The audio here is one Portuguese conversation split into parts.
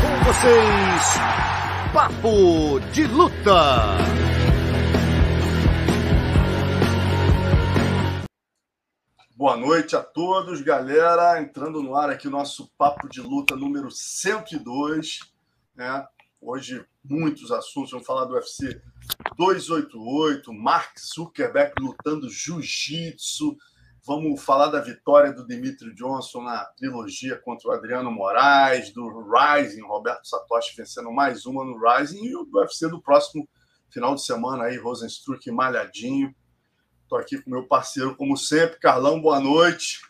Com vocês, Papo de Luta. Boa noite a todos, galera. Entrando no ar aqui o nosso Papo de Luta número 102. Né? Hoje, muitos assuntos. Vamos falar do UFC 288, Mark Zuckerberg lutando jiu-jitsu. Vamos falar da vitória do Dimitri Johnson na trilogia contra o Adriano Moraes, do Rising, Roberto Satoshi vencendo mais uma no Rising e o UFC do próximo final de semana aí, Rosenstruck malhadinho. Estou aqui com meu parceiro, como sempre. Carlão, boa noite.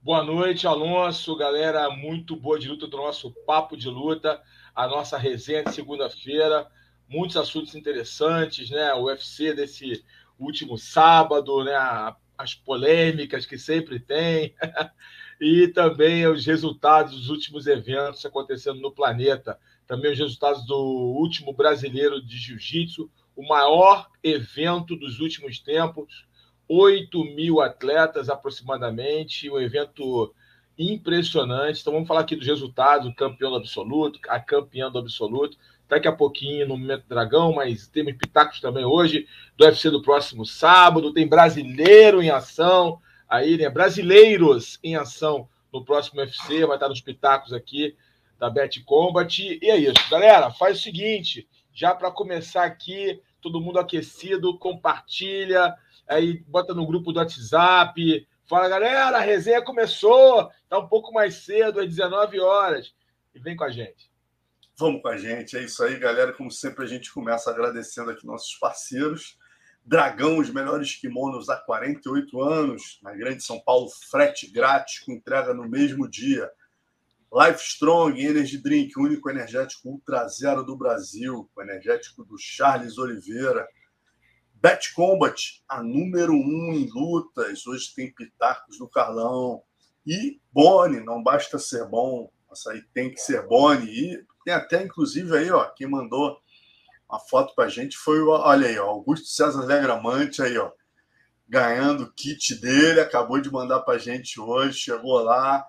Boa noite, Alonso. Galera, muito boa de luta do nosso Papo de Luta, a nossa resenha de segunda-feira. Muitos assuntos interessantes, né? O UFC desse último sábado, né? As polêmicas que sempre tem. e também os resultados dos últimos eventos acontecendo no planeta. Também os resultados do último brasileiro de jiu-jitsu, o maior evento dos últimos tempos, 8 mil atletas aproximadamente, um evento impressionante. Então vamos falar aqui dos resultados, o campeão do absoluto, a campeã do absoluto, daqui a pouquinho no Momento Dragão, mas temos pitacos também hoje, do UFC do próximo sábado, tem brasileiro em ação, aí, né, brasileiros em ação no próximo UFC, vai estar nos pitacos aqui da Bet Combat, e é isso. Galera, faz o seguinte, já para começar aqui, todo mundo aquecido, compartilha, aí bota no grupo do WhatsApp, fala, galera, a resenha começou, tá um pouco mais cedo, às 19 horas, e vem com a gente. Vamos com a gente, é isso aí, galera. Como sempre, a gente começa agradecendo aqui nossos parceiros. Dragão, os melhores kimonos há 48 anos, na Grande São Paulo, frete grátis, com entrega no mesmo dia. Life Strong Energy Drink, o único energético ultra zero do Brasil, o energético do Charles Oliveira. Bet Combat, a número um em lutas. Hoje tem pitacos do Carlão. E Boni, não basta ser bom, essa aí tem que ser Boni. E tem até, inclusive, aí, ó, quem mandou uma foto pra gente foi o, olha aí, ó, Augusto César Legramante aí, ó, ganhando o kit dele, acabou de mandar pra gente hoje, chegou lá,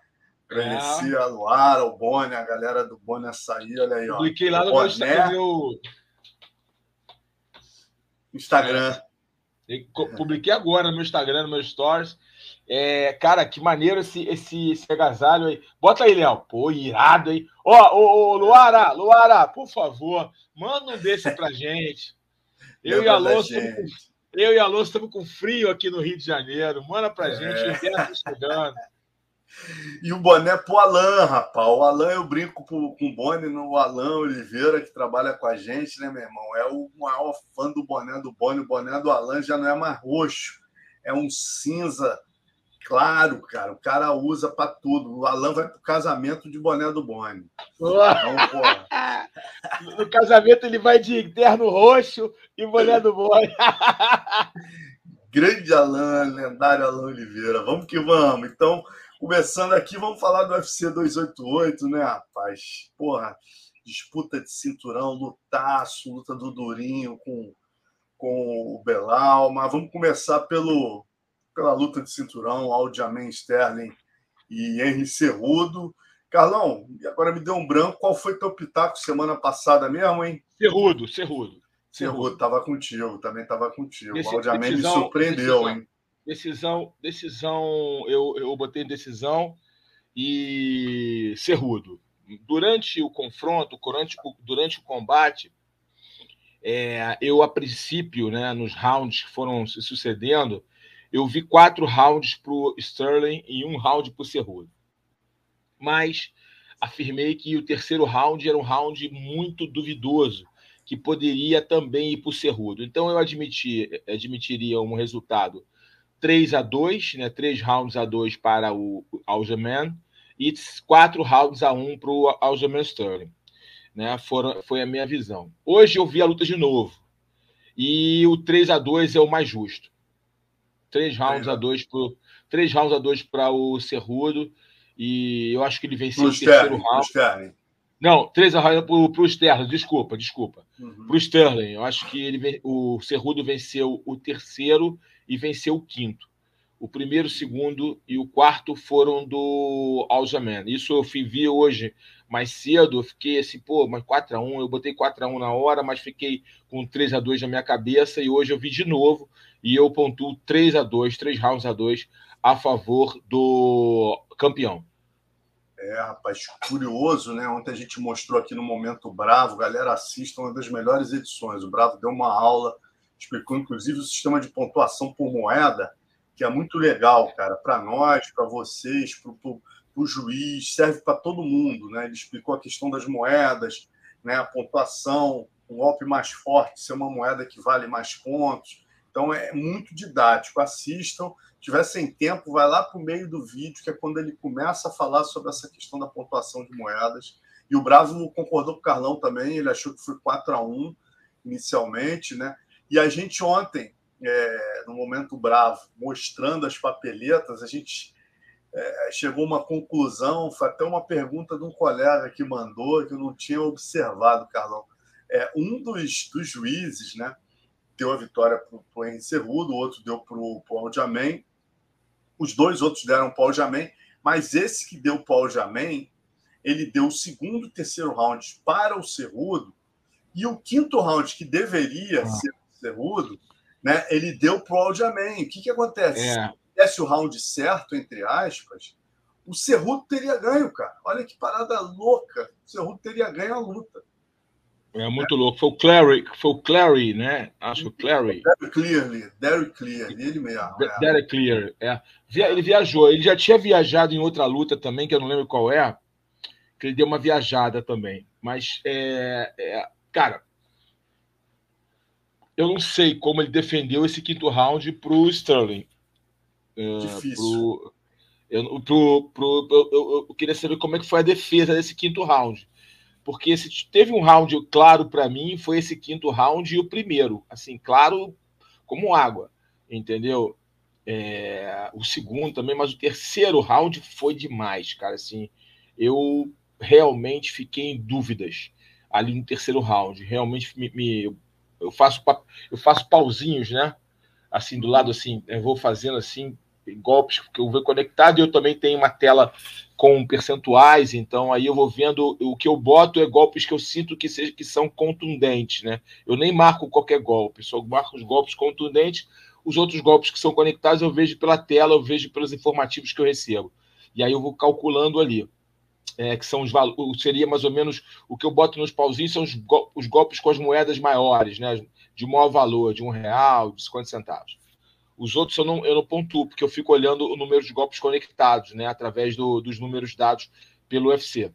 Agradecer é. a Luara, o Boni, a galera do Boni Açaí, olha aí, ó. Publiquei lá no meu Instagram. É. Publiquei agora no meu Instagram, no meu Stories. É, cara, que maneiro esse, esse, esse agasalho aí. Bota aí, Léo. Pô, irado, hein? Ó, ô, ô, Luara, Luara, por favor, manda um desse pra gente. Eu e Alonso, eu e Alonso estamos com frio aqui no Rio de Janeiro. Manda pra é. gente, o tá chegando. E o boné pro Alan, rapaz. O Alan, eu brinco com, com o Boni no Alan Oliveira, que trabalha com a gente, né, meu irmão? É o maior fã do boné do Boni. O boné do Alan já não é mais roxo, é um cinza claro, cara. O cara usa para tudo. O Alan vai pro casamento de boné do Boni. Então, no casamento ele vai de terno roxo e boné do Boni. Grande Alan, lendário Alan Oliveira. Vamos que vamos. Então, Começando aqui, vamos falar do UFC 288, né, rapaz? Porra, disputa de cinturão, lutaço, luta do Durinho com, com o Belal. Mas vamos começar pelo, pela luta de cinturão, Aljamain Sterling e Henry Cerrudo. Carlão, agora me deu um branco. Qual foi teu pitaco semana passada mesmo, hein? Cerrudo, Cerrudo. Cerrudo, tava contigo, também tava contigo. o Aljamain me surpreendeu, decisão. hein? Decisão, decisão, eu, eu botei decisão e Cerrudo. Durante o confronto, durante o, durante o combate, é, eu, a princípio, né, nos rounds que foram se sucedendo, eu vi quatro rounds para o Sterling e um round para o Cerrudo. Mas afirmei que o terceiro round era um round muito duvidoso, que poderia também ir para o Cerrudo. Então eu admiti, admitiria um resultado 3 a 2, né? 3 rounds a 2 para o Aljamain e 4 rounds a 1 para o Aljamain Sterling. Né? Foram, foi a minha visão. Hoje eu vi a luta de novo. E o 3 a 2 é o mais justo. 3 rounds a 2 para 3 rounds a 2 para o Cerrudo e eu acho que ele venceu o terceiro round. Não, 3 a 0 para o Sterling, desculpa, desculpa. Uhum. Para o Sterling, eu acho que ele, o Cerrudo venceu o terceiro e venceu o quinto. O primeiro, o segundo e o quarto foram do Aljaman. Isso eu vi hoje mais cedo. Eu fiquei assim, pô, mas 4x1. Eu botei 4x1 na hora, mas fiquei com 3x2 na minha cabeça. E hoje eu vi de novo e eu pontuo 3x2, 3 rounds a 2 a favor do campeão. É, rapaz, curioso, né? Ontem a gente mostrou aqui no Momento Bravo, galera, assista uma das melhores edições. O Bravo deu uma aula, explicou inclusive o sistema de pontuação por moeda que é muito legal, cara, para nós, para vocês, para o juiz, serve para todo mundo, né? Ele explicou a questão das moedas, né? A pontuação, um golpe mais forte, ser uma moeda que vale mais pontos. Então é muito didático. Assistam. Se tiver sem tempo, vai lá para o meio do vídeo, que é quando ele começa a falar sobre essa questão da pontuação de moedas. E o Bravo concordou com o Carlão também, ele achou que foi 4 a 1 inicialmente, né? E a gente ontem, é, no momento bravo, mostrando as papeletas, a gente é, chegou a uma conclusão, foi até uma pergunta de um colega que mandou, que eu não tinha observado, Carlão. É, um dos, dos juízes né, deu a vitória para o Henrique Cerrudo, o outro deu para o Aljamain, os dois outros deram para o Aljamain, mas esse que deu para o Aljamain, ele deu o segundo e terceiro round para o Cerrudo, e o quinto round, que deveria ah. ser o Cerrudo, né? Ele deu pro Aldiaman. O que, que acontece? É. Se tivesse o round certo, entre aspas, o Cerruto teria ganho, cara. Olha que parada louca. O Cerruto teria ganho a luta. É muito é. louco. Foi o Clary, foi o Clary, né? Acho que o Clary. Derek Clearly, Derek Clearly, ele mesmo. É. Derek Clear, é. Ele viajou, ele já tinha viajado em outra luta também, que eu não lembro qual é, que ele deu uma viajada também. Mas, é, é cara, eu não sei como ele defendeu esse quinto round para o Sterling. É, Difícil. Pro, eu, pro, pro, eu, eu, queria saber como é que foi a defesa desse quinto round. Porque teve um round claro para mim, foi esse quinto round e o primeiro. Assim, claro como água. Entendeu? É, o segundo também, mas o terceiro round foi demais, cara. Assim, eu realmente fiquei em dúvidas ali no terceiro round. Realmente me, me eu faço eu faço pauzinhos, né? Assim do lado assim, eu vou fazendo assim golpes que eu vou conectado e eu também tenho uma tela com percentuais, então aí eu vou vendo o que eu boto é golpes que eu sinto que, seja, que são contundentes, né? Eu nem marco qualquer golpe, só marco os golpes contundentes. Os outros golpes que são conectados eu vejo pela tela, eu vejo pelos informativos que eu recebo. E aí eu vou calculando ali é, que são os seria mais ou menos o que eu boto nos pauzinhos são os, go os golpes com as moedas maiores, né? De maior valor, de um real, de 50 centavos. Os outros eu não, eu não pontuo, porque eu fico olhando o número de golpes conectados, né? Através do, dos números dados pelo UFC.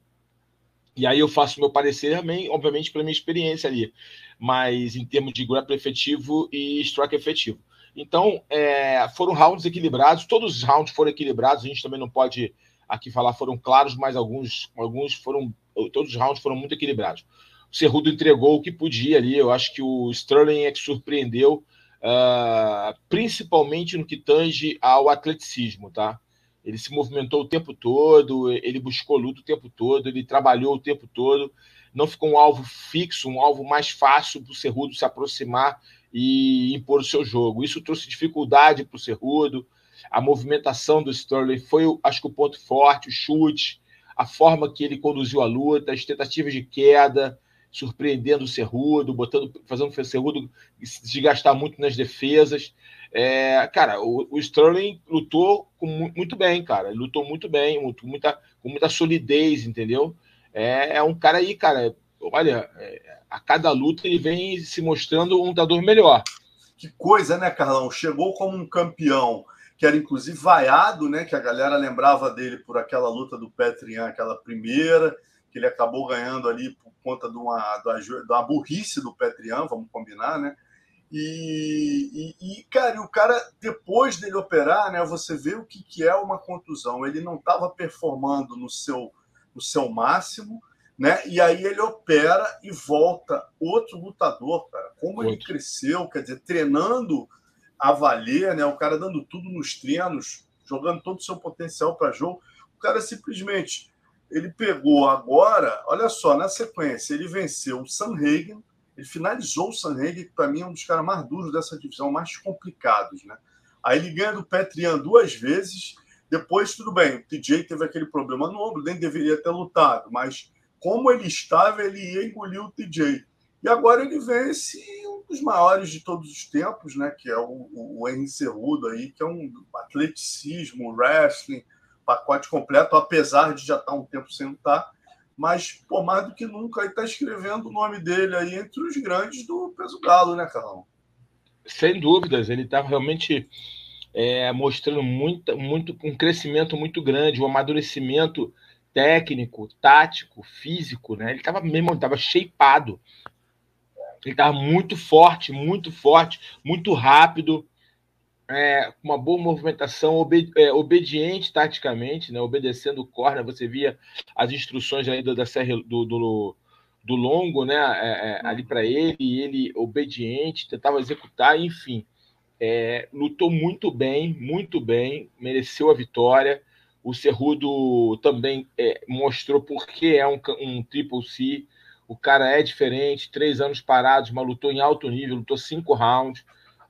E aí eu faço meu parecer também, obviamente, pela minha experiência ali, mas em termos de grapple efetivo e strike efetivo. Então, é, foram rounds equilibrados, todos os rounds foram equilibrados, a gente também não pode aqui falar foram claros, mas alguns, alguns foram. Todos os rounds foram muito equilibrados. O Cerrudo entregou o que podia ali. Eu acho que o Sterling é que surpreendeu, uh, principalmente no que tange ao atleticismo, tá? Ele se movimentou o tempo todo, ele buscou luta o tempo todo, ele trabalhou o tempo todo. Não ficou um alvo fixo, um alvo mais fácil para o Cerrudo se aproximar e impor o seu jogo. Isso trouxe dificuldade para o Cerrudo a movimentação do Sterling foi, acho que, o ponto forte, o chute, a forma que ele conduziu a luta, as tentativas de queda, surpreendendo o Cerrudo, botando, fazendo o Cerrudo se desgastar muito nas defesas. É, cara, o, o, Sterling lutou com, muito bem, cara. Ele lutou muito bem, muito, muita, com muita solidez, entendeu? É, é um cara aí, cara. Olha, é, a cada luta ele vem se mostrando um lutador melhor. Que coisa, né, Carlão? Chegou como um campeão que era inclusive vaiado, né? Que a galera lembrava dele por aquela luta do Petrian, aquela primeira, que ele acabou ganhando ali por conta de uma, de uma burrice do Petrian, vamos combinar, né? E, e, e, cara, o cara, depois dele operar, né, você vê o que, que é uma contusão. Ele não estava performando no seu, no seu máximo, né? E aí ele opera e volta outro lutador, cara. Como ele cresceu, quer dizer, treinando a valer, né? O cara dando tudo nos treinos, jogando todo o seu potencial para jogo. O cara simplesmente ele pegou agora, olha só, na sequência, ele venceu o Sanhagen, ele finalizou o Sanhagen, que para mim é um dos caras mais duros dessa divisão, mais complicados, né? Aí ele ganha do Petrian duas vezes, depois tudo bem, o TJ teve aquele problema no ombro, nem deveria ter lutado, mas como ele estava, ele ia engolir o TJ. E agora ele vence um dos maiores de todos os tempos, né? Que é o, o Henry Cerrudo aí, que é um atleticismo, wrestling, pacote completo, apesar de já estar um tempo sem lutar. Mas, pô, mais do que nunca, aí está escrevendo o nome dele aí entre os grandes do peso galo, né, Carlão? Sem dúvidas, ele está realmente é, mostrando muito, muito, um crescimento muito grande, um amadurecimento técnico, tático, físico, né? Ele estava mesmo, estava shapeado. Ele estava muito forte, muito forte, muito rápido, é, com uma boa movimentação, obedi é, obediente taticamente, né? obedecendo o corner. Você via as instruções aí do, da serra, do, do, do longo né? É, é ali para ele, e ele obediente, tentava executar, enfim. É, lutou muito bem, muito bem, mereceu a vitória. O Cerrudo também é, mostrou porque é um, um triple C. O cara é diferente, três anos parados, mas lutou em alto nível, lutou cinco rounds,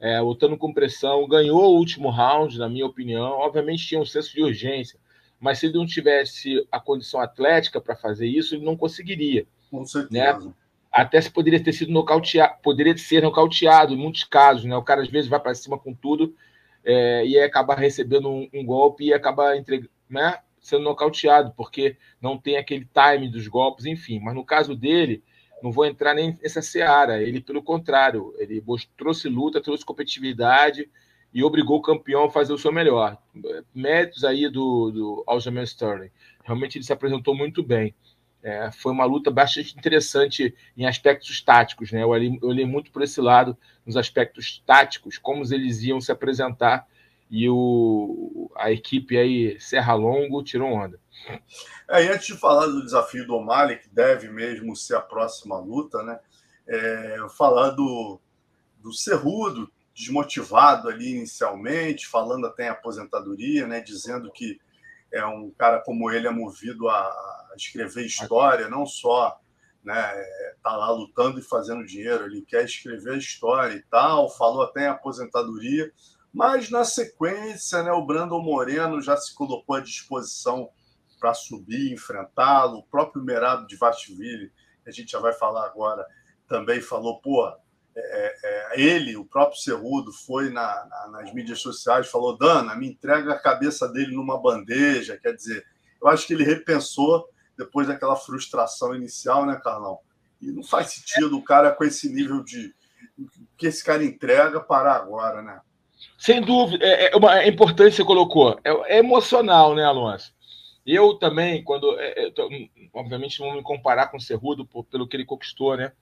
é, lutando com pressão, ganhou o último round, na minha opinião. Obviamente tinha um senso de urgência, mas se ele não tivesse a condição atlética para fazer isso, ele não conseguiria. Com certeza. Né? Até se poderia ter sido nocauteado, poderia ser nocauteado em muitos casos, né? O cara às vezes vai para cima com tudo é, e acaba recebendo um, um golpe e acaba entregando, né, sendo nocauteado, porque não tem aquele time dos golpes, enfim. Mas no caso dele, não vou entrar nem nessa seara. Ele, pelo contrário, ele trouxe luta, trouxe competitividade e obrigou o campeão a fazer o seu melhor. Méritos aí do, do Aljamain Sterling. Realmente ele se apresentou muito bem. É, foi uma luta bastante interessante em aspectos táticos. Né? Eu, olhei, eu olhei muito por esse lado, nos aspectos táticos, como eles iam se apresentar e o, a equipe aí, Serra Longo, tirou onda. É, e antes de falar do desafio do O'Malley, que deve mesmo ser a próxima luta, né? É, falar do, do Cerrudo, desmotivado ali inicialmente, falando até em aposentadoria, né? Dizendo que é um cara como ele é movido a, escrever história, não só né, tá lá lutando e fazendo dinheiro, ele quer escrever a história e tal, falou até em aposentadoria, mas na sequência, né, o Brandon Moreno já se colocou à disposição para subir, enfrentá-lo. O próprio Merado de Vastville, a gente já vai falar agora, também falou, pô, é, é, é ele, o próprio Cerrudo, foi na, na, nas mídias sociais, falou, Dana, me entrega a cabeça dele numa bandeja. Quer dizer, eu acho que ele repensou depois daquela frustração inicial, né, Carlão? E não faz sentido o cara com esse nível de que esse cara entrega parar agora, né? Sem dúvida, é, é, uma, é importante você colocou. É, é, emocional, né, Alonso? Eu também, quando. É, é tô, obviamente, não vou me comparar com o Cerrudo por, pelo que ele conquistou, né?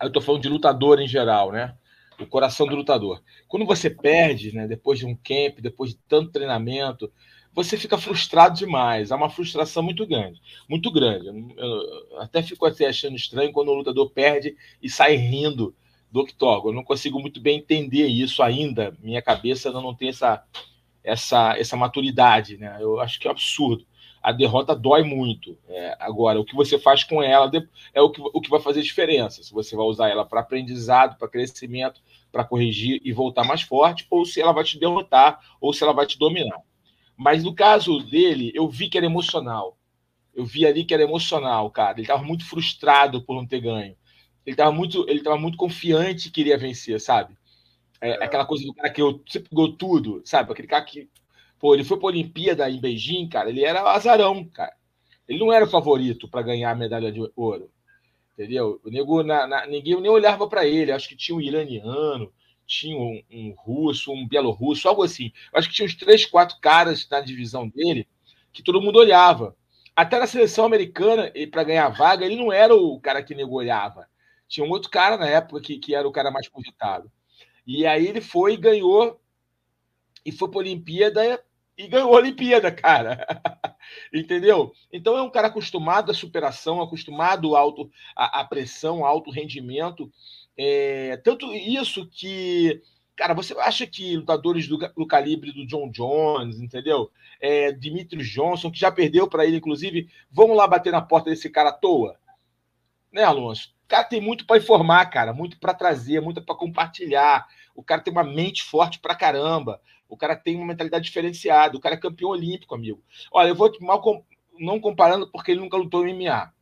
Eu estou falando de lutador em geral, né? O coração do lutador. Quando você perde, né, depois de um camp, depois de tanto treinamento, você fica frustrado demais. Há uma frustração muito grande. Muito grande. Eu até fico até achando estranho quando o lutador perde e sai rindo do octógono. Eu não consigo muito bem entender isso ainda. Minha cabeça não tem essa, essa, essa maturidade. Né? Eu acho que é um absurdo. A derrota dói muito. É, agora, o que você faz com ela é o que, o que vai fazer diferença. Se você vai usar ela para aprendizado, para crescimento, para corrigir e voltar mais forte, ou se ela vai te derrotar, ou se ela vai te dominar. Mas no caso dele, eu vi que era emocional. Eu vi ali que era emocional, cara. Ele estava muito frustrado por não ter ganho ele estava muito, ele tava muito confiante que iria vencer, sabe? É, é. Aquela coisa do cara que eu, sempre pegou tudo, sabe? Aquele cara que, pô, ele foi para a Olimpíada em Beijing, cara, ele era azarão, cara. Ele não era o favorito para ganhar a medalha de ouro, entendeu? O nego, na, na, ninguém nem olhava para ele. Acho que tinha um iraniano, tinha um, um russo, um bielorrusso, algo assim. Acho que tinha uns três, quatro caras na divisão dele que todo mundo olhava. Até na seleção americana, para ganhar vaga, ele não era o cara que nego olhava. Tinha um outro cara na época que, que era o cara mais cogitado. E aí ele foi e ganhou, e foi para a Olimpíada e ganhou a Olimpíada, cara. Entendeu? Então é um cara acostumado à superação, acostumado alto, à, pressão, alto rendimento. É, tanto isso que Cara, você acha que lutadores do, do calibre do John Jones, entendeu? É, Dimitri Johnson, que já perdeu para ele, inclusive, vamos lá bater na porta desse cara à toa? Né, Alonso? Cara tem muito para informar, cara, muito para trazer, muito para compartilhar. O cara tem uma mente forte pra caramba. O cara tem uma mentalidade diferenciada. O cara é campeão olímpico, amigo. Olha, eu vou mal com... não comparando porque ele nunca lutou em MMA.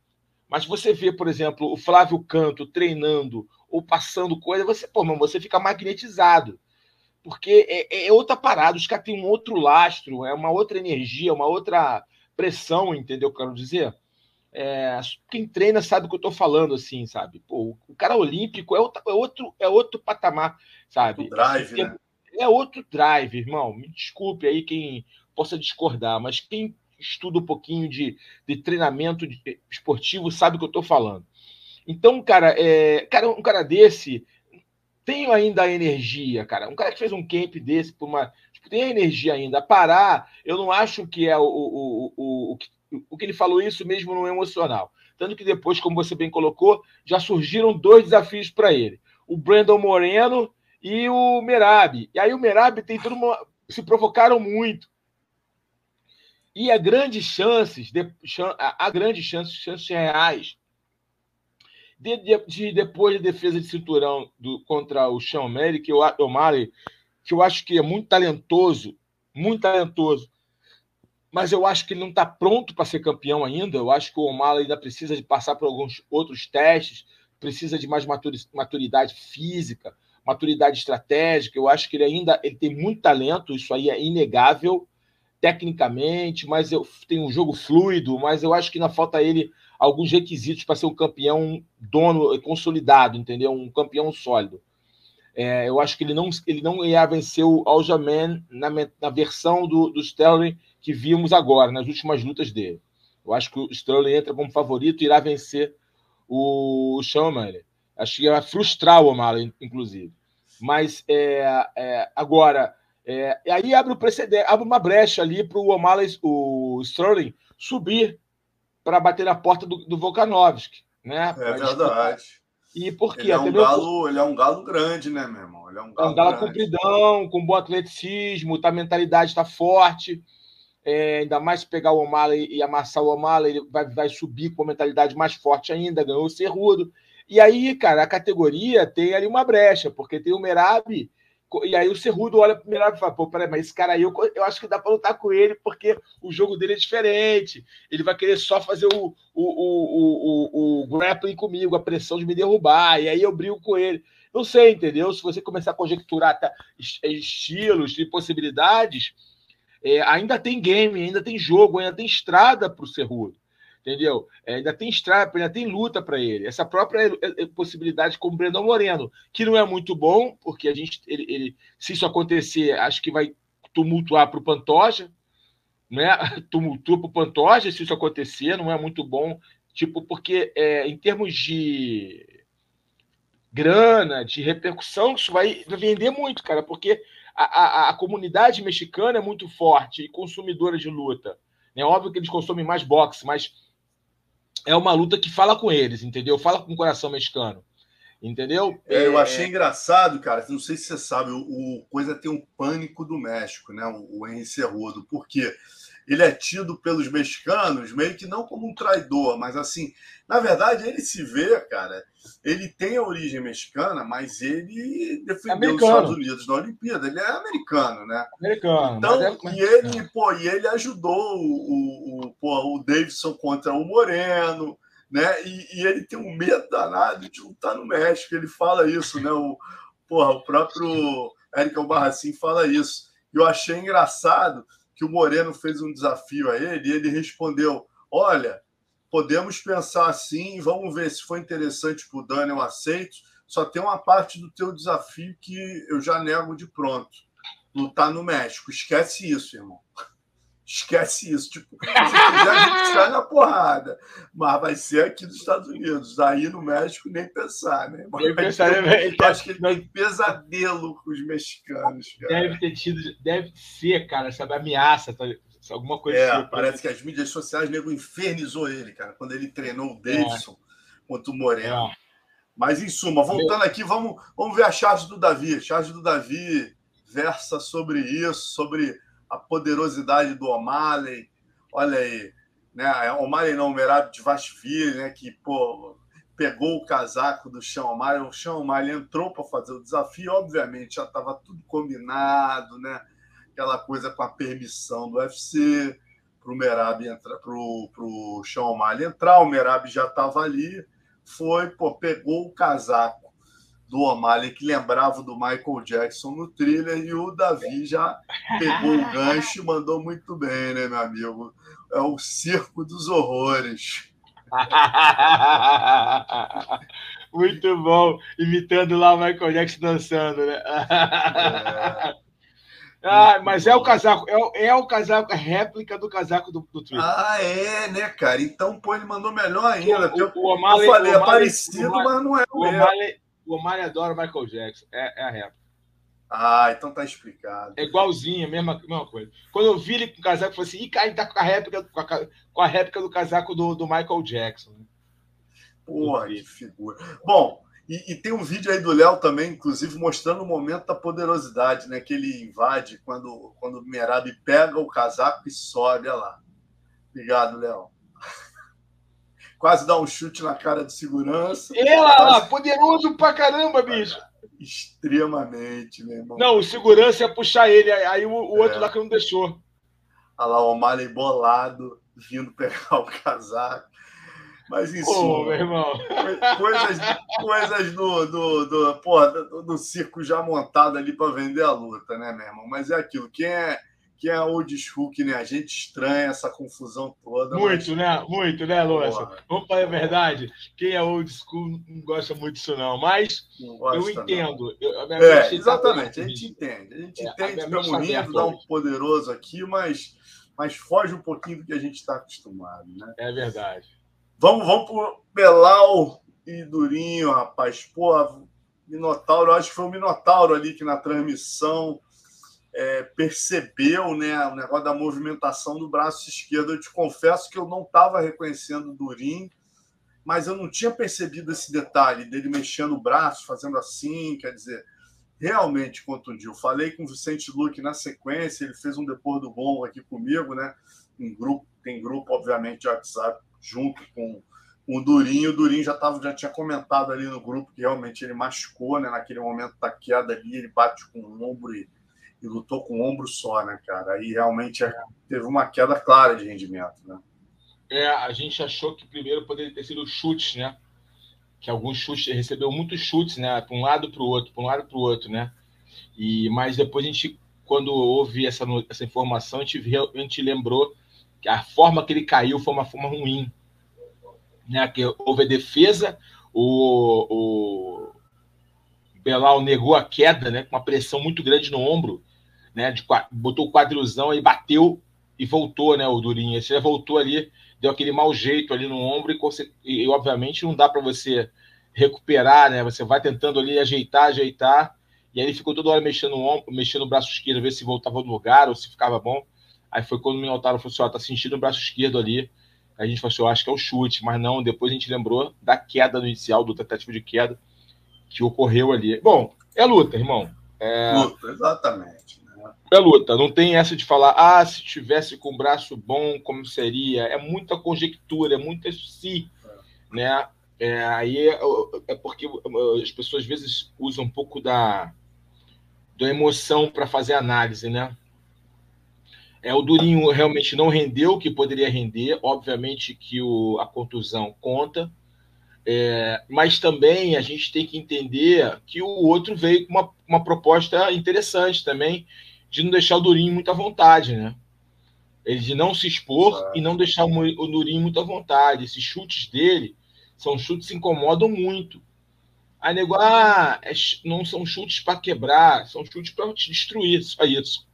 Mas você vê, por exemplo, o Flávio Canto treinando ou passando coisa, você, pô, mano, você fica magnetizado. Porque é, é outra parada, os caras têm um outro lastro, é uma outra energia, uma outra pressão, entendeu o que eu quero dizer? É, quem treina sabe o que eu tô falando, assim, sabe? Pô, o cara olímpico é outro, é outro, é outro patamar, sabe? Outro drive, é, né? é outro drive, irmão. Me desculpe aí quem possa discordar, mas quem estuda um pouquinho de, de treinamento de, esportivo sabe o que eu tô falando. Então, cara, é, cara, um cara desse tem ainda a energia, cara. Um cara que fez um camp desse por uma. Tipo, tem a energia ainda. Parar, eu não acho que é o, o, o, o, o que ele falou isso mesmo no emocional. Tanto que depois, como você bem colocou, já surgiram dois desafios para ele: o Brandon Moreno e o Merab. E aí o Merab tem tudo uma... se provocaram muito. E há grandes chances, de, há grandes chances, chances reais, de, de, de, depois da defesa de cinturão do, contra o Sean que O'Malley, que eu acho que é muito talentoso, muito talentoso, mas eu acho que ele não está pronto para ser campeão ainda. Eu acho que o O'Malley ainda precisa de passar por alguns outros testes, precisa de mais maturidade física, maturidade estratégica. Eu acho que ele ainda ele tem muito talento, isso aí é inegável tecnicamente, mas eu tem um jogo fluido, mas eu acho que ainda falta ele alguns requisitos para ser um campeão dono consolidado, entendeu? Um campeão sólido. É, eu acho que ele não, ele não ia vencer o Aljamain na, na versão do, do Sterling que vimos agora, nas últimas lutas dele. Eu acho que o Sterling entra como favorito e irá vencer o Sean Acho que vai frustrar o O'Malley, inclusive. Mas é, é, agora, é, aí abre o precedente, abre uma brecha ali para o O'Malley, o Sterling, subir para bater na porta do, do Volkanovski. Né? É verdade. E por quê? Ele é, um galo, ele é um galo grande, né, meu irmão? Ele é um galo, é um galo compridão, com bom atleticismo, tá, a mentalidade está forte. É, ainda mais se pegar o O'Malley e amassar o O'Malley, ele vai, vai subir com a mentalidade mais forte ainda, ganhou o Cerrudo. E aí, cara, a categoria tem ali uma brecha, porque tem o Merab e aí o Cerrudo olha para o Mirab e fala: pô, peraí, mas esse cara aí eu, eu acho que dá para lutar com ele, porque o jogo dele é diferente. Ele vai querer só fazer o, o, o, o, o grappling comigo, a pressão de me derrubar, e aí eu brigo com ele. Não sei, entendeu? Se você começar a conjecturar tá, estilos e possibilidades, é, ainda tem game, ainda tem jogo, ainda tem estrada para o Cerrudo entendeu? É, ainda tem estrada, ainda tem luta para ele. Essa própria é, é, possibilidade com o Brandon Moreno, que não é muito bom, porque a gente, ele, ele se isso acontecer, acho que vai tumultuar para o Pantoja, né? Tumultua para o Pantoja se isso acontecer, não é muito bom, tipo, porque é, em termos de grana, de repercussão, isso vai vender muito, cara, porque a, a, a comunidade mexicana é muito forte e consumidora de luta. É óbvio que eles consomem mais boxe, mas é uma luta que fala com eles, entendeu? Fala com o coração mexicano. Entendeu? É, eu achei engraçado, cara. Não sei se você sabe, o, o Coisa tem um pânico do México, né? O, o Henry Cerrudo. Por quê? Ele é tido pelos mexicanos meio que não como um traidor, mas assim, na verdade, ele se vê, cara. Ele tem a origem mexicana, mas ele defendeu os Estados Unidos na Olimpíada. Ele é americano, né? Americano. Então, é... e ele, pô, e ele ajudou o, o, pô, o Davidson contra o Moreno, né? E, e, ele tem um medo danado de lutar no México. Ele fala isso, né? O, porra, o próprio Érico Albarracin fala isso. E eu achei engraçado que o Moreno fez um desafio a ele e ele respondeu: Olha, podemos pensar assim, vamos ver se foi interessante para o Dani, eu aceito. Só tem uma parte do teu desafio que eu já nego de pronto. Lutar no México. Esquece isso, irmão. Esquece isso. Tipo, se quiser, a gente sai na porrada. Mas vai ser aqui nos Estados Unidos. Aí no México, nem pensar, né? Nem pensar, né? Acho que ele tem pesadelo com os mexicanos. Cara. Deve ter tido, deve ser, cara, sabe, ameaça, tá? alguma coisa é, assim. Parece que as mídias sociais, nego infernizou ele, cara, quando ele treinou o Davidson é. contra o Moreno. É. Mas, em suma, voltando aqui, vamos, vamos ver a charge do Davi. A charge do Davi versa sobre isso, sobre a poderosidade do O'Malley. Olha aí, né? O'Malley não, o Merab de Vasfili, né? Que, pô, pegou o casaco do Sean O'Malley. O Sean O'Malley entrou para fazer o desafio, obviamente, já estava tudo combinado, né? Aquela coisa com a permissão do UFC para o Merab entrar, para o Sean O'Malley entrar, o Merab já estava ali foi, pô, pegou o casaco do O'Malley, que lembrava do Michael Jackson no thriller, e o Davi já pegou o gancho e mandou muito bem, né, meu amigo? É o circo dos horrores. muito bom, imitando lá o Michael Jackson dançando, né? É. Ah, mas é o casaco, é, é o casaco, a réplica do casaco do, do Twitter. Ah, é, né, cara? Então, pô, ele mandou melhor ainda. O, o O'Malley, eu falei, é parecido, mas não é o, o O'Malley, o O'Malley adora o Michael Jackson. É, é a réplica. Ah, então tá explicado. É igualzinho, mesma, mesma coisa. Quando eu vi ele com o casaco, eu falei assim, ih, cara, ele tá com a réplica, com a, com a réplica do casaco do, do Michael Jackson. Porra, que figura. Bom, e, e, tem um vídeo aí do Léo também, inclusive, mostrando o momento da poderosidade, né? Que ele invade quando, quando o Merab pega o casaco e sobe, olha lá. Obrigado, Léo. Quase dá um chute na cara de segurança. Ela quase... poderoso pra caramba, bicho. Extremamente, meu irmão. Não, o segurança ia puxar ele, aí o, o outro é. lá que não deixou. Olha lá, o O'Malley bolado, vindo pegar o casaco. Mas isso. Pô, meu irmão. Coisas, coisas do, do, do, porra, do, do circo já montado ali para vender a luta, né, meu irmão? Mas é aquilo. Quem é, quem é old school, que nem a gente estranha essa confusão toda. Muito, mas... né? Muito, né, Lúcio? Vamos falar a verdade. Quem é old school não gosta muito disso, não. Mas não eu entendo. Eu, é, tá exatamente, a gente entende. A gente é, entende, estamos tá rindo, dá um poderoso aqui, mas, mas foge um pouquinho do que a gente está acostumado, né? É verdade. Vamos, vamos pro Belau e Durinho, rapaz. Pô, Minotauro, acho que foi o Minotauro ali que na transmissão é, percebeu né, o negócio da movimentação do braço esquerdo. Eu te confesso que eu não estava reconhecendo o Durinho, mas eu não tinha percebido esse detalhe dele mexendo o braço, fazendo assim, quer dizer, realmente contundiu. Falei com o Vicente Luque na sequência, ele fez um depois do bom aqui comigo, né? Em grupo, tem grupo, obviamente, de WhatsApp junto com o Durinho. O Durinho já, tava, já tinha comentado ali no grupo que realmente ele machucou, né? Naquele momento da queda ali, ele bate com o ombro e, e lutou com o ombro só, né, cara? Aí realmente é, teve uma queda clara de rendimento, né? É, a gente achou que primeiro poderia ter sido chutes, né? Que alguns chutes, recebeu muitos chutes, né? Para um lado para o outro, para um lado para o outro, né? E, mas depois a gente, quando houve essa, essa informação, a gente, a gente lembrou que a forma que ele caiu foi uma forma ruim. Né? Que houve a defesa, o, o Belal negou a queda, né? com uma pressão muito grande no ombro, né? De, botou o quadrilzão e bateu e voltou, né? O Durinho. Esse já voltou ali, deu aquele mau jeito ali no ombro e, e obviamente não dá para você recuperar, né? Você vai tentando ali ajeitar, ajeitar, e aí ele ficou toda hora mexendo no ombro, mexendo no braço esquerdo, ver se voltava no lugar ou se ficava bom. Aí foi quando o Minotauro falou assim: ó, tá sentindo o braço esquerdo ali. A gente falou assim: eu acho que é o chute, mas não. Depois a gente lembrou da queda no inicial, do tentativa de queda que ocorreu ali. Bom, é luta, irmão. É... Luta, exatamente. É luta. Não tem essa de falar, ah, se tivesse com o braço bom, como seria? É muita conjectura, é muita si, é. né? É, aí é, é, porque as pessoas às vezes usam um pouco da, da emoção para fazer análise, né? É, o Durinho realmente não rendeu o que poderia render, obviamente que o, a contusão conta, é, mas também a gente tem que entender que o outro veio com uma, uma proposta interessante também, de não deixar o Durinho muito à vontade, né? Ele de não se expor é. e não deixar o, o Durinho muito à vontade. Esses chutes dele são chutes que incomodam muito. Aí nego, ah, é, não são chutes para quebrar, são chutes para te destruir, só isso.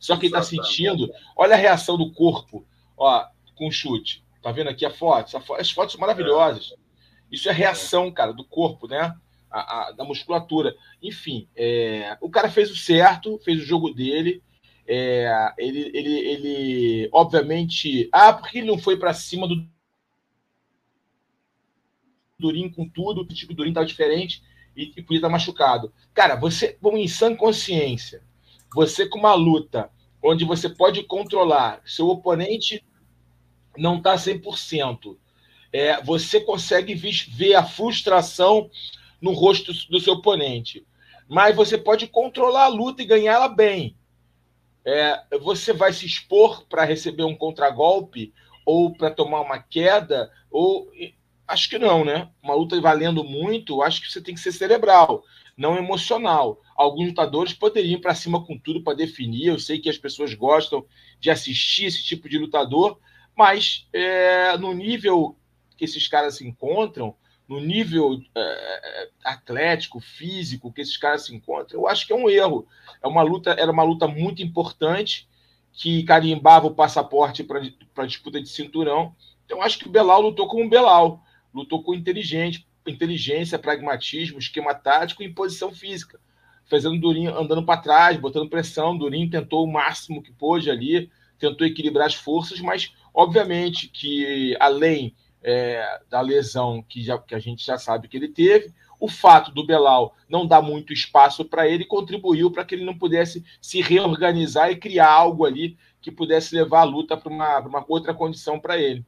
Só quem está sentindo, olha a reação do corpo, ó, com chute. Tá vendo aqui a foto? As fotos são maravilhosas. Isso é reação, cara, do corpo, né? A, a, da musculatura. Enfim, é, o cara fez o certo, fez o jogo dele. É, ele, ele, ele, obviamente. Ah, porque ele não foi para cima do. Durinho com tudo, o tipo Durinho estava diferente e, e podia estar machucado. Cara, você, em sã consciência, você com uma luta onde você pode controlar, seu oponente não está 100%, é, você consegue ver a frustração no rosto do seu oponente. Mas você pode controlar a luta e ganhá-la bem. É, você vai se expor para receber um contragolpe ou para tomar uma queda, ou acho que não, né? Uma luta valendo muito, acho que você tem que ser cerebral, não emocional. Alguns lutadores poderiam ir para cima com tudo para definir. Eu sei que as pessoas gostam de assistir esse tipo de lutador, mas é, no nível que esses caras se encontram, no nível é, atlético, físico que esses caras se encontram, eu acho que é um erro. É uma luta, era uma luta muito importante que carimbava o passaporte para a disputa de cinturão. Então, acho que o Belal lutou como um Belal, lutou com inteligente, inteligência, pragmatismo, esquema tático e posição física, fazendo Durinho andando para trás, botando pressão. Durinho tentou o máximo que pôde ali, tentou equilibrar as forças, mas obviamente que além é, da lesão que, já, que a gente já sabe que ele teve. O fato do Belal não dar muito espaço para ele contribuiu para que ele não pudesse se reorganizar e criar algo ali que pudesse levar a luta para uma, uma, outra condição para ele.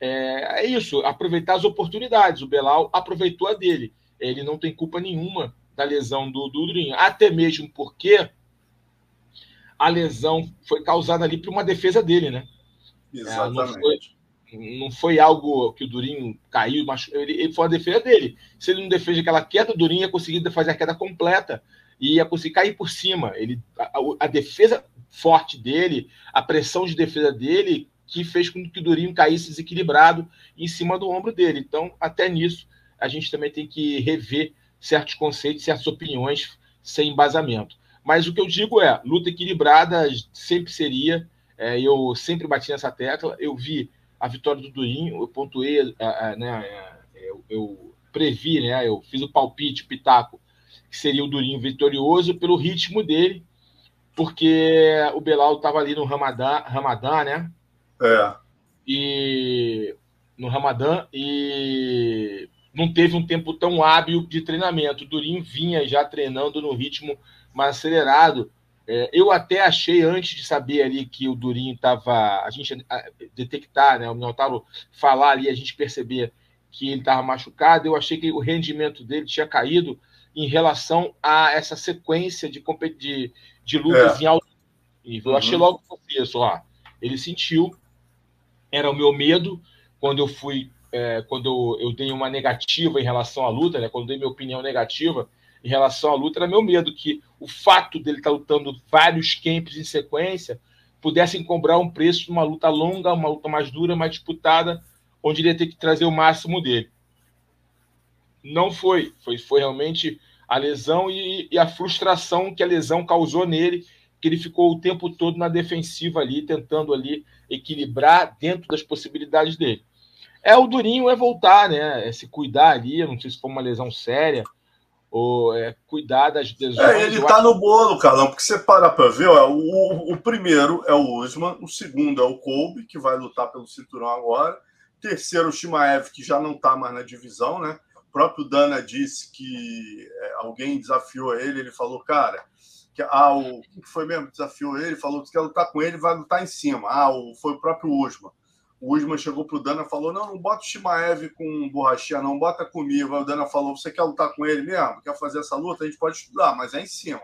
É, é, isso, aproveitar as oportunidades. O Belal aproveitou a dele. Ele não tem culpa nenhuma da lesão do, do Durinho, até mesmo porque a lesão foi causada ali por uma defesa dele, né? Exatamente. É, não, foi, não foi algo que o Durinho caiu, mas ele, ele foi a defesa dele. Se ele não defende aquela queda, o Durinho ia conseguir fazer a queda completa e ia conseguir cair por cima. Ele, a, a, defesa forte dele, a pressão de defesa dele, que fez com que o Durinho caísse desequilibrado em cima do ombro dele. Então, até nisso, a gente também tem que rever certos conceitos, certas opiniões sem embasamento. Mas o que eu digo é, luta equilibrada sempre seria, é, eu sempre bati nessa tecla, eu vi a vitória do Durinho, eu pontuei, né, eu, eu previ, né, eu fiz o palpite, o pitaco, que seria o Durinho vitorioso pelo ritmo dele, porque o Belal estava ali no Ramadã, Ramadã, né? É. E no Ramadã e não teve um tempo tão hábil de treinamento. O Durinho vinha já treinando no ritmo mais acelerado. É, eu até achei, antes de saber ali que o Durinho estava. A gente a, detectar, né? O Minotauro falar ali, a gente perceber que ele estava machucado, eu achei que o rendimento dele tinha caído em relação a essa sequência de, de, de lutas é. em alto nível. Eu uhum. achei logo que isso lá. Ele sentiu, era o meu medo quando eu fui. É, quando eu, eu dei uma negativa em relação à luta, né? Quando eu dei minha opinião negativa, em relação à luta era meu medo que o fato dele estar tá lutando vários camps em sequência pudessem cobrar um preço de uma luta longa, uma luta mais dura, mais disputada, onde ele ia ter que trazer o máximo dele. Não foi, foi, foi realmente a lesão e, e a frustração que a lesão causou nele, que ele ficou o tempo todo na defensiva ali, tentando ali equilibrar dentro das possibilidades dele. É o durinho é voltar, né? É se cuidar ali, não sei se foi uma lesão séria, ou é, cuidar das lesões. É, ele tá no bolo, Carlão, porque você para para ver, ó, o, o primeiro é o Usman, o segundo é o Kobe, que vai lutar pelo cinturão agora, terceiro o Shimaev, que já não tá mais na divisão, né? O próprio Dana disse que é, alguém desafiou ele, ele falou, cara, que ah, o que foi mesmo? Desafiou ele, falou que quer lutar com ele, vai lutar em cima. Ah, o, foi o próprio Usman o Usman chegou pro Dana e falou: não, não bota o Shimaev com borrachinha, não, bota comigo. Aí o Dana falou: você quer lutar com ele mesmo? Quer fazer essa luta? A gente pode estudar, mas é em cima.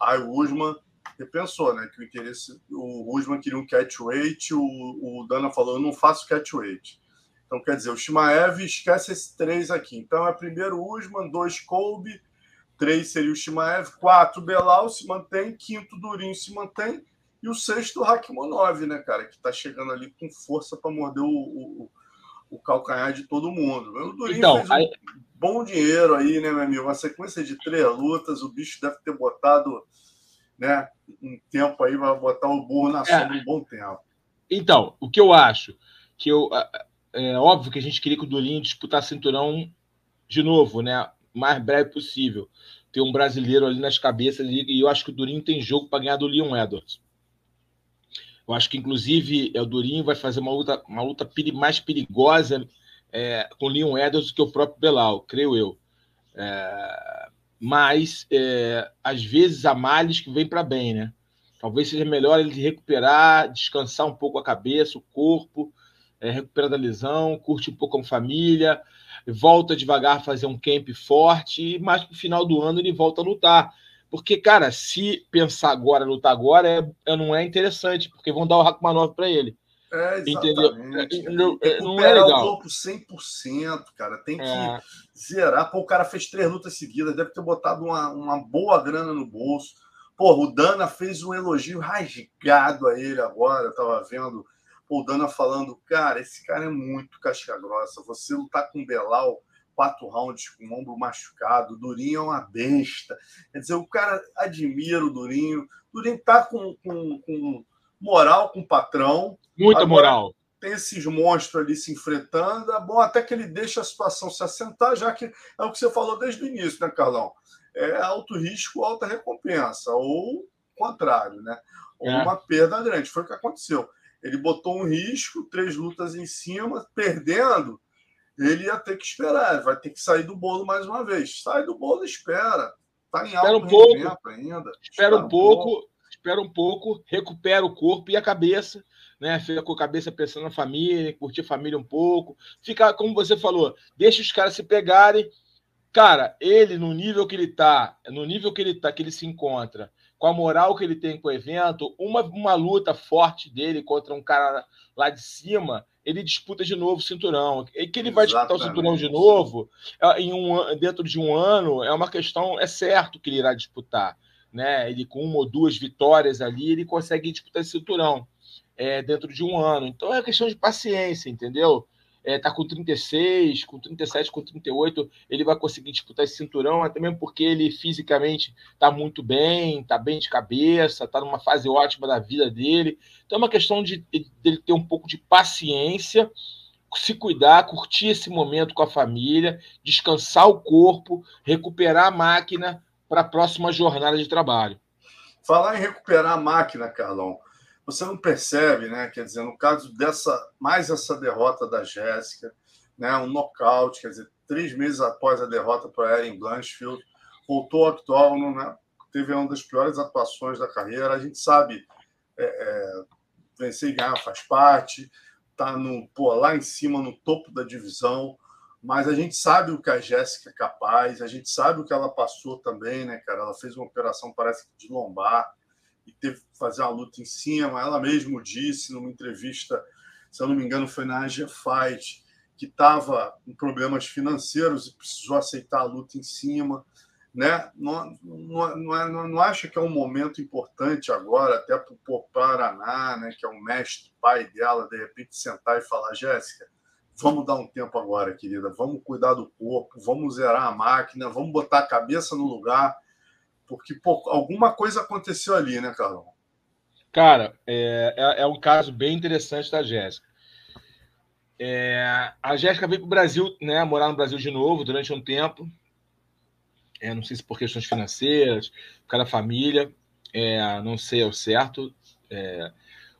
Aí o Usman repensou, né? Que o interesse. O Usman queria um catchweight, o, o Dana falou: eu não faço catchweight. Então, quer dizer, o Shimaev esquece esses três aqui. Então, é primeiro Usman, dois Colby, três seria o Shimaev, quatro Belal se mantém, quinto Durinho se mantém, e o sexto, o Rakimonov, né, cara, que tá chegando ali com força para morder o, o, o, calcanhar de todo mundo. O Durinho então, fez um aí... bom dinheiro aí, né, meu amigo? Uma sequência de três lutas, o bicho deve ter botado né, um tempo aí, vai botar o burro na é. sombra um bom tempo. Então, o que eu acho, que eu. É óbvio que a gente queria que o Durinho disputasse cinturão de novo, né? O mais breve possível. Ter um brasileiro ali nas cabeças, e eu acho que o Durinho tem jogo para ganhar do Leon Edwards. Eu acho que, inclusive, o Durinho vai fazer uma luta, uma luta mais perigosa é, com Leon Edwards do que o próprio Belal, creio eu. É, mas, é, às vezes, há males que vêm para bem, né? Talvez seja melhor ele recuperar, descansar um pouco a cabeça, o corpo, é, recuperar da lesão, curte um pouco com a família, volta devagar a fazer um camp forte, e mais para o final do ano ele volta a lutar. Porque, cara, se pensar agora, lutar agora, é, é não é interessante, porque vão dar o Rakhmanov para ele. É, Entendeu? Não, não é legal. o corpo 100%, cara. Tem que é. zerar. Pô, o cara fez três lutas seguidas, deve ter botado uma, uma boa grana no bolso. Pô, o Dana fez um elogio rasgado a ele agora. Eu tava vendo Pô, o Dana falando, cara, esse cara é muito casca grossa. Você lutar com o Belal quatro rounds com o ombro machucado. O Durinho é uma besta. Quer dizer, o cara admira o Durinho. O Durinho tá com, com, com moral com o patrão. Muita Agora, moral. Tem esses monstros ali se enfrentando. É bom até que ele deixa a situação se assentar, já que é o que você falou desde o início, né, Carlão? É alto risco, alta recompensa. Ou contrário, né? Ou é. uma perda grande. Foi o que aconteceu. Ele botou um risco, três lutas em cima, perdendo ele ia ter que esperar, vai ter que sair do bolo mais uma vez. Sai do bolo, espera. Está em alto um pouco, ainda. Espera, espera um pouco, pouco, espera um pouco, recupera o corpo e a cabeça, né? Fica com a cabeça pensando na família, curtir a família um pouco. Fica, como você falou, deixa os caras se pegarem. Cara, ele, no nível que ele tá, no nível que ele tá, que ele se encontra, com a moral que ele tem com o evento, uma, uma luta forte dele contra um cara lá de cima, ele disputa de novo o cinturão. E que ele vai disputar o cinturão de novo é, em um, dentro de um ano é uma questão, é certo que ele irá disputar. Né? Ele com uma ou duas vitórias ali, ele consegue disputar esse cinturão é, dentro de um ano. Então é questão de paciência, entendeu? É, tá com 36, com 37, com 38, ele vai conseguir disputar esse cinturão, até mesmo porque ele fisicamente tá muito bem, tá bem de cabeça, tá numa fase ótima da vida dele. Então é uma questão de dele ter um pouco de paciência, se cuidar, curtir esse momento com a família, descansar o corpo, recuperar a máquina para a próxima jornada de trabalho. Falar em recuperar a máquina, Carlão, você não percebe, né? Quer dizer, no caso dessa, mais essa derrota da Jéssica, né? Um nocaute, quer dizer, três meses após a derrota para Erin Blanchfield, voltou ao octógono, né? Teve uma das piores atuações da carreira. A gente sabe, é, é, vencer e ganhar faz parte, tá no, pô, lá em cima, no topo da divisão, mas a gente sabe o que a Jéssica é capaz, a gente sabe o que ela passou também, né, cara? Ela fez uma operação, parece que de lombar, e teve que fazer uma luta em cima. Ela mesmo disse numa entrevista, se eu não me engano, foi na Asia Fight, que estava com problemas financeiros e precisou aceitar a luta em cima. Né? Não, não, não, não acha que é um momento importante agora, até para o Paraná, né, que é o mestre pai dela, de repente sentar e falar: Jéssica, vamos dar um tempo agora, querida, vamos cuidar do corpo, vamos zerar a máquina, vamos botar a cabeça no lugar porque pô, alguma coisa aconteceu ali, né, Carlão? Cara, é, é, é um caso bem interessante da Jéssica. É, a Jéssica veio para o Brasil, né, morar no Brasil de novo durante um tempo. É, não sei se por questões financeiras, por causa da família, é, não sei ao certo. É,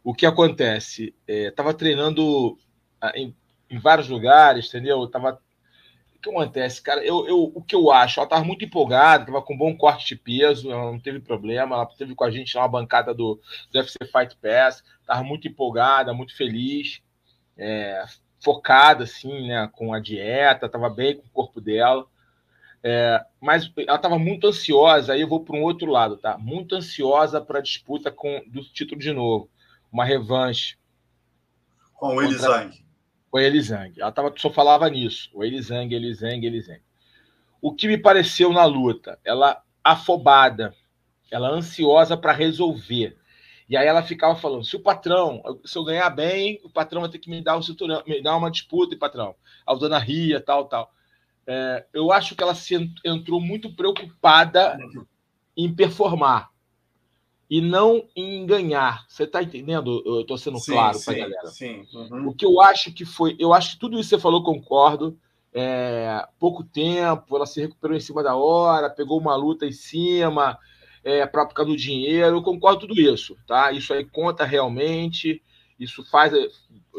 o que acontece? Estava é, treinando ah, em, em, vários lugares, entendeu? Estava que acontece, cara? Eu, eu, o que eu acho? Ela estava muito empolgada, estava com um bom corte de peso, ela não teve problema. Ela teve com a gente na bancada do, do UFC Fight Pass, estava muito empolgada, muito feliz, é, focada, assim, né, com a dieta, estava bem com o corpo dela. É, mas ela estava muito ansiosa, aí eu vou para um outro lado, tá? Muito ansiosa para a disputa com, do título de novo. Uma revanche. Com o Elisang o Elisang. Ela tava, só falava nisso. O Elisang, Elisang, Elisang. O que me pareceu na luta? Ela afobada, ela ansiosa para resolver. E aí ela ficava falando: se o patrão, se eu ganhar bem, o patrão vai ter que me dar um cinturão, me dar uma disputa, patrão. A dona Ria, tal, tal. É, eu acho que ela se entrou muito preocupada em performar e não em ganhar. Você está entendendo? Eu estou sendo sim, claro para a galera. Sim. Uhum. O que eu acho que foi, eu acho que tudo isso que você falou, concordo. É, pouco tempo, ela se recuperou em cima da hora, pegou uma luta em cima, é, para ficar do dinheiro. Eu concordo tudo isso, tá? Isso aí conta realmente. Isso faz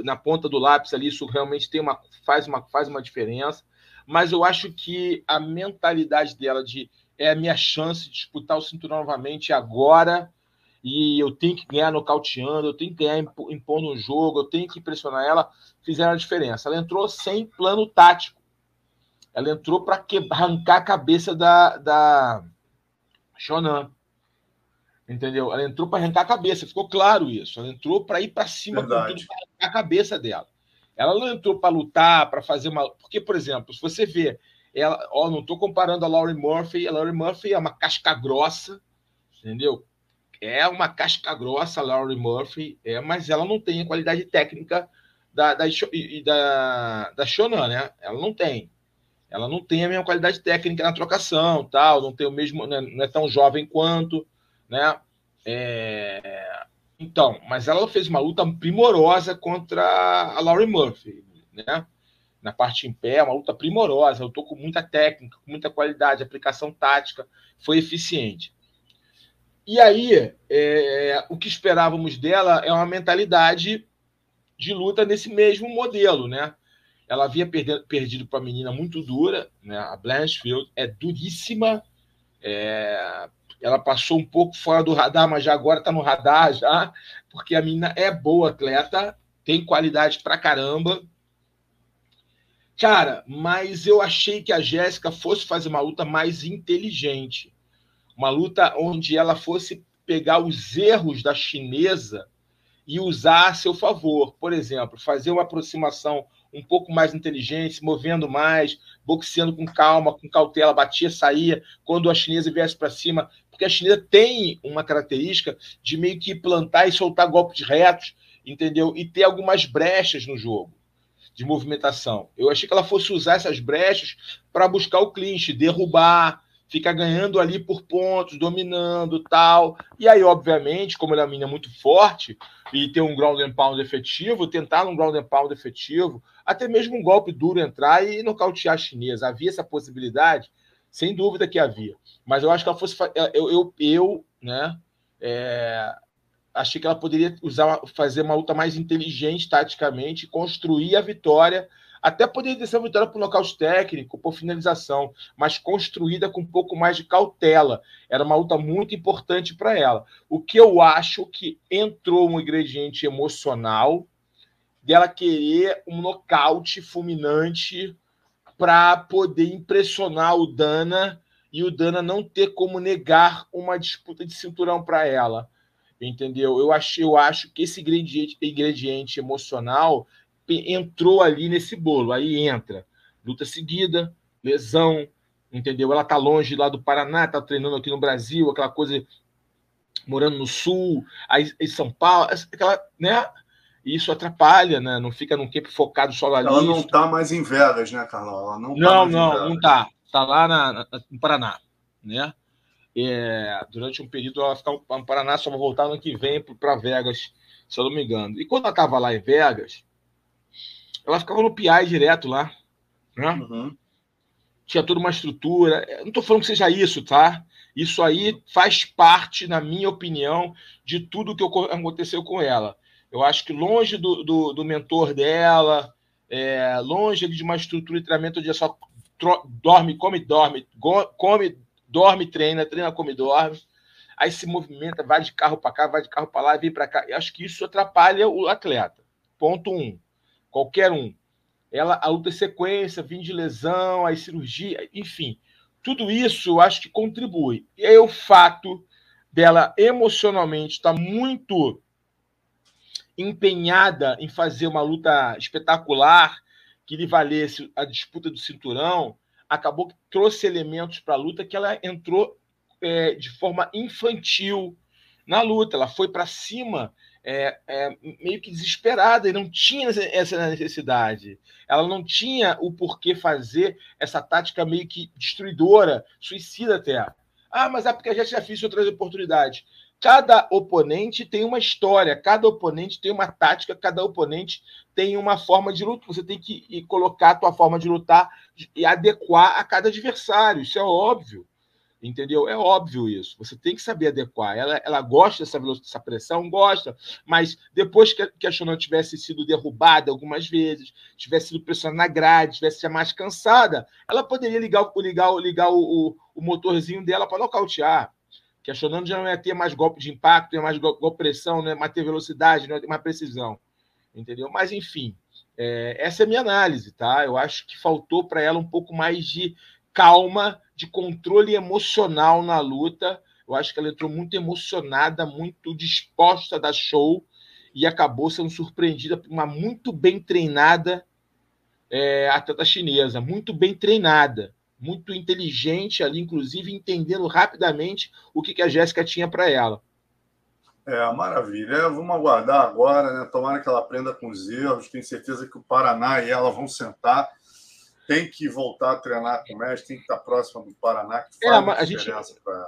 na ponta do lápis ali, isso realmente tem uma faz uma faz uma diferença. Mas eu acho que a mentalidade dela de é a minha chance de disputar o cinturão novamente agora e eu tenho que ganhar nocauteando, eu tenho que ganhar impondo um jogo, eu tenho que pressionar ela, fizeram a diferença. Ela entrou sem plano tático. Ela entrou para arrancar a cabeça da, da Shonan. Entendeu? Ela entrou para arrancar a cabeça, ficou claro isso. Ela entrou para ir para cima com tudo, para arrancar a cabeça dela. Ela não entrou para lutar, para fazer uma. Porque, por exemplo, se você vê, ela, ó, não estou comparando a Laurie Murphy, a Laurie Murphy é uma casca grossa, entendeu? É uma casca grossa, a Laurie Murphy, é, mas ela não tem a qualidade técnica da, da, da, da Shonan, né? Ela não tem. Ela não tem a mesma qualidade técnica na trocação, tal, não tem o mesmo, né, não é tão jovem quanto, né? É... Então, mas ela fez uma luta primorosa contra a Laurie Murphy, né? Na parte em pé, uma luta primorosa. Eu tô com muita técnica, com muita qualidade, aplicação tática, foi eficiente. E aí, é, o que esperávamos dela é uma mentalidade de luta nesse mesmo modelo, né? Ela havia perdido, para uma menina muito dura, né? A Blanchfield é duríssima, é, ela passou um pouco fora do radar, mas já agora está no radar já, porque a menina é boa atleta, tem qualidade pra caramba. Cara, mas eu achei que a Jéssica fosse fazer uma luta mais inteligente. Uma luta onde ela fosse pegar os erros da chinesa e usar a seu favor. Por exemplo, fazer uma aproximação um pouco mais inteligente, se movendo mais, boxeando com calma, com cautela, batia, saía. Quando a chinesa viesse para cima, porque a chinesa tem uma característica de meio que plantar e soltar golpes retos, entendeu? E ter algumas brechas no jogo de movimentação. Eu achei que ela fosse usar essas brechas para buscar o clinch, derrubar, ficar ganhando ali por pontos, dominando tal. E aí, obviamente, como ela é uma mina muito forte e tem um ground and pound efetivo, tentar um ground and pound efetivo, até mesmo um golpe duro entrar e nocautear a chinesa. Havia essa possibilidade? Sem dúvida que havia. Mas eu acho que ela fosse. Eu, eu, eu né? É, achei que ela poderia usar, fazer uma luta mais inteligente taticamente, construir a vitória. Até poderia ser uma vitória por nocaute técnico, por finalização, mas construída com um pouco mais de cautela. Era uma luta muito importante para ela. O que eu acho que entrou um ingrediente emocional dela querer um nocaute fulminante para poder impressionar o Dana e o Dana não ter como negar uma disputa de cinturão para ela. Entendeu? Eu acho, eu acho que esse ingrediente, ingrediente emocional entrou ali nesse bolo. Aí entra luta seguida, lesão, entendeu? Ela tá longe lá do Paraná, tá treinando aqui no Brasil, aquela coisa morando no sul, aí em São Paulo, aquela, né? E isso atrapalha, né? Não fica num tempo focado só lá Ela não está mais em Vegas, né, Carlão? Ela não, tá não, não, não tá. Está lá na, na, no Paraná, né? É, durante um período ela fica no Paraná, só vai voltar no ano que vem para Vegas, se eu não me engano. E quando ela estava lá em Vegas, ela ficava no PI direto lá, né? Uhum. Tinha toda uma estrutura. Eu não estou falando que seja isso, tá? Isso aí faz parte, na minha opinião, de tudo que aconteceu com ela. Eu acho que longe do, do, do mentor dela, é, longe de uma estrutura de treinamento onde é só dorme, come, dorme, come, dorme, treina, treina, come, dorme. Aí se movimenta, vai de carro para cá, vai de carro para lá, vem para cá. Eu acho que isso atrapalha o atleta. Ponto um. Qualquer um. Ela, a luta sequência, vim de lesão, aí cirurgia, enfim. Tudo isso eu acho que contribui. E aí o fato dela emocionalmente estar tá muito empenhada em fazer uma luta espetacular que lhe valesse a disputa do cinturão, acabou que trouxe elementos para a luta que ela entrou é, de forma infantil na luta. Ela foi para cima é, é, meio que desesperada e não tinha essa necessidade. Ela não tinha o porquê fazer essa tática meio que destruidora, suicida até. Ah, mas é porque a gente já fez outras oportunidades. Cada oponente tem uma história, cada oponente tem uma tática, cada oponente tem uma forma de luta. Você tem que colocar a tua forma de lutar e adequar a cada adversário, isso é óbvio. Entendeu? É óbvio isso. Você tem que saber adequar. Ela, ela gosta dessa, dessa pressão? Gosta. Mas depois que, que a Shonan tivesse sido derrubada algumas vezes, tivesse sido pressionada na grade, tivesse mais cansada, ela poderia ligar, ligar, ligar o, o, o motorzinho dela para nocautear. Que Shonan já não ia ter mais golpe de impacto, ia mais golpe, pressão, ia mais ter velocidade, não ter mais precisão. Entendeu? Mas, enfim, é, essa é a minha análise, tá? Eu acho que faltou para ela um pouco mais de calma, de controle emocional na luta. Eu acho que ela entrou muito emocionada, muito disposta a dar show e acabou sendo surpreendida por uma muito bem treinada é, atleta chinesa, muito bem treinada, muito inteligente ali, inclusive entendendo rapidamente o que, que a Jéssica tinha para ela. É, maravilha. É, vamos aguardar agora, né? Tomara que ela aprenda com os erros. Tenho certeza que o Paraná e ela vão sentar tem que voltar a treinar com o mestre, tem que estar próximo do Paraná, que é, faz é, a gente,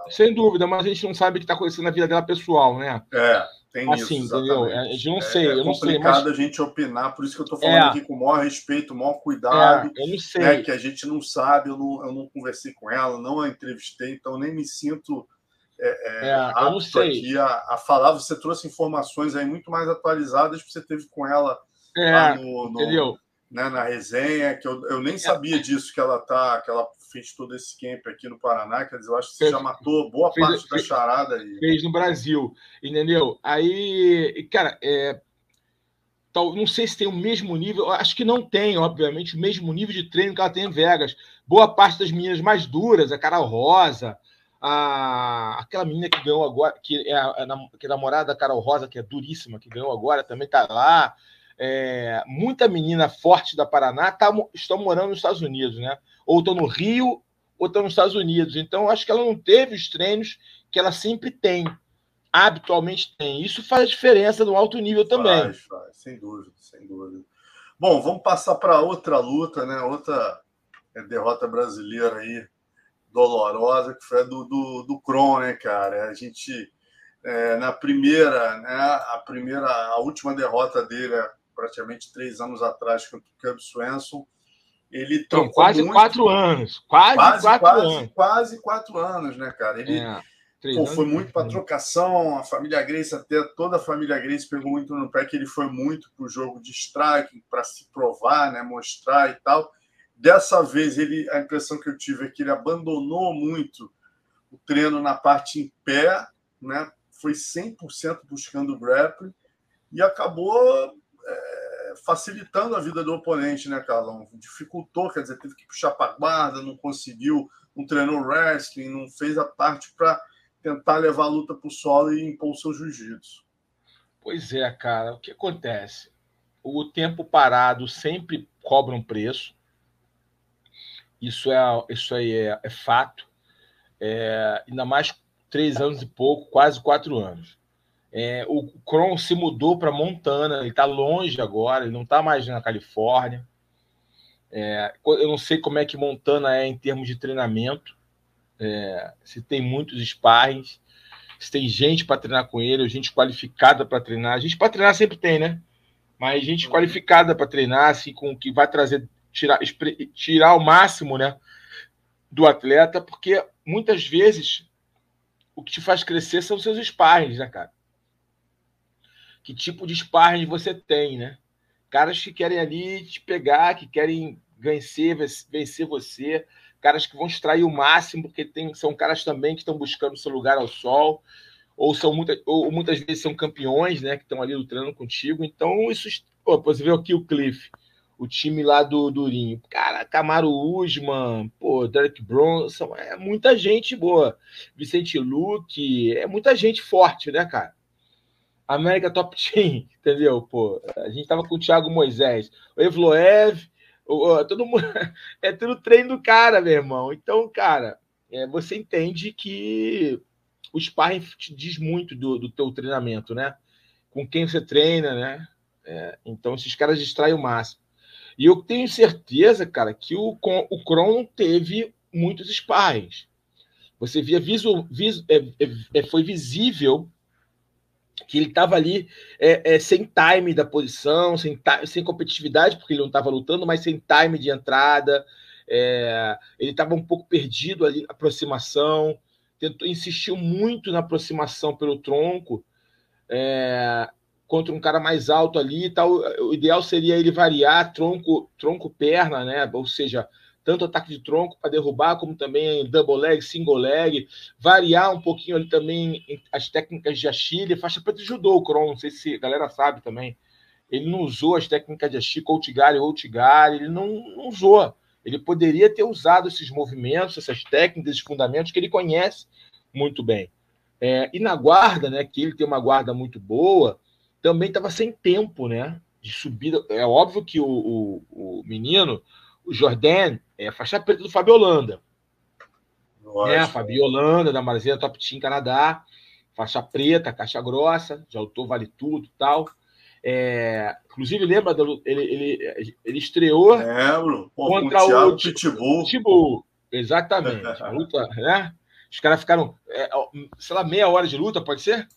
Sem dúvida, mas a gente não sabe o que está acontecendo na vida dela pessoal, né? É, tem assim, isso. Entendeu? É, a gente não sei, é, eu não sei. É complicado a gente opinar, por isso que eu estou falando é. aqui com o maior respeito, o maior cuidado. É, eu não sei. Né, que a gente não sabe, eu não, eu não conversei com ela, não a entrevistei, então nem me sinto. É, é, apto aqui a, a, falar. Você trouxe informações aí muito mais atualizadas que você teve com ela é, no, no, entendeu? Né, na resenha, que eu, eu nem sabia disso que ela tá, que ela fez todo esse camp aqui no Paraná, quer dizer, eu acho que você fez, já matou boa fez, parte fez, da charada aí. Fez no Brasil, entendeu? Aí, cara, é, tal, não sei se tem o mesmo nível, acho que não tem, obviamente, o mesmo nível de treino que ela tem em Vegas. Boa parte das meninas mais duras, a Carol Rosa, a, aquela menina que ganhou agora, que é a, a, que é a namorada da Carol Rosa, que é duríssima, que ganhou agora, também tá lá é, muita menina forte da Paraná tá, estão morando nos Estados Unidos, né? Ou estão no Rio, ou estão nos Estados Unidos. Então, acho que ela não teve os treinos que ela sempre tem, habitualmente tem. Isso faz diferença no alto nível também. Faz, faz, sem dúvida, sem dúvida. Bom, vamos passar para outra luta, né? Outra é, derrota brasileira aí, dolorosa, que foi a do, do, do Kron, né, cara? A gente. É, na primeira, né, a primeira, a última derrota dele praticamente três anos atrás contra o Cub Swenson. Ele então, quase muito, quatro anos. Quase, quase quatro quase, anos. Quase quatro anos, né, cara? Ele é, pô, foi muito para trocação. A família Grace, até toda a família Grace pegou muito no pé que ele foi muito para o jogo de strike, para se provar, né, mostrar e tal. Dessa vez, ele, a impressão que eu tive é que ele abandonou muito o treino na parte em pé, né? Foi 100% buscando o grappling e acabou facilitando a vida do oponente, né, Carlão? Dificultou, quer dizer, teve que puxar para a guarda, não conseguiu, não treinou wrestling, não fez a parte para tentar levar a luta para o solo e impor o seu jiu-jitsu. Pois é, cara. O que acontece? O tempo parado sempre cobra um preço. Isso, é, isso aí é, é fato. É, ainda mais três anos e pouco, quase quatro anos. É, o Kron se mudou para Montana, ele está longe agora, ele não está mais na Califórnia. É, eu não sei como é que Montana é em termos de treinamento, é, se tem muitos sparrings, se tem gente para treinar com ele, gente qualificada para treinar. A gente para treinar sempre tem, né? Mas gente uhum. qualificada para treinar, assim, com que vai trazer, tirar, tirar o máximo, né? Do atleta, porque muitas vezes o que te faz crescer são os seus sparrings, né, cara? Que tipo de sparring você tem, né? Caras que querem ali te pegar, que querem vencer, vencer você, caras que vão extrair o máximo, porque tem, são caras também que estão buscando seu lugar ao sol, ou são muita, ou muitas vezes são campeões, né? Que estão ali lutando contigo. Então, isso. Pô, você vê aqui o Cliff, o time lá do Durinho. Cara, Camaro Usman, pô, Derek Bronson, é muita gente boa. Vicente Luque, é muita gente forte, né, cara? América Top Team, entendeu? Pô, a gente tava com o Thiago Moisés, o Evloev, o, todo mundo. É tudo treino do cara, meu irmão. Então, cara, é, você entende que o sparring te diz muito do, do teu treinamento, né? Com quem você treina, né? É, então, esses caras distraem o máximo. E eu tenho certeza, cara, que o, o Kron teve muitos sparrings. Você via, visu, visu, é, é, é foi visível que ele estava ali é, é, sem time da posição, sem, sem competitividade, porque ele não estava lutando, mas sem time de entrada. É, ele estava um pouco perdido ali na aproximação. tentou, insistiu muito na aproximação pelo tronco é, contra um cara mais alto ali. Tal. O ideal seria ele variar tronco, tronco perna, né? Ou seja, tanto ataque de tronco para derrubar, como também double leg, single leg, variar um pouquinho ali também as técnicas de Achille, faixa preta de judô, o Kron, não sei se a galera sabe também. Ele não usou as técnicas de Achille, Outigari, Outigari, ele não, não usou. Ele poderia ter usado esses movimentos, essas técnicas, esses fundamentos que ele conhece muito bem. É, e na guarda, né, que ele tem uma guarda muito boa, também estava sem tempo, né, de subida. É óbvio que o, o, o menino, o Jordan, é a faixa preta do Fábio Holanda. É, Fabio Holanda, da Marzena Top Team Canadá, faixa preta, caixa grossa, de autor vale tudo tal. É, inclusive, lembra? Do, ele, ele, ele estreou é, contra o, o Pitbull. Pitbull. Exatamente. A luta, né? Os caras ficaram, é, sei lá, meia hora de luta, pode ser?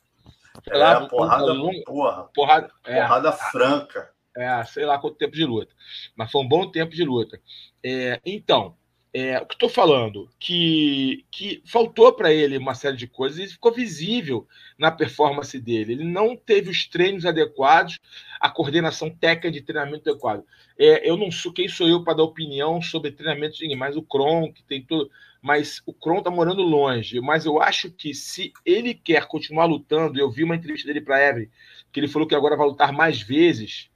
É, lá, porrada, porra, porrada, é, porrada franca. É, sei lá quanto tempo de luta. Mas foi um bom tempo de luta. É, então, é, o que estou falando? Que, que faltou para ele uma série de coisas e ficou visível na performance dele. Ele não teve os treinos adequados, a coordenação técnica de treinamento adequado. É, eu não sou quem sou eu para dar opinião sobre treinamento de ninguém, mas o Kron, que tem tudo. Mas o Kron está morando longe. Mas eu acho que se ele quer continuar lutando, eu vi uma entrevista dele para a que ele falou que agora vai lutar mais vezes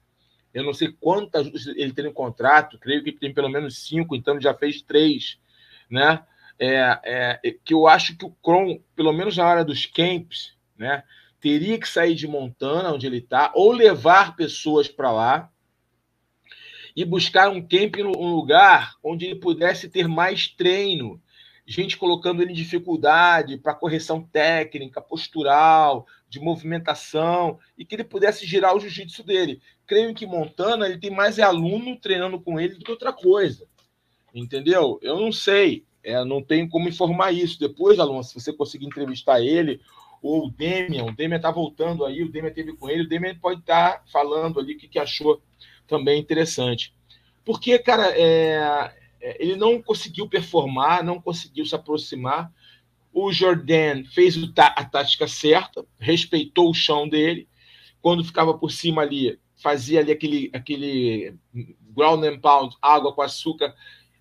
eu não sei quantas ele tem no contrato, creio que tem pelo menos cinco, então já fez três, né? É, é, que eu acho que o Kron, pelo menos na hora dos camps, né, teria que sair de Montana, onde ele está, ou levar pessoas para lá e buscar um camp um lugar onde ele pudesse ter mais treino, gente colocando ele em dificuldade para correção técnica, postural, de movimentação, e que ele pudesse girar o jiu-jitsu dele. Creio que Montana ele tem mais aluno treinando com ele do que outra coisa. Entendeu? Eu não sei, é, não tenho como informar isso. Depois, Alonso, se você conseguir entrevistar ele, ou o Demian, o Demian está voltando aí, o Demian teve com ele, o Demian pode estar tá falando ali o que, que achou também interessante. Porque, cara, é, é, ele não conseguiu performar, não conseguiu se aproximar. O Jordan fez a tática certa, respeitou o chão dele. Quando ficava por cima ali, fazia ali aquele, aquele ground and pound, água com açúcar,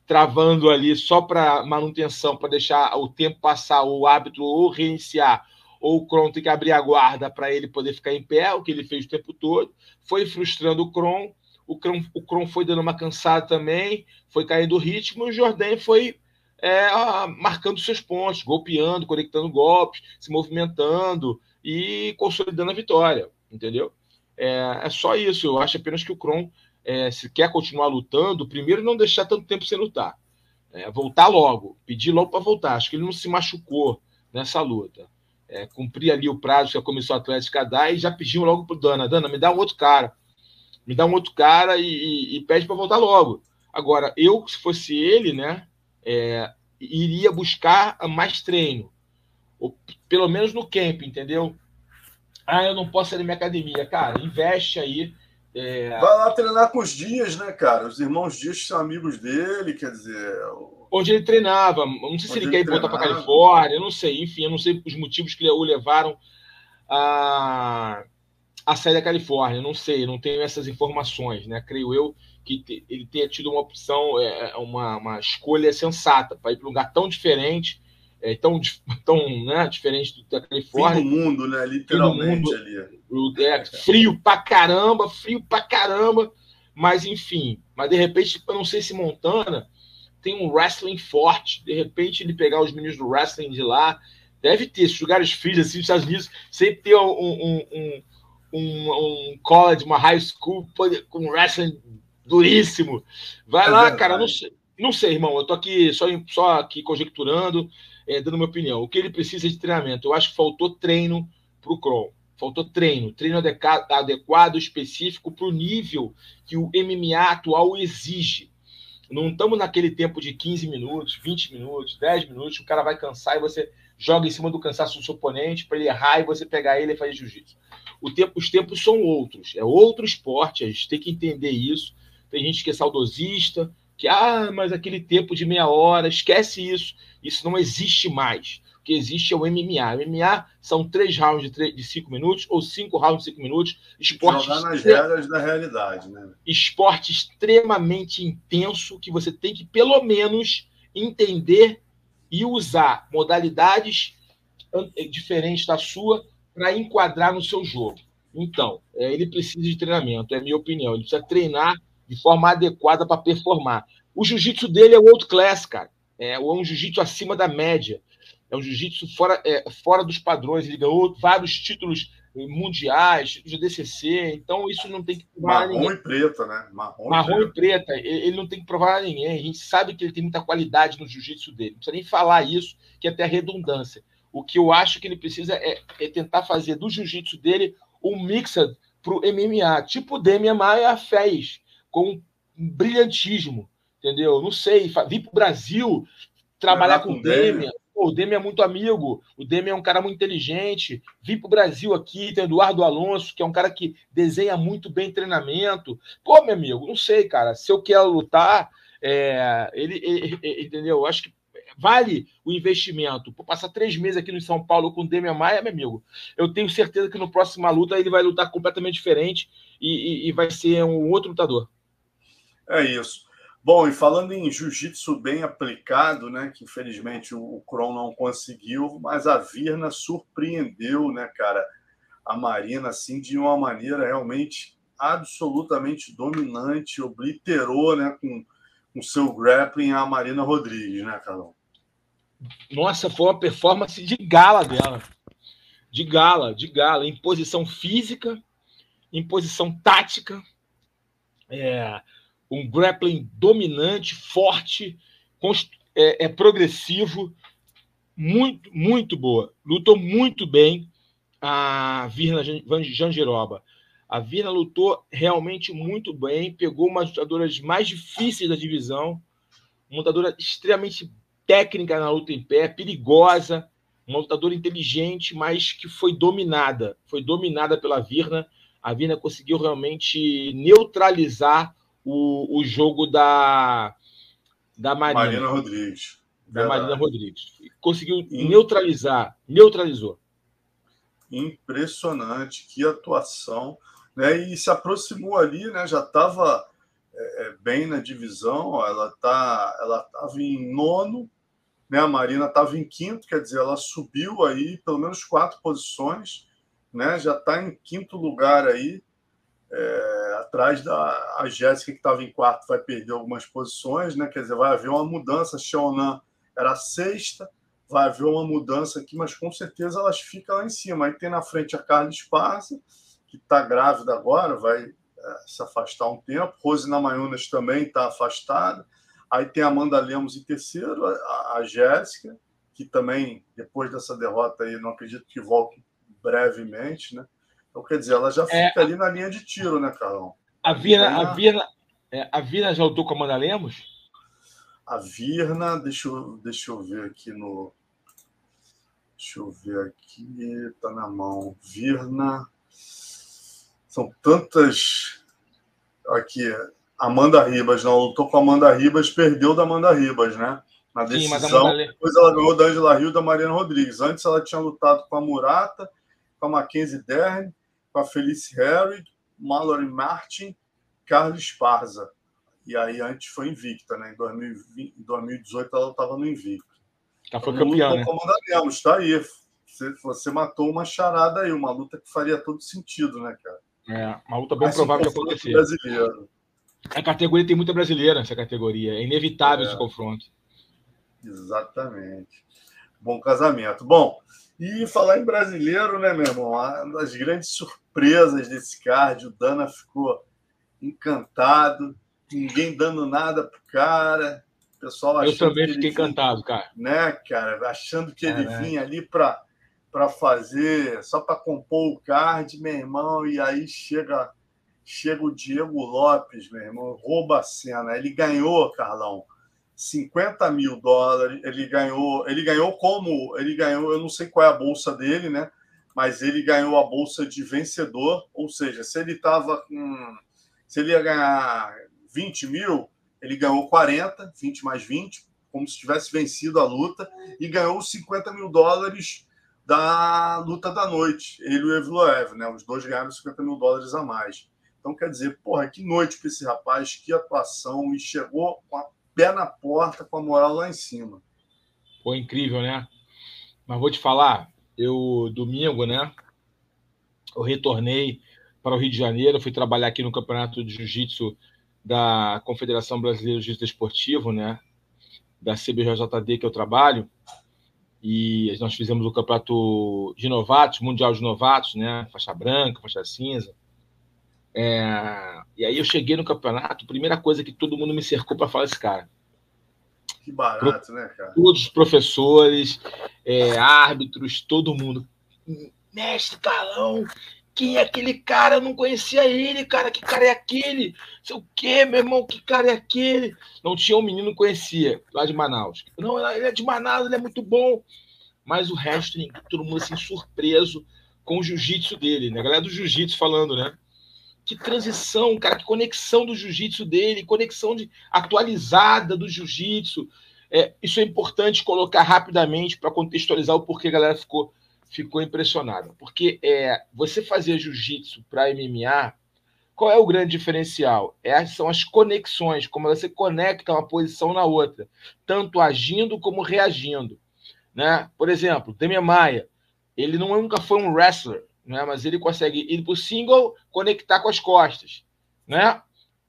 travando ali só para manutenção, para deixar o tempo passar, o hábito ou reiniciar, ou o Kron tem que abrir a guarda para ele poder ficar em pé, o que ele fez o tempo todo. Foi frustrando o Kron o Kron, o Kron foi dando uma cansada também, foi caindo o ritmo, e o Jordan foi é, marcando seus pontos, golpeando, conectando golpes, se movimentando e consolidando a vitória, entendeu? É, é só isso, eu acho apenas que o Kron, é, se quer continuar lutando, primeiro não deixar tanto tempo sem lutar, é, voltar logo, pedir logo para voltar, acho que ele não se machucou nessa luta. É, cumprir ali o prazo que a Comissão Atlética dá e já pediu logo para Dana, Dana, me dá um outro cara, me dá um outro cara e, e, e pede para voltar logo. Agora, eu, se fosse ele, né, é, iria buscar mais treino, ou, pelo menos no camp, entendeu? Ah, eu não posso ir na minha academia. Cara, investe aí. É... Vai lá treinar com os Dias, né, cara? Os irmãos Dias são amigos dele, quer dizer. Onde ele treinava. Não sei se ele, ele quer ir voltar para Califórnia, eu não sei. Enfim, eu não sei os motivos que o levaram a a sair da Califórnia. Não sei, não tenho essas informações, né? Creio eu que ele tenha tido uma opção, é, é, uma, uma escolha sensata para ir para um lugar tão diferente, é, tão, tão né, diferente da Califórnia. Fim do mundo, né? Literalmente mundo, ali. É, frio pra caramba, frio pra caramba. Mas enfim, mas de repente, eu não sei se Montana tem um wrestling forte. De repente, ele pegar os meninos do wrestling de lá. Deve ter esses lugares frios assim, nos Estados Unidos, sempre ter um, um, um um, um college, uma high school com wrestling duríssimo. Vai é lá, verdade. cara, não sei, não sei, irmão. Eu tô aqui só, só aqui conjecturando, é, dando minha opinião. O que ele precisa de treinamento? Eu acho que faltou treino para o Kron. Faltou treino, treino adequado, adequado específico para o nível que o MMA atual exige. Não estamos naquele tempo de 15 minutos, 20 minutos, 10 minutos, o cara vai cansar e você joga em cima do cansaço do seu oponente para ele errar e você pegar ele e fazer jiu-jitsu. Tempo, os tempos são outros, é outro esporte, a gente tem que entender isso. Tem gente que é saudosista, que, ah, mas aquele tempo de meia hora, esquece isso, isso não existe mais. que existe é o MMA. O MMA são três rounds de, de cinco minutos ou cinco rounds de cinco minutos. Esporte Jogar nas regras da realidade, né? Esporte extremamente intenso que você tem que, pelo menos, entender e usar modalidades eh, diferentes da sua para enquadrar no seu jogo. Então, é, ele precisa de treinamento, é a minha opinião. Ele precisa treinar de forma adequada para performar. O jiu-jitsu dele é o outro class, cara. É um jiu-jitsu acima da média. É um jiu-jitsu fora, é, fora dos padrões. Ele ganhou vários títulos mundiais, títulos de DCC. Então, isso não tem que provar Marrom ninguém. e preta, né? Marrom, Marrom e preta. Ele não tem que provar a ninguém. A gente sabe que ele tem muita qualidade no jiu-jitsu dele. Não precisa nem falar isso, que é até redundância. O que eu acho que ele precisa é, é tentar fazer do jiu-jitsu dele um mixer para o MMA, tipo o Demian Maia fez, com um brilhantismo, entendeu? Não sei, vir para o Brasil trabalhar com o Demian. Pô, o Demian é muito amigo, o Demian é um cara muito inteligente. Vir para o Brasil aqui, tem Eduardo Alonso, que é um cara que desenha muito bem treinamento. Pô, meu amigo, não sei, cara. Se eu quero lutar, é, ele, ele, ele, entendeu? Eu acho que vale o investimento. Por passar três meses aqui no São Paulo com o Demian Maia, meu amigo, eu tenho certeza que no próximo luta ele vai lutar completamente diferente e, e, e vai ser um outro lutador. É isso. Bom, e falando em jiu-jitsu bem aplicado, né, que infelizmente o, Kron não conseguiu, mas a Virna surpreendeu, né, cara, a Marina, assim, de uma maneira realmente absolutamente dominante, obliterou, né, com o seu grappling a Marina Rodrigues, né, Carlão? Nossa, foi uma performance de gala dela. De gala, de gala, em posição física, em posição tática. É, um grappling dominante, forte, é, é progressivo, muito, muito boa. Lutou muito bem a Virna Jangiroba. A Virna lutou realmente muito bem, pegou uma das lutadoras mais difíceis da divisão, uma lutadora extremamente técnica na luta em pé, perigosa, uma lutadora inteligente, mas que foi dominada, foi dominada pela Virna. A Virna conseguiu realmente neutralizar o, o jogo da, da Marina. Marina Rodrigues. Da Marina Rodrigues. Conseguiu neutralizar, neutralizou. Impressionante, que atuação. Né? E se aproximou ali, né? já estava é, é, bem na divisão, ela tá, ela estava em nono, né? A Marina estava em quinto, quer dizer, ela subiu aí pelo menos quatro posições, né? Já está em quinto lugar aí, é, atrás da a Jéssica que estava em quarto vai perder algumas posições, né? Quer dizer, vai haver uma mudança. Xiaonan era a sexta, vai haver uma mudança aqui, mas com certeza elas ficam lá em cima. Aí tem na frente a Carla Esparza, que está grávida agora, vai é, se afastar um tempo. Rose Namayunas também está afastada. Aí tem a Amanda Lemos em terceiro, a, a Jéssica, que também, depois dessa derrota aí, não acredito que volte brevemente, né? Então, quer dizer, ela já é, fica é, ali na linha de tiro, né, Carlão? A Virna, a Virna, é, a Virna já lutou com a Amanda Lemos? A Virna, deixa eu, deixa eu ver aqui no. Deixa eu ver aqui, tá na mão. Virna. São tantas. Aqui, Amanda Ribas, não lutou com a Amanda Ribas, perdeu da Amanda Ribas, né? Na decisão. Sim, Amanda... Depois ela ganhou da Angela Rio da Mariana Rodrigues. Antes ela tinha lutado com a Murata, com a Mackenzie Dern, com a Felice Harry, Mallory Martin, Carlos Esparza. E aí antes foi invicta, né? Em, 2020, em 2018 ela estava no invicto. Ela foi campeã, né? Comandamos, tá aí. Você, você matou uma charada aí, uma luta que faria todo sentido, né, cara? É, uma luta bem Mas provável de acontecer. Brasileiro. A categoria tem muita brasileira nessa categoria. É inevitável é. esse confronto. Exatamente. Bom casamento. Bom, e falar em brasileiro, né, meu irmão? Uma das grandes surpresas desse card, o Dana ficou encantado, ninguém dando nada pro cara. O pessoal achando Eu também fiquei encantado, cara. Né, cara? Achando que é, ele vinha ali para para fazer, só para compor o card, meu irmão, e aí chega chega o Diego Lopes, meu irmão, rouba a cena. Ele ganhou, Carlão, 50 mil dólares. Ele ganhou, ele ganhou como? Ele ganhou, eu não sei qual é a bolsa dele, né? Mas ele ganhou a bolsa de vencedor, ou seja, se ele estava com. Se ele ia ganhar 20 mil, ele ganhou 40, 20 mais 20, como se tivesse vencido a luta e ganhou os 50 mil dólares da luta da noite. Ele e o Evloev, né? Os dois ganharam 50 mil dólares a mais. Então, quer dizer, porra, que noite para esse rapaz, que atuação, e chegou com a pé na porta, com a moral lá em cima. Foi incrível, né? Mas vou te falar, eu, domingo, né? Eu retornei para o Rio de Janeiro, fui trabalhar aqui no Campeonato de Jiu-Jitsu da Confederação Brasileira de Jiu-Jitsu Esportivo, né? Da CBJJD que eu trabalho. E nós fizemos o campeonato de novatos, mundial de novatos, né? Faixa branca, faixa cinza. É... E aí eu cheguei no campeonato, primeira coisa que todo mundo me cercou para falar esse cara. Que barato, Pro... né, cara? Todos os professores, é, árbitros, todo mundo. Mestre Carlão, quem é aquele cara? Eu não conhecia ele, cara. Que cara é aquele? Sei o quê, meu irmão? Que cara é aquele? Não tinha um menino que conhecia, lá de Manaus. Não, ele é de Manaus, ele é muito bom. Mas o resto, todo mundo assim, surpreso com o jiu-jitsu dele, né? A galera do jiu-jitsu falando, né? Que transição, cara, que conexão do jiu-jitsu dele, conexão de, atualizada do jiu-jitsu. É, isso é importante colocar rapidamente para contextualizar o porquê a galera ficou ficou impressionada. Porque é, você fazer jiu-jitsu para MMA, qual é o grande diferencial? É, são as conexões, como você conecta uma posição na outra, tanto agindo como reagindo. Né? Por exemplo, Demian Maia, ele nunca foi um wrestler, né? mas ele consegue ir para o single, conectar com as costas. Né?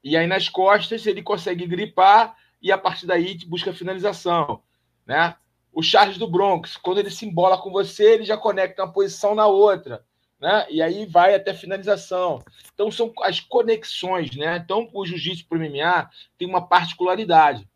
E aí nas costas ele consegue gripar e a partir daí busca a finalização. Né? o Charles do Bronx, quando ele se embola com você, ele já conecta uma posição na outra, né? E aí vai até finalização. Então são as conexões, né? Então o jiu-jitsu para o MMA tem uma particularidade.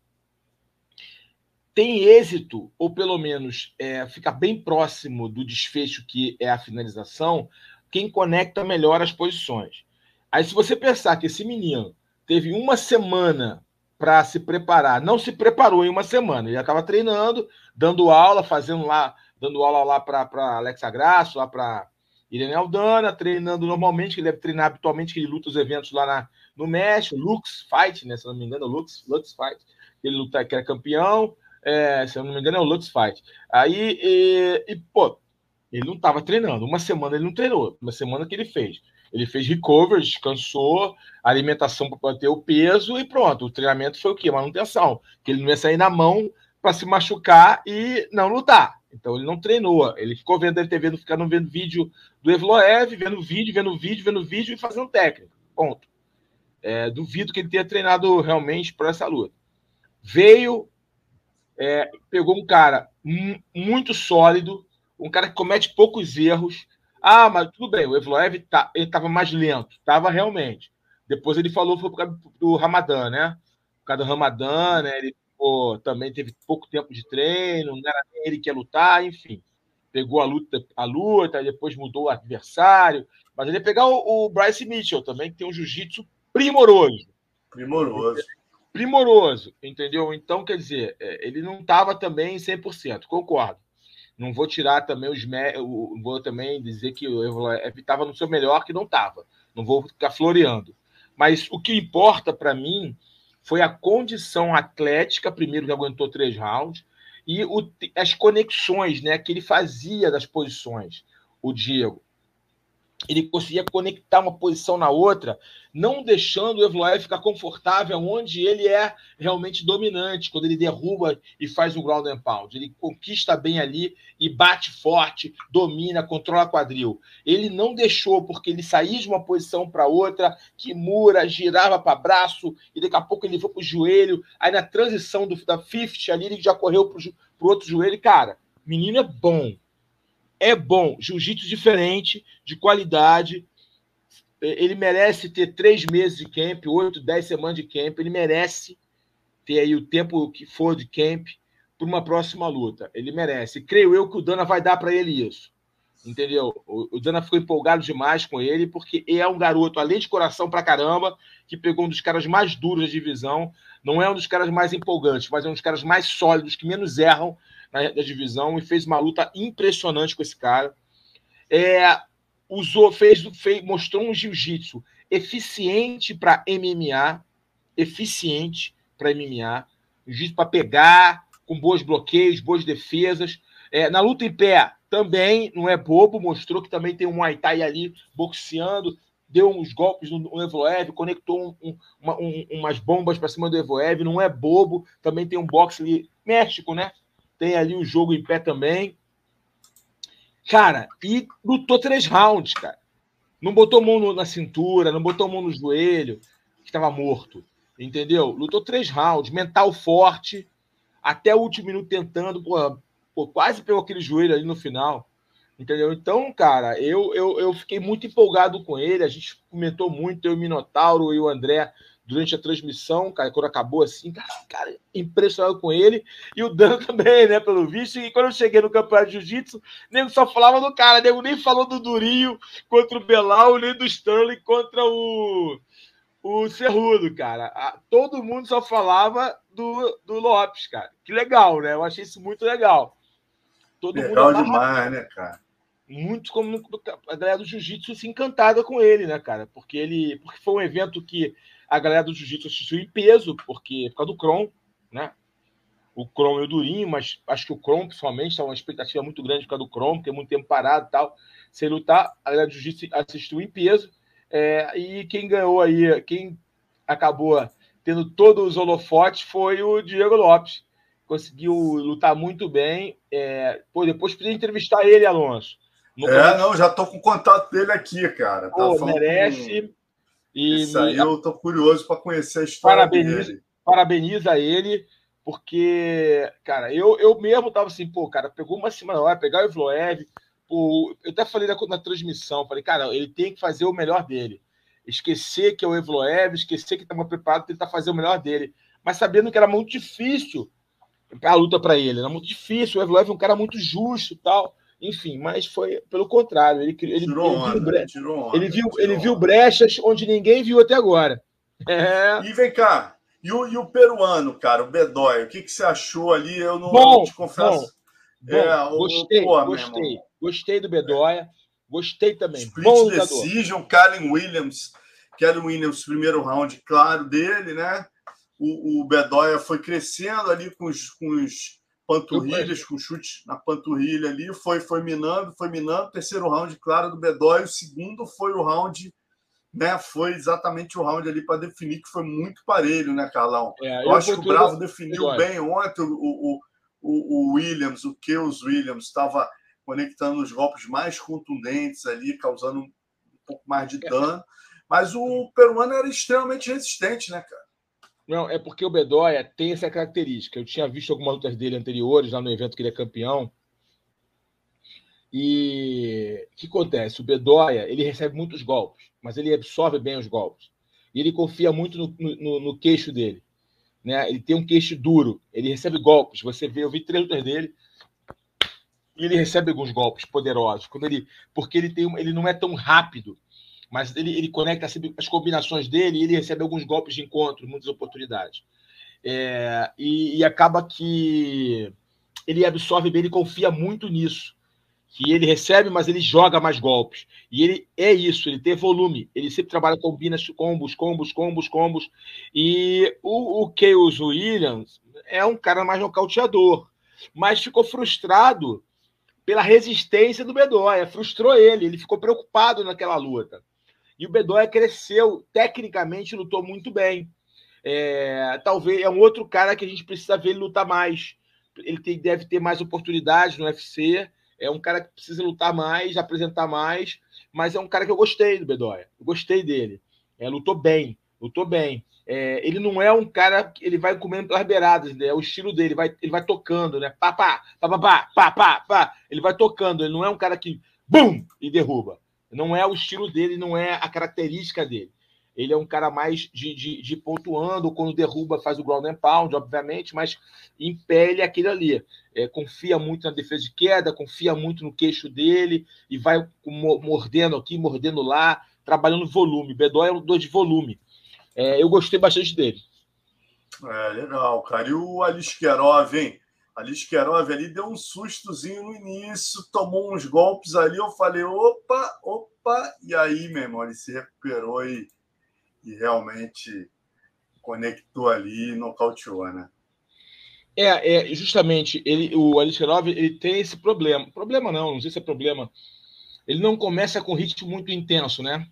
Tem êxito, ou pelo menos é, fica bem próximo do desfecho que é a finalização, quem conecta melhor as posições. Aí, se você pensar que esse menino teve uma semana para se preparar. Não se preparou em uma semana, ele já estava treinando, dando aula, fazendo lá, dando aula lá para Alexa Graça, lá para Irene Aldana, treinando normalmente, que ele deve treinar habitualmente, que ele luta os eventos lá na, no México, Lux Fight, né? Se não me engano, Lux, Lux Fight, ele luta que é campeão, é, se eu não me engano, é o Lux Fight. Aí, e, e pô, ele não estava treinando, uma semana ele não treinou, uma semana que ele fez. Ele fez recovery, descansou, alimentação para manter o peso e pronto. O treinamento foi o quê? Manutenção. Que ele não ia sair na mão para se machucar e não lutar. Então ele não treinou. Ele ficou vendo, ter vendo, ficando vendo vídeo do Evloev, vendo vídeo, vendo vídeo, vendo vídeo e fazendo técnica. Ponto. É, duvido que ele tenha treinado realmente para essa luta. Veio, é, pegou um cara muito sólido, um cara que comete poucos erros, ah, mas tudo bem, o Evloev tá, estava mais lento, estava realmente. Depois ele falou foi por causa do Ramadã, né? Por causa do Ramadã, né? Ele pô, também teve pouco tempo de treino, não era ele que ia lutar, enfim. Pegou a luta, a luta, depois mudou o adversário. Mas ele ia pegar o, o Bryce Mitchell também, que tem um jiu-jitsu primoroso. Primoroso. Primoroso, entendeu? Então, quer dizer, é, ele não estava também 100%, concordo. Não vou tirar também os. Vou também dizer que o estava no seu melhor, que não estava. Não vou ficar floreando. Mas o que importa para mim foi a condição atlética, primeiro que aguentou três rounds, e o, as conexões né, que ele fazia das posições, o Diego ele conseguia conectar uma posição na outra, não deixando o Evloev ficar confortável onde ele é realmente dominante, quando ele derruba e faz o ground and pound. Ele conquista bem ali e bate forte, domina, controla quadril. Ele não deixou, porque ele saía de uma posição para outra, que mura, girava para braço, e daqui a pouco ele foi para o joelho. Aí na transição do, da 50 ali, ele já correu para o outro joelho. Cara, menino é bom é bom. Jiu-jitsu diferente, de qualidade. Ele merece ter três meses de camp, oito, dez semanas de camp. Ele merece ter aí o tempo que for de camp para uma próxima luta. Ele merece. Creio eu que o Dana vai dar para ele isso. Entendeu? O, Dana ficou empolgado demais com ele, porque é um garoto, além de coração pra caramba, que pegou um dos caras mais duros da divisão. Não é um dos caras mais empolgantes, mas é um dos caras mais sólidos, que menos erram na, divisão e fez uma luta impressionante com esse cara. É, usou, fez, fez, mostrou um jiu-jitsu eficiente para MMA, eficiente para MMA, jiu-jitsu para pegar, com bons bloqueios, boas defesas. É, na luta em pé, também não é bobo, mostrou que também tem um Muay Thai ali boxeando, deu uns golpes no, no Evoev, conectou um, uma, um, umas bombas para cima do Evoev, não é bobo, também tem um boxe ali, México, né? Tem ali o jogo em pé também. Cara, e lutou três rounds, cara. Não botou mão na cintura, não botou mão no joelho, que estava morto. Entendeu? Lutou três rounds, mental forte, até o último minuto tentando, porra, quase pegou aquele joelho ali no final. Entendeu? Então, cara, eu, eu, eu fiquei muito empolgado com ele. A gente comentou muito, eu, o Minotauro e o André, durante a transmissão, cara, quando acabou assim, cara, cara, impressionado com ele. E o Dan também, né, pelo visto. E quando eu cheguei no campeonato de jiu-jitsu, nego só falava do cara, nego nem falou do Durinho contra o Belal, nem do Stanley contra o, o Cerrudo, cara. Todo mundo só falava do, do Lopes, cara. Que legal, né? Eu achei isso muito legal. Todo legal mundo demais, né, cara? muito como a galera do jiu-jitsu se encantada com ele, né, cara? Porque ele, porque foi um evento que a galera do jiu-jitsu assistiu em peso, porque por causa do Kron, né? O Kron e o Durinho, mas acho que o Kron, principalmente, está uma expectativa muito grande por causa do Kron, porque é muito tempo parado e tal. Sem lutar, a galera do jiu-jitsu assistiu em peso. É, e quem ganhou aí, quem acabou tendo todos os holofotes foi o Diego Lopes. Conseguiu lutar muito bem. É, pô, depois podia entrevistar ele, Alonso no é, não, já tô com o contato dele aqui, cara. Tá Pô, merece. Com... E Isso aí eu tô curioso para conhecer a história parabeniza, dele. Parabeniza ele, porque, cara, eu, eu mesmo tava assim, pô, cara, pegou uma semana, vai pegar o Evloev, eu até falei na, na, transmissão, falei, cara, ele tem que fazer o melhor dele. Esquecer que é o Evloev, esquecer que estava preparado para tentar fazer o melhor dele. Mas sabendo que era muito difícil a luta para ele, era muito difícil. O Evloev é um cara muito justo tal. Enfim, mas foi pelo contrário. Ele, ele, tirou ele, onda, viu, bre... onda, ele, viu, ele viu brechas onde ninguém viu até agora. É... E vem cá, e o, e o peruano, cara, o Bedói, o que, que você achou ali? Eu não, bom, te confesso. Bom, é, gostei, pô, gostei, gostei do Bedóia, gostei também. Split bom Decision, Kalen Williams, Kellen Williams, primeiro round, claro, dele, né? O, o Bedóia foi crescendo ali com os, com os panturrilhas, com chute na panturrilha ali, foi, foi minando, foi minando. Terceiro round, claro, do Bedói. O segundo foi o round, né? Foi exatamente o round ali para definir, que foi muito parelho, né, Carlão? É, eu, acho que o Bravo definiu bem ontem. O, o, o, o Williams, o Keus Williams, estava conectando os golpes mais contundentes ali, causando um pouco mais de é. dano. Mas o peruano era extremamente resistente, né, cara? Não, é porque o Bedoya tem essa característica. Eu tinha visto algumas lutas dele anteriores, lá no evento que ele é campeão. E o que acontece? O Bedoya, ele recebe muitos golpes, mas ele absorve bem os golpes. E ele confia muito no, no, no queixo dele. Né? Ele tem um queixo duro, ele recebe golpes. Você vê, eu vi três lutas dele, e ele recebe alguns golpes poderosos. Quando ele, porque ele, tem, ele não é tão rápido mas ele, ele conecta as combinações dele e ele recebe alguns golpes de encontro, muitas oportunidades. É, e, e, acaba que ele absorve bem, ele confia muito nisso. Que ele recebe, mas ele joga mais golpes. E ele é isso, ele tem volume. Ele sempre trabalha combina combos, combos, combos, combos. E o, o Chaos Williams é um cara mais nocauteador, mas ficou frustrado pela resistência do Bedoya. Frustrou ele, ele ficou preocupado naquela luta. E o Bedoya cresceu, tecnicamente lutou muito bem. É, talvez é um outro cara que a gente precisa ver ele lutar mais. Ele tem, deve ter mais oportunidades no UFC. É um cara que precisa lutar mais, apresentar mais. Mas é um cara que eu gostei do Bedoya. Eu gostei dele. É, lutou bem, lutou bem. É, ele não é um cara que ele vai comendo pelas beiradas, né? é o estilo dele, vai, ele vai tocando, né? Pá, pá, pá, pá, pá, pá, pá. Ele vai tocando, ele não é um cara que bum e derruba. Não é o estilo dele, não é a característica dele. Ele é um cara mais de, de, de pontuando, quando derruba, faz o ground and pound, obviamente, mas impele aquele ali. É, confia muito na defesa de queda, confia muito no queixo dele e vai mordendo aqui, mordendo lá, trabalhando volume. Bedó é um dor de volume. É, eu gostei bastante dele. É, legal, cara. E o Alisquerov, hein? Alice Querov ali deu um sustozinho no início, tomou uns golpes ali. Eu falei, opa, opa. E aí, meu irmão, ele se recuperou e, e realmente conectou ali e nocauteou, né? É, é justamente ele, o Alexandrov ele tem esse problema. Problema não, não sei se é problema. Ele não começa com ritmo muito intenso, né?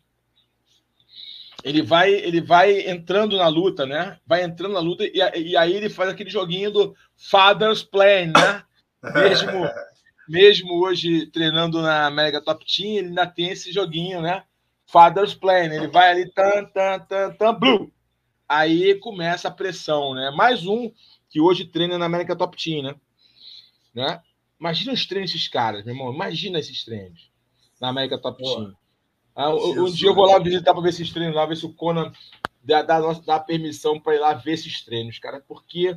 Ele vai, ele vai entrando na luta, né? Vai entrando na luta e, e aí ele faz aquele joguinho do Father's Plan, né? Mesmo, mesmo hoje treinando na América Top Team, ele ainda tem esse joguinho, né? Father's Plan. Ele vai ali, tan, tan, tan, tan, blue. Aí começa a pressão, né? Mais um que hoje treina na América Top Team, né? né? Imagina os treinos desses caras, meu irmão. Imagina esses treinos na América Top Pô, Team. Ah, um dia eu vou lá visitar para ver esses treinos lá, ver se o Conan dá, dá, dá permissão para ir lá ver esses treinos, cara, porque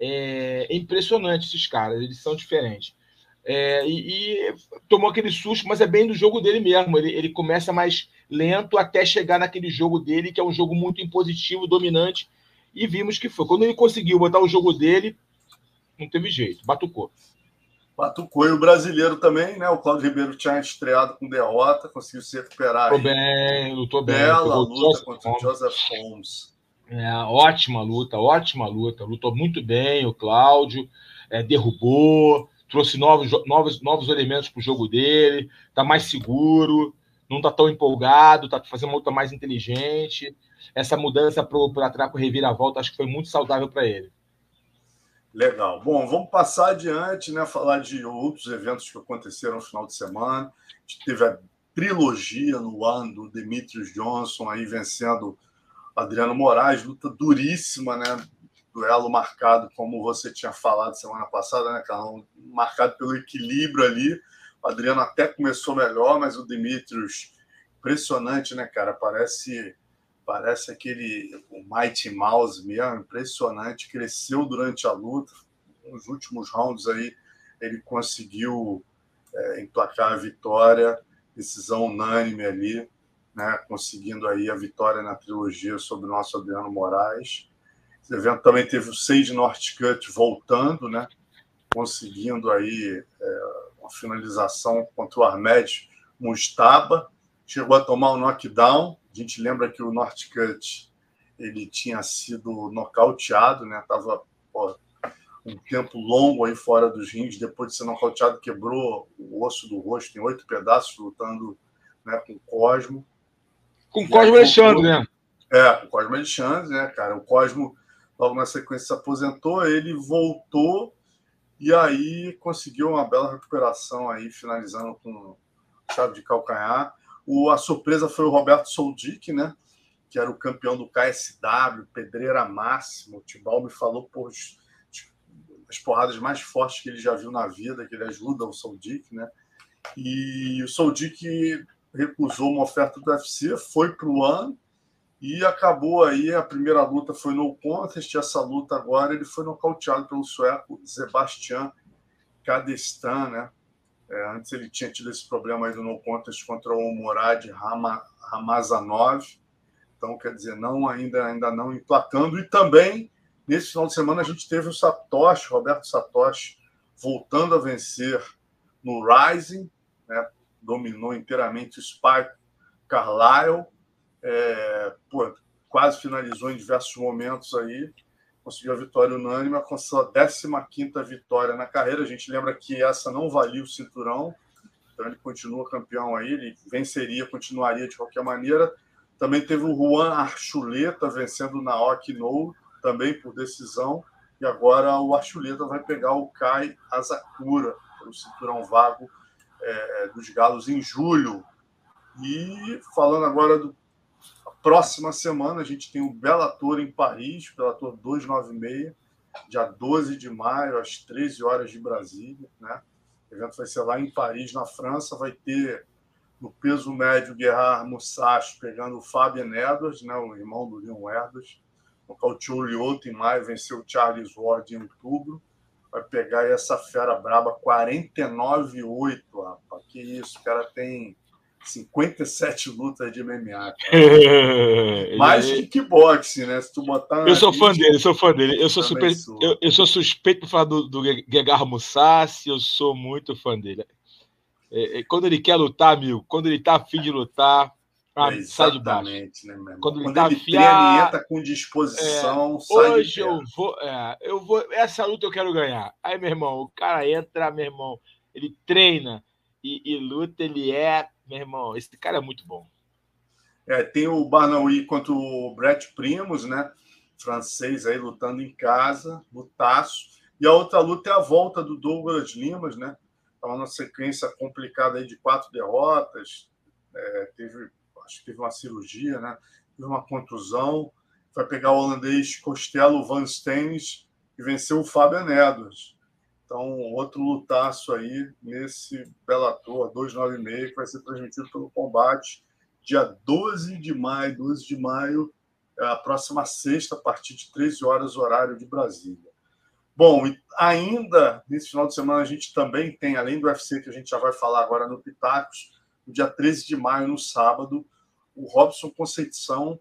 é, é impressionante esses caras, eles são diferentes. É, e, e, tomou aquele susto, mas é bem do jogo dele mesmo. Ele, ele começa mais lento até chegar naquele jogo dele, que é um jogo muito impositivo, dominante. E vimos que foi. Quando ele conseguiu botar o jogo dele, não teve jeito, batucou. Batucou. E o brasileiro também, né? O Claudio Ribeiro tinha estreado com derrota, conseguiu se recuperar. Lutou bem, lutou bem. Bela luta contra o Joseph Holmes. É, ótima luta, ótima luta. Lutou muito bem o Cláudio, é, derrubou, trouxe novos, novos, novos elementos para o jogo dele, está mais seguro, não está tão empolgado, está fazendo uma luta mais inteligente. Essa mudança para trás, para reviravolta, acho que foi muito saudável para ele. Legal. Bom, vamos passar adiante, né? Falar de outros eventos que aconteceram no final de semana. A gente teve a trilogia no ano do Demetrius Johnson aí vencendo Adriano Moraes, luta duríssima, né? Duelo marcado, como você tinha falado semana passada, né, Carlão? Marcado pelo equilíbrio ali. O Adriano até começou melhor, mas o Demetrius, impressionante, né, cara? Parece parece aquele o Mighty Mouse mesmo, impressionante, cresceu durante a luta, nos últimos rounds aí ele conseguiu é, emplacar a vitória, decisão unânime ali, né, conseguindo aí a vitória na trilogia sobre o nosso Adriano Moraes. Esse evento também teve o Sage Northcutt voltando, né, conseguindo aí é, uma finalização contra o Ahmed Mustaba, chegou a tomar um knockdown, a gente lembra que o Northcutt ele tinha sido nocauteado, né? Tava ó, um tempo longo aí fora dos rins, depois de ser nocauteado, quebrou o osso do rosto em oito pedaços, lutando né, com o Cosmo. Com o Cosmo Alexandre, né? É, o Cosmo Alexandre, né, cara? O Cosmo, logo na sequência, se aposentou, ele voltou e aí conseguiu uma bela recuperação aí, finalizando com chave de calcanhar. O, a surpresa foi o Roberto Soldic, né? Que era o campeão do KSW, pedreira máximo. O Tibal me falou por as porradas mais fortes que ele já viu na vida, que ele ajuda o Soldic, né? E o Soldic recusou uma oferta do UFC, foi para o ano e acabou aí. A primeira luta foi no contest, essa luta agora ele foi nocauteado pelo sueco Sebastian Kadestan, né? É, antes ele tinha tido esse problema aí do no contest contra o Murad Ramazanov. Então, quer dizer, não ainda, ainda não emplacando. E também, nesse final de semana, a gente teve o Satoshi, Roberto Satoshi, voltando a vencer no Rising, né? Dominou inteiramente o Spike Carlyle, é, pô, quase finalizou em diversos momentos aí conseguiu a vitória unânime, com sua 15 vitória na carreira. A gente lembra que essa não valia o cinturão, então ele continua campeão aí, ele venceria, continuaria de qualquer maneira. Também teve o Juan Archuleta vencendo na Okino, também por decisão. E agora o Archuleta vai pegar o Kai Asakura, o cinturão vago é, dos Galos, em julho. E falando agora do próxima semana a gente tem o Bellator em Paris, Bellator 296, dia 12 de maio, às 13 horas de Brasília. Né? O evento vai ser lá em Paris, na França. Vai ter no peso médio Gerard Musashi pegando o Fabian Edwards, né? o irmão do Leon Edwards. O Lioto em maio, venceu o Charles Ward em outubro. Vai pegar essa fera braba 49,8, rapaz. Que isso, o cara tem 57 lutas de MMA. Mais que kickboxing, né? Se tu botar. Eu sou fã dele, sou fã dele. Eu sou, super, sou. Eu, eu, sou suspeito para falar do, do Gegar Musashi, eu sou muito fã dele. É, é, quando ele quer lutar, amigo, quando ele tá afim de lutar, Ah, é sai de baixo. Né, Quando ele, Quando tá ele treina e entra com disposição, é, sai Hoje eu vou, é, eu vou. Essa luta eu quero ganhar. Aí, meu irmão, o cara entra, meu irmão, ele treina e, e luta, ele é, meu irmão, esse cara é muito bom. É, tem o Barnaui contra o Brett Primos, né? Francês aí lutando em casa, lutaço. E a outra luta é a volta do Douglas Limas, né? Estava numa sequência complicada aí de quatro derrotas. É, teve acho que teve uma cirurgia, né? Teve uma contusão. Vai pegar o holandês Costello Van Steens e venceu o Fábio Edwards. Então, outro lutaço aí nesse Bellator 296 que vai ser transmitido pelo combate dia 12 de maio, 12 de maio, é a próxima sexta, a partir de 13 horas, horário de Brasília. Bom, e ainda nesse final de semana a gente também tem, além do UFC, que a gente já vai falar agora no Pitacos, no dia 13 de maio, no sábado, o Robson Conceição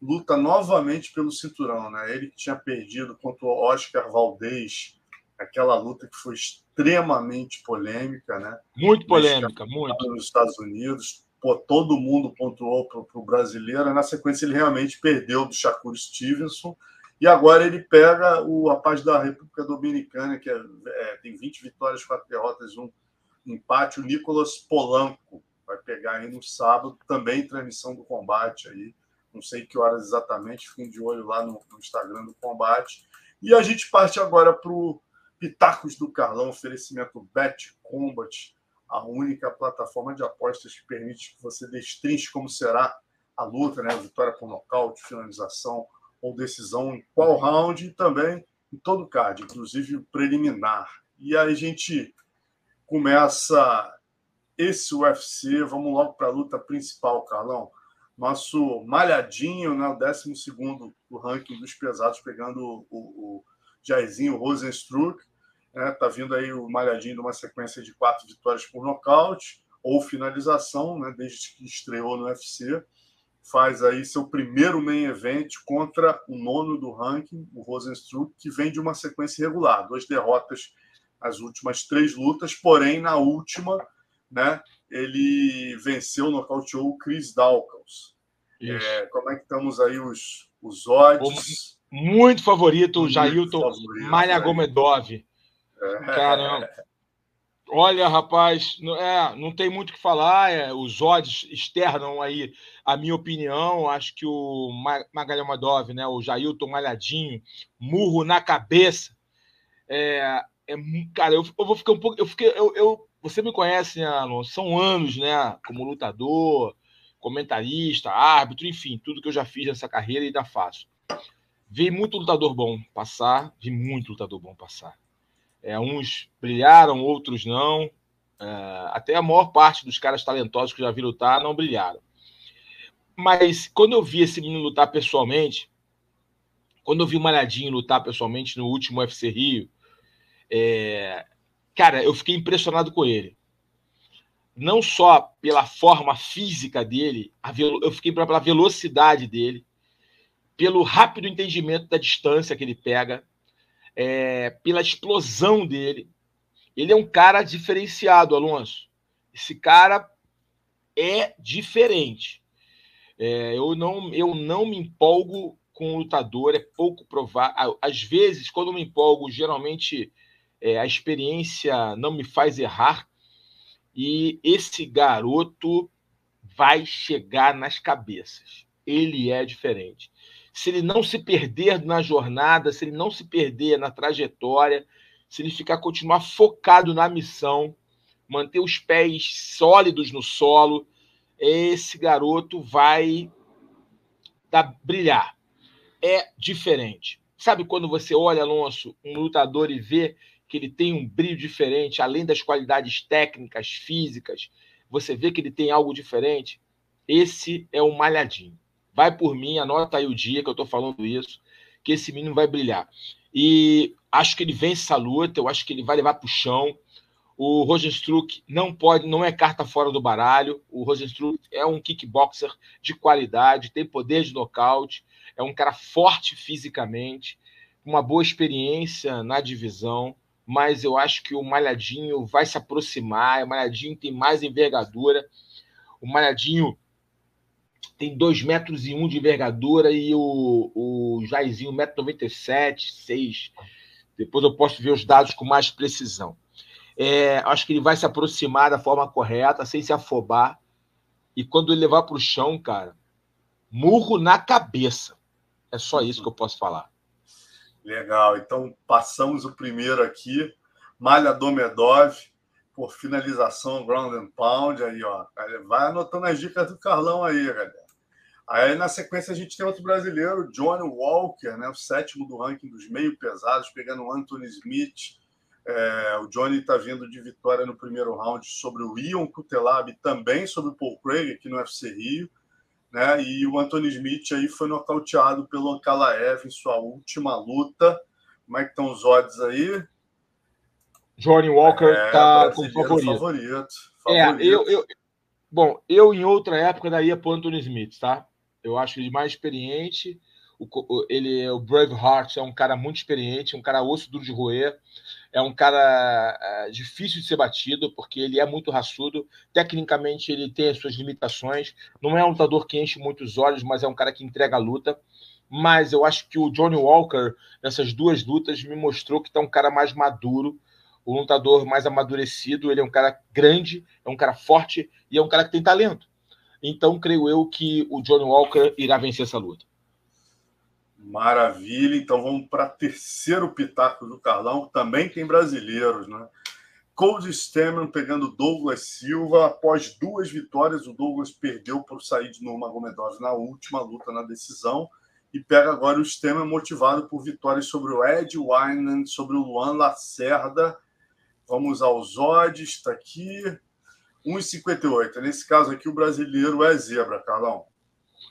luta novamente pelo cinturão, né? Ele que tinha perdido contra o Oscar Valdez, aquela luta que foi extremamente polêmica, né? Muito polêmica, muito. Nos Estados Unidos, pô, todo mundo pontuou para o brasileiro. Na sequência, ele realmente perdeu do Shakur Stevenson. E agora ele pega o rapaz da República Dominicana, que é, é, tem 20 vitórias, 4 derrotas, um empate, o Nicolas Polanco vai pegar aí no sábado, também transmissão do combate aí. Não sei que horas exatamente, fiquem de olho lá no, no Instagram do combate. E a gente parte agora para o Pitacos do Carlão, oferecimento Bet Combat, a única plataforma de apostas que permite que você destrinche como será a luta, né? Vitória por nocaute, finalização ou decisão em qual round e também em todo card, inclusive o preliminar. E aí a gente começa esse UFC. Vamos logo para a luta principal, Carlão. Nosso malhadinho, né, o 12 do ranking dos pesados, pegando o, o Jairzinho Rosenstruck. Né, tá vindo aí o malhadinho de uma sequência de quatro vitórias por nocaute ou finalização, né, desde que estreou no UFC. Faz aí seu primeiro main event contra o nono do ranking, o Rosenstruck, que vem de uma sequência irregular. Duas derrotas as últimas três lutas, porém, na última, né? Ele venceu, nocauteou o Chris Dawkins. É, como é que estamos aí os, os odds? Muito favorito, o Jailton Malhagomedov. É. Caramba. Olha, rapaz, é, não tem muito o que falar. É, os odds externam aí a minha opinião. Acho que o Magalhamadov, né, o Jailton Malhadinho, murro na cabeça. É, é, cara, eu, eu, vou ficar um pouco. Eu fiquei, eu, eu você me conhece, né, Alonso? São anos, né? Como lutador, comentarista, árbitro, enfim, tudo que eu já fiz nessa carreira e ainda faço. Vi muito lutador bom passar, vi muito lutador bom passar. É, uns brilharam, outros não. É, até a maior parte dos caras talentosos que eu já vi lutar não brilharam. Mas quando eu vi esse menino lutar pessoalmente, quando eu vi o Malhadinho lutar pessoalmente no último UFC Rio, é, cara, eu fiquei impressionado com ele. Não só pela forma física dele, eu fiquei pela velocidade dele, pelo rápido entendimento da distância que ele pega, é, pela explosão dele. Ele é um cara diferenciado, Alonso. Esse cara é diferente. É, eu, não, eu não me empolgo com o lutador, é pouco provável. Às vezes, quando me empolgo, geralmente é, a experiência não me faz errar e esse garoto vai chegar nas cabeças. Ele é diferente. Se ele não se perder na jornada, se ele não se perder na trajetória, se ele ficar continuar focado na missão, manter os pés sólidos no solo, esse garoto vai dar, brilhar. É diferente. Sabe quando você olha, Alonso, um lutador e vê que ele tem um brilho diferente, além das qualidades técnicas, físicas, você vê que ele tem algo diferente. Esse é o Malhadinho. Vai por mim, anota aí o dia que eu estou falando isso, que esse menino vai brilhar. E acho que ele vence essa luta, eu acho que ele vai levar para o chão. O Rosenstruck não pode, não é carta fora do baralho. O Rosenstruck é um kickboxer de qualidade, tem poder de nocaute, é um cara forte fisicamente, uma boa experiência na divisão mas eu acho que o Malhadinho vai se aproximar. O Malhadinho tem mais envergadura. O Malhadinho tem 2 metros e um de envergadura e o, o Jairzinho 1,97m, 6 Depois eu posso ver os dados com mais precisão. É, acho que ele vai se aproximar da forma correta, sem se afobar. E quando ele levar para o chão, cara, murro na cabeça. É só isso que eu posso falar. Legal. Então, passamos o primeiro aqui. Malha Domedov, por finalização, ground and pound. Aí, ó. Vai anotando as dicas do Carlão aí, galera. Aí, na sequência, a gente tem outro brasileiro, Johnny Walker, né, o sétimo do ranking dos meio pesados, pegando o Anthony Smith. É, o Johnny está vindo de vitória no primeiro round sobre o Ion Kutelab, também sobre o Paul Craig, aqui no UFC Rio. Né? E o Anthony Smith aí foi nocauteado pelo Ankalaev em sua última luta. Como é que estão os odds aí? Johnny Walker está é, como favorito. favorito. favorito. É, eu, eu, bom, eu em outra época daria para o Anthony Smith, tá? Eu acho ele mais experiente. O, ele, o Braveheart é um cara muito experiente, um cara osso duro de roer. É um cara é, difícil de ser batido, porque ele é muito raçudo. Tecnicamente, ele tem as suas limitações. Não é um lutador que enche muitos olhos, mas é um cara que entrega a luta. Mas eu acho que o Johnny Walker, nessas duas lutas, me mostrou que está um cara mais maduro, um lutador mais amadurecido. Ele é um cara grande, é um cara forte e é um cara que tem talento. Então, creio eu que o Johnny Walker irá vencer essa luta. Maravilha. Então vamos para terceiro pitaco do Carlão. Também tem brasileiros, né? Cody Stemman pegando Douglas Silva. Após duas vitórias, o Douglas perdeu para o Said Nurmagomedov na última luta na decisão. E pega agora o Stemman motivado por vitórias sobre o Ed Wineland, sobre o Luan Lacerda. Vamos aos odds, está aqui. 1,58. Nesse caso aqui, o brasileiro é zebra, Carlão.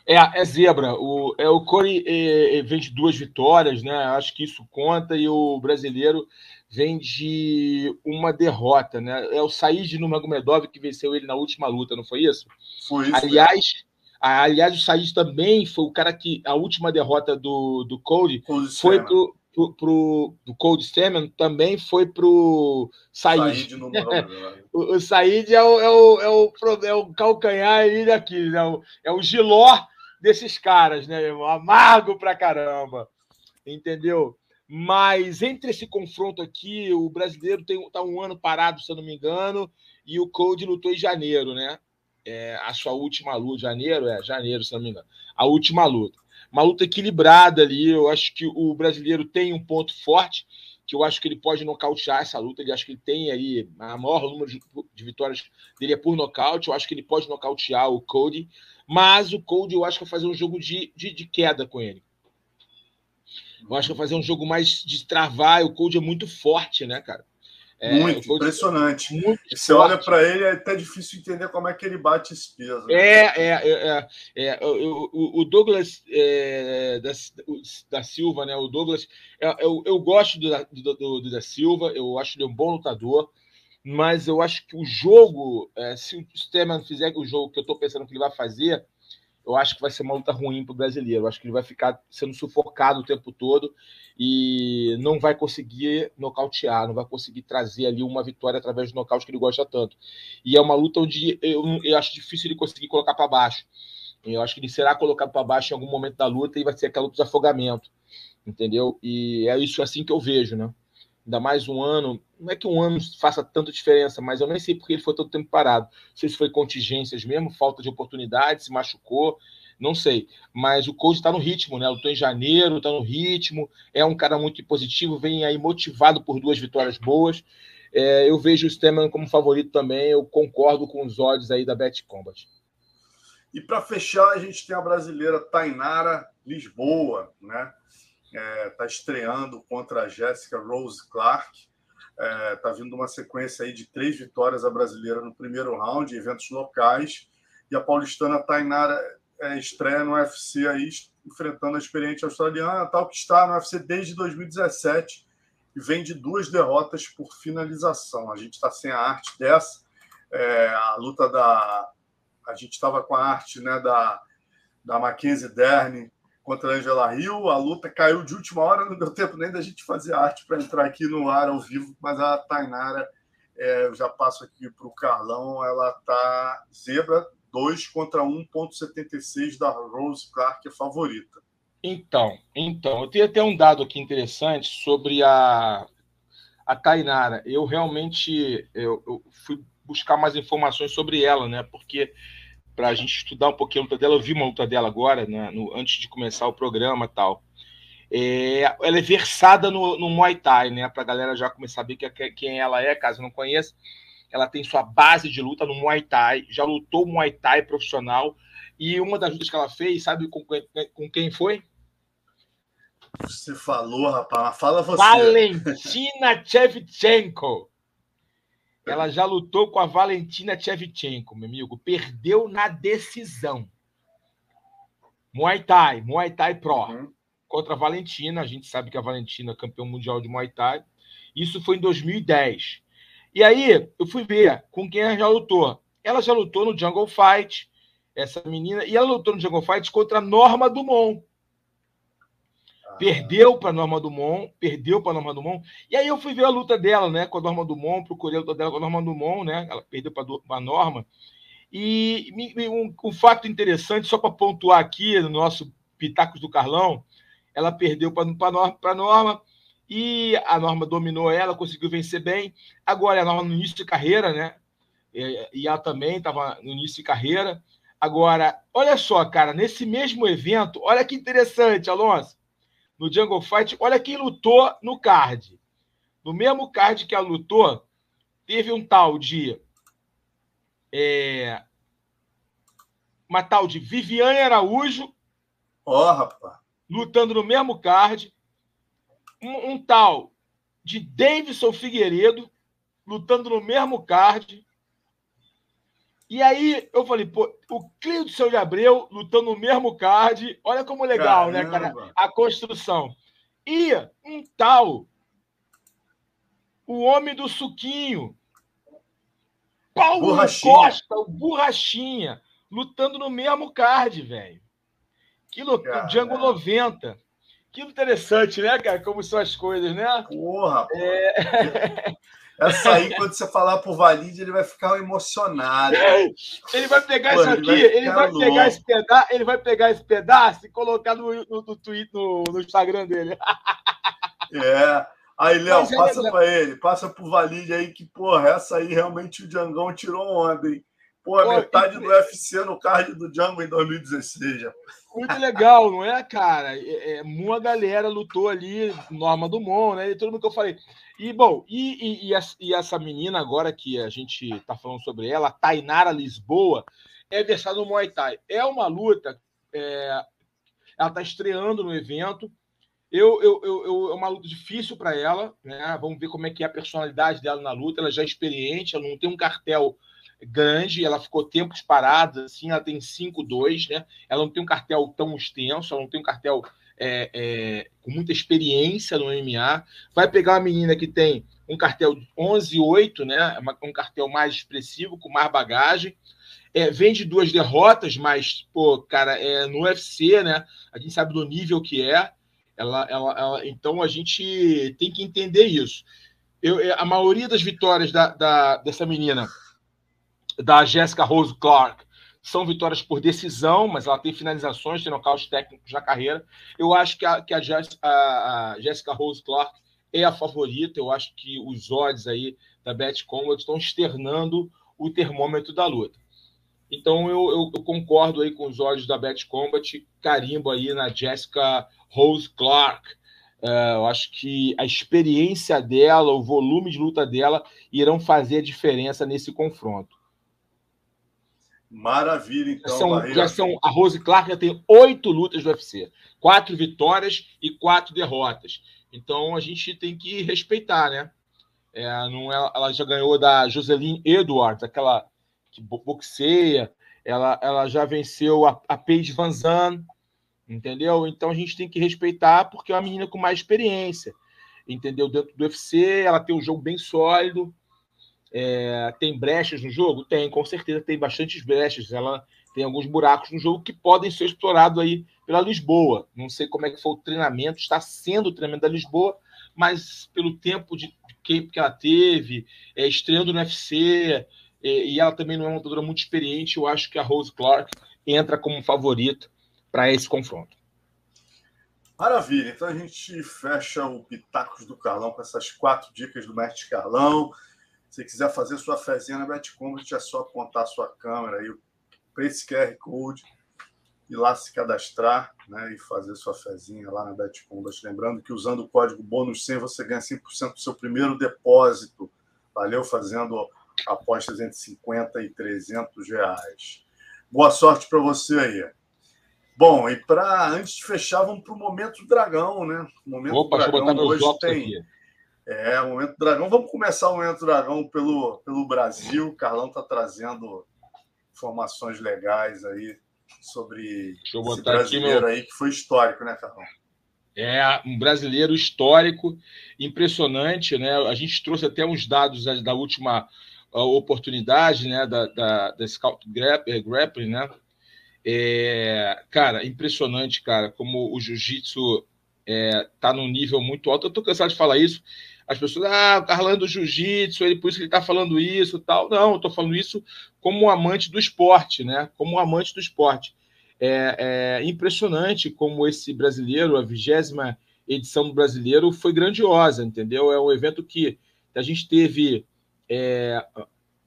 É, é zebra. O, é, o Corey é, é, vem de duas vitórias, né? Acho que isso conta, e o brasileiro vem de uma derrota, né? É o Said Nurmagomedov que venceu ele na última luta, não foi isso? Foi isso. Aliás, aliás o Said também foi o cara que a última derrota do, do Cody foi pro, pro, pro, do Cold Stemmen também foi pro Said. Said o, o Said é o, é, o, é, o, é o calcanhar aí daqui, né? é o giló desses caras, né, irmão? Amargo pra caramba. Entendeu? Mas entre esse confronto aqui, o brasileiro tem, tá um ano parado, se eu não me engano, e o Code lutou em janeiro, né? É, a sua última luta, janeiro, é, janeiro, se não me engano. A última luta. Uma luta equilibrada ali. Eu acho que o brasileiro tem um ponto forte, que eu acho que ele pode nocautear essa luta. Ele acho que ele tem aí a maior número de, de vitórias dele é por nocaute. Eu acho que ele pode nocautear o Cody. Mas o Cold, eu acho que vai fazer um jogo de, de, de queda com ele. Eu acho que vai fazer um jogo mais de travar. O Cold é muito forte, né, cara? É, muito é impressionante. Muito você olha para ele, é até difícil entender como é que ele bate esse peso. Né? É, é, é, é, o, o Douglas é, da, da, Silva, né? O Douglas, é, eu, eu gosto do, do, do, do da Silva, eu acho ele um bom lutador mas eu acho que o jogo, é, se o Steman fizer o jogo que eu estou pensando que ele vai fazer, eu acho que vai ser uma luta ruim para o brasileiro. Eu acho que ele vai ficar sendo sufocado o tempo todo e não vai conseguir nocautear, não vai conseguir trazer ali uma vitória através do nocaute que ele gosta tanto. E é uma luta onde eu, eu acho difícil ele conseguir colocar para baixo. Eu acho que ele será colocado para baixo em algum momento da luta e vai ser aquela luta de afogamento, entendeu? E é isso assim que eu vejo, né? Ainda mais um ano. Não é que um ano faça tanta diferença, mas eu nem sei porque ele foi todo tempo parado. Não sei se foi contingências mesmo, falta de oportunidade, se machucou, não sei. Mas o coach está no ritmo, né? Lutou em janeiro, está no ritmo, é um cara muito positivo, vem aí motivado por duas vitórias boas. É, eu vejo o Steman como favorito também, eu concordo com os odds aí da Bet Combat. E para fechar, a gente tem a brasileira Tainara Lisboa, né? Está é, tá estreando contra a Jéssica Rose Clark. Está é, tá vindo uma sequência aí de três vitórias a brasileira no primeiro round, eventos locais. E a paulistana Tainara é, estreia no UFC aí, enfrentando a experiente australiana, tal que está no UFC desde 2017 e vem de duas derrotas por finalização. A gente está sem a arte dessa. É, a luta da. A gente estava com a arte né, da, da Mackenzie Dern contra a Angela Hill. A luta caiu de última hora, não deu tempo nem da gente fazer arte para entrar aqui no ar ao vivo, mas a Tainara, é, eu já passo aqui para o Carlão, ela tá zebra, 2 contra 1,76 da Rose Clark, que é favorita. Então, então, eu tenho até um dado aqui interessante sobre a, a Tainara. Eu realmente eu, eu fui buscar mais informações sobre ela, né? Porque para a gente estudar um pouquinho a luta dela, eu vi uma luta dela agora, né? No, antes de começar o programa tal. É, ela é versada no, no Muay Thai, né? Para a galera já começar a ver que, quem ela é, caso não conheça. Ela tem sua base de luta no Muay Thai, já lutou Muay Thai profissional. E uma das lutas que ela fez, sabe com, com quem foi? Você falou, rapaz, fala você. Valentina Shevchenko. Ela já lutou com a Valentina Shevchenko, meu amigo. Perdeu na decisão. Muay Thai, Muay Thai Pro. Uhum. Contra a Valentina. A gente sabe que a Valentina é campeã mundial de Muay Thai. Isso foi em 2010. E aí, eu fui ver com quem ela já lutou. Ela já lutou no Jungle Fight, essa menina, e ela lutou no Jungle Fight contra a Norma Dumont. Perdeu para Norma Dumont, perdeu para Norma Dumont. E aí eu fui ver a luta dela, né, com a Norma Dumont, procurei a luta dela com a Norma Dumont, né? Ela perdeu para a Norma. E um, um, fato interessante, só para pontuar aqui no nosso Pitacos do Carlão, ela perdeu para a Norma e a Norma dominou ela, conseguiu vencer bem. Agora a Norma no início de carreira, né? E ela também estava no início de carreira. Agora, olha só, cara, nesse mesmo evento, olha que interessante, Alonso no Jungle Fight. Olha quem lutou no card. No mesmo card que ela lutou, teve um tal de. É, uma tal de Viviane Araújo. Ó, oh, rapaz. Lutando no mesmo card. Um, um tal de Davidson Figueiredo, lutando no mesmo card. E aí eu falei, pô, o Cleo do Seu de Abreu lutando no mesmo card. Olha como legal, Caramba. né, cara? A construção. E um tal, o homem do suquinho, Paulo. Costa, o Borrachinha, lutando no mesmo card, velho. Que loucura, Django 90. Que interessante, né, cara? Como são as coisas, né? Porra, é... Essa aí, quando você falar pro Valide, ele vai ficar emocionado. Ele vai pegar Pô, isso aqui, ele vai, ele vai pegar esse pedaço, ele vai pegar esse pedaço e colocar no, no, no, tweet, no, no Instagram dele. É. Aí, Léo, passa é... para ele, passa pro Valide aí que, porra, essa aí realmente o Diangão tirou onda, hein? Pô, a metade e... do UFC no card do Django em 2016 já. Muito legal, não é, cara? É, é, uma galera lutou ali, Norma Dumont, né? E mundo que eu falei. E, bom, e, e, e essa menina agora que a gente tá falando sobre ela, Tainara Lisboa, é versada no Muay Thai. É uma luta, é, ela tá estreando no evento. Eu, eu, eu, eu é uma luta difícil para ela, né? Vamos ver como é que é a personalidade dela na luta. Ela já é experiente, ela não tem um cartel grande, ela ficou tempos parada, assim, ela tem 5-2, né? Ela não tem um cartel tão extenso, ela não tem um cartel é, é, com muita experiência no MMA. Vai pegar uma menina que tem um cartel 11-8, né? Um cartel mais expressivo, com mais bagagem. É, vem de duas derrotas, mas, pô, cara, é, no UFC, né? A gente sabe do nível que é. Ela, ela, ela então a gente tem que entender isso. Eu, a maioria das vitórias da, da, dessa menina da Jessica Rose Clark são vitórias por decisão, mas ela tem finalizações, tem nocaute técnicos na carreira. Eu acho que a, que a, Jessica, a, a Jessica Rose Clark é a favorita. Eu acho que os odds aí da Bet Combat estão externando o termômetro da luta. Então eu, eu, eu, concordo aí com os olhos da Bet Combat, carimbo aí na Jessica Rose Clark. Uh, eu acho que a experiência dela, o volume de luta dela irão fazer a diferença nesse confronto. Maravilha, então. São, já são, a Rose Clark já tem oito lutas do UFC, quatro vitórias e quatro derrotas. Então a gente tem que respeitar, né? É, não é, ela já ganhou da Joseline Edwards, aquela que boxeia. Ela, ela já venceu a, a Paige Van Zandt, entendeu? Então a gente tem que respeitar porque é uma menina com mais experiência, entendeu? Dentro do UFC, ela tem um jogo bem sólido. É, tem brechas no jogo? Tem, com certeza tem bastantes brechas. Ela tem alguns buracos no jogo que podem ser explorados aí pela Lisboa. Não sei como é que foi o treinamento, está sendo o treinamento da Lisboa, mas pelo tempo de que, que ela teve, é, estreando no UFC, e, e ela também não é uma lutadora muito experiente. Eu acho que a Rose Clark entra como favorita para esse confronto. Maravilha, então a gente fecha o Pitacos do Carlão com essas quatro dicas do Mestre Carlão. Se quiser fazer sua fezinha na BetCombat, é só apontar sua câmera aí para esse QR Code e lá se cadastrar né, e fazer sua fezinha lá na BetCombat. Lembrando que usando o código bônus 100 você ganha 5% do seu primeiro depósito. Valeu? Fazendo apostas entre 50 e 300 reais. Boa sorte para você aí. Bom, e para antes de fechar, vamos para o momento dragão, né? O momento Opa, dragão hoje tem. Aqui. É, o momento dragão. Vamos começar o momento dragão pelo, pelo Brasil. O Carlão está trazendo informações legais aí sobre esse brasileiro meu... aí que foi histórico, né, Carlão? É um brasileiro histórico, impressionante, né? A gente trouxe até uns dados da última oportunidade, né, da, da, da Scout Grappling, né? É, cara, impressionante, cara, como o jiu-jitsu é, tá num nível muito alto. Eu tô cansado de falar isso. As pessoas, ah, o Carlão é do jiu-jitsu, ele por isso que ele tá falando isso tal. Não, tô falando isso como um amante do esporte, né? Como um amante do esporte. É, é impressionante como esse brasileiro, a vigésima edição do brasileiro, foi grandiosa, entendeu? É um evento que a gente teve é,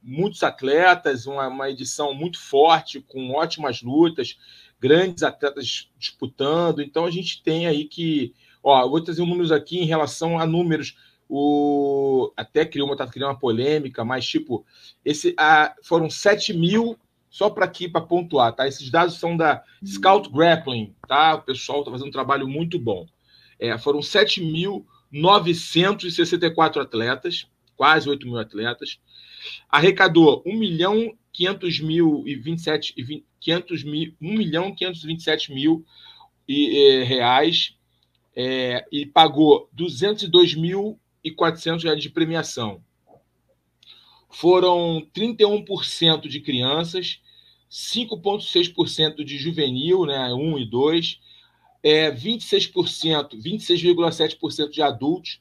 muitos atletas, uma, uma edição muito forte, com ótimas lutas, grandes atletas disputando. Então a gente tem aí que. Ó, vou trazer números aqui em relação a números. O, até criou uma, tá criando uma polêmica, mas tipo, esse, a, foram 7 mil só para aqui para pontuar, tá? Esses dados são da Scout Grappling, tá? O pessoal está fazendo um trabalho muito bom. É, foram 7.964 atletas, quase 8 mil atletas arrecadou 1 milhão 500 mil e 27 500 mil, 1 milhão 527 mil e, é, reais é, e pagou 202 mil e 400 reais de premiação. Foram 31% de crianças, 5,6% de juvenil, né, 1 e 2, é, 26%, 26,7% de adultos,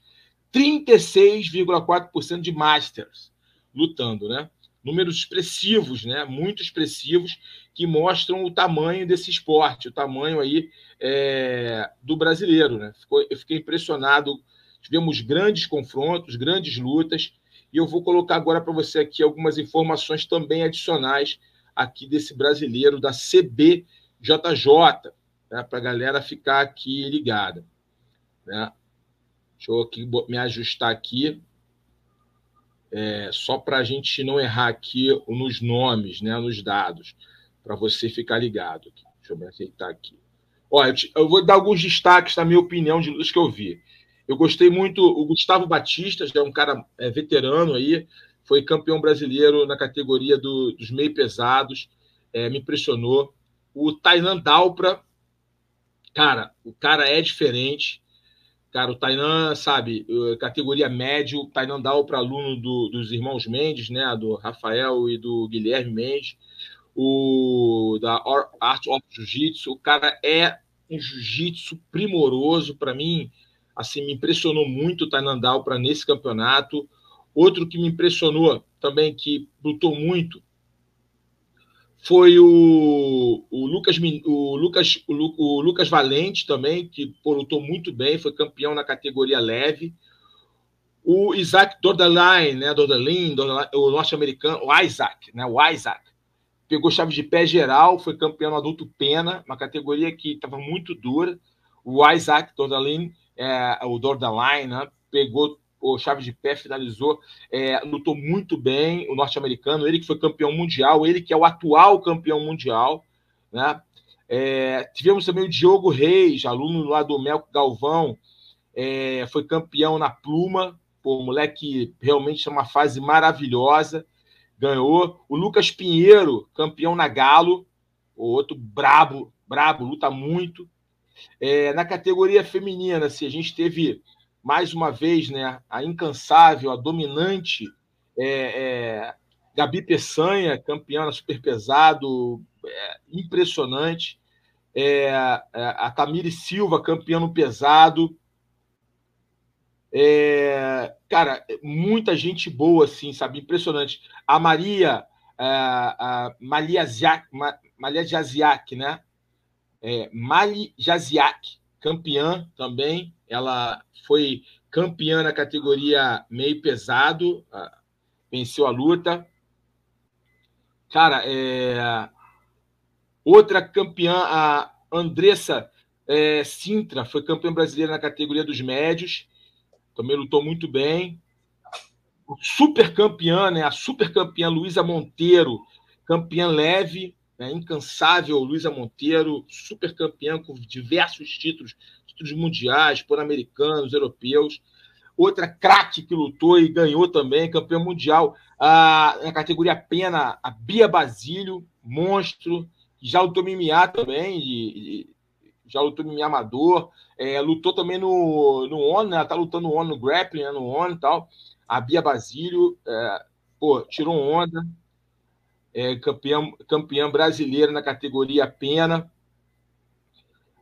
36,4% de masters lutando, né? Números expressivos, né? Muito expressivos, que mostram o tamanho desse esporte, o tamanho aí é, do brasileiro, né? Ficou, eu fiquei impressionado. Tivemos grandes confrontos, grandes lutas, e eu vou colocar agora para você aqui algumas informações também adicionais aqui desse brasileiro da CBJJ, né? para a galera ficar aqui ligada. Né? Deixa eu aqui, me ajustar aqui é, só para a gente não errar aqui nos nomes, né, nos dados, para você ficar ligado. Deixa eu me aceitar aqui. Olha, eu, te, eu, vou dar alguns destaques na minha opinião de luz que eu vi. Eu gostei muito, o Gustavo Batista, que é um cara é, veterano aí, foi campeão brasileiro na categoria do, dos meio pesados, é, me impressionou. O Tainan Dalpra, cara, o cara é diferente, Cara, o Tainan, sabe, categoria médio, o Tainan dá para aluno do, dos irmãos Mendes, né? Do Rafael e do Guilherme Mendes, o da Art of Jiu-Jitsu. O cara é um jiu-jitsu primoroso para mim. Assim, me impressionou muito o Tainan para nesse campeonato. Outro que me impressionou também, que lutou muito, foi o, o Lucas, o Lucas, o, o, Lucas Valente também, que pô, lutou muito bem, foi campeão na categoria leve. O Isaac Dordaline, né, Dordaline, o norte-americano, o Isaac, né, o Isaac, pegou chave de pé geral, foi campeão adulto pena, uma categoria que estava muito dura. O Isaac Dordaline, é, o Dordaline, né, pegou o chave de pé finalizou, é, lutou muito bem, o norte-americano, ele que foi campeão mundial, ele que é o atual campeão mundial, né? É, tivemos também o Diogo Reis, aluno lá do Melco Galvão, é, foi campeão na pluma, o moleque realmente é uma fase maravilhosa, ganhou. O Lucas Pinheiro, campeão na Galo, o outro brabo, brabo, luta muito. É, na categoria feminina, assim, a gente teve mais uma vez, né, a incansável, a dominante é, é, Gabi Peçanha, campeã super pesado, é, impressionante. É, é, a Camille Silva, campeã no pesado. Cara, muita gente boa, assim, sabe? Impressionante. A Maria, a, a Malia Jaziak, né? É, Mali Jaziak, campeã também. Ela foi campeã na categoria meio pesado, venceu a luta. Cara, é... outra campeã, a Andressa é, Sintra, foi campeã brasileira na categoria dos médios também lutou muito bem. Super campeã, né? A super campeã Luísa Monteiro, campeã leve, né? incansável Luísa Monteiro, super campeã com diversos títulos, títulos mundiais, pan-americanos, europeus. Outra craque que lutou e ganhou também, campeã mundial, a, na categoria pena, a Bia Basílio, monstro, já lutou MMA também, e, já lutou em amador, é, lutou também no, no ONU, né? Ela tá lutando no ONU, no grappling, né? no ONU e tal. A Bia Basílio, é, pô, tirou onda, é, campeã, brasileira na categoria pena.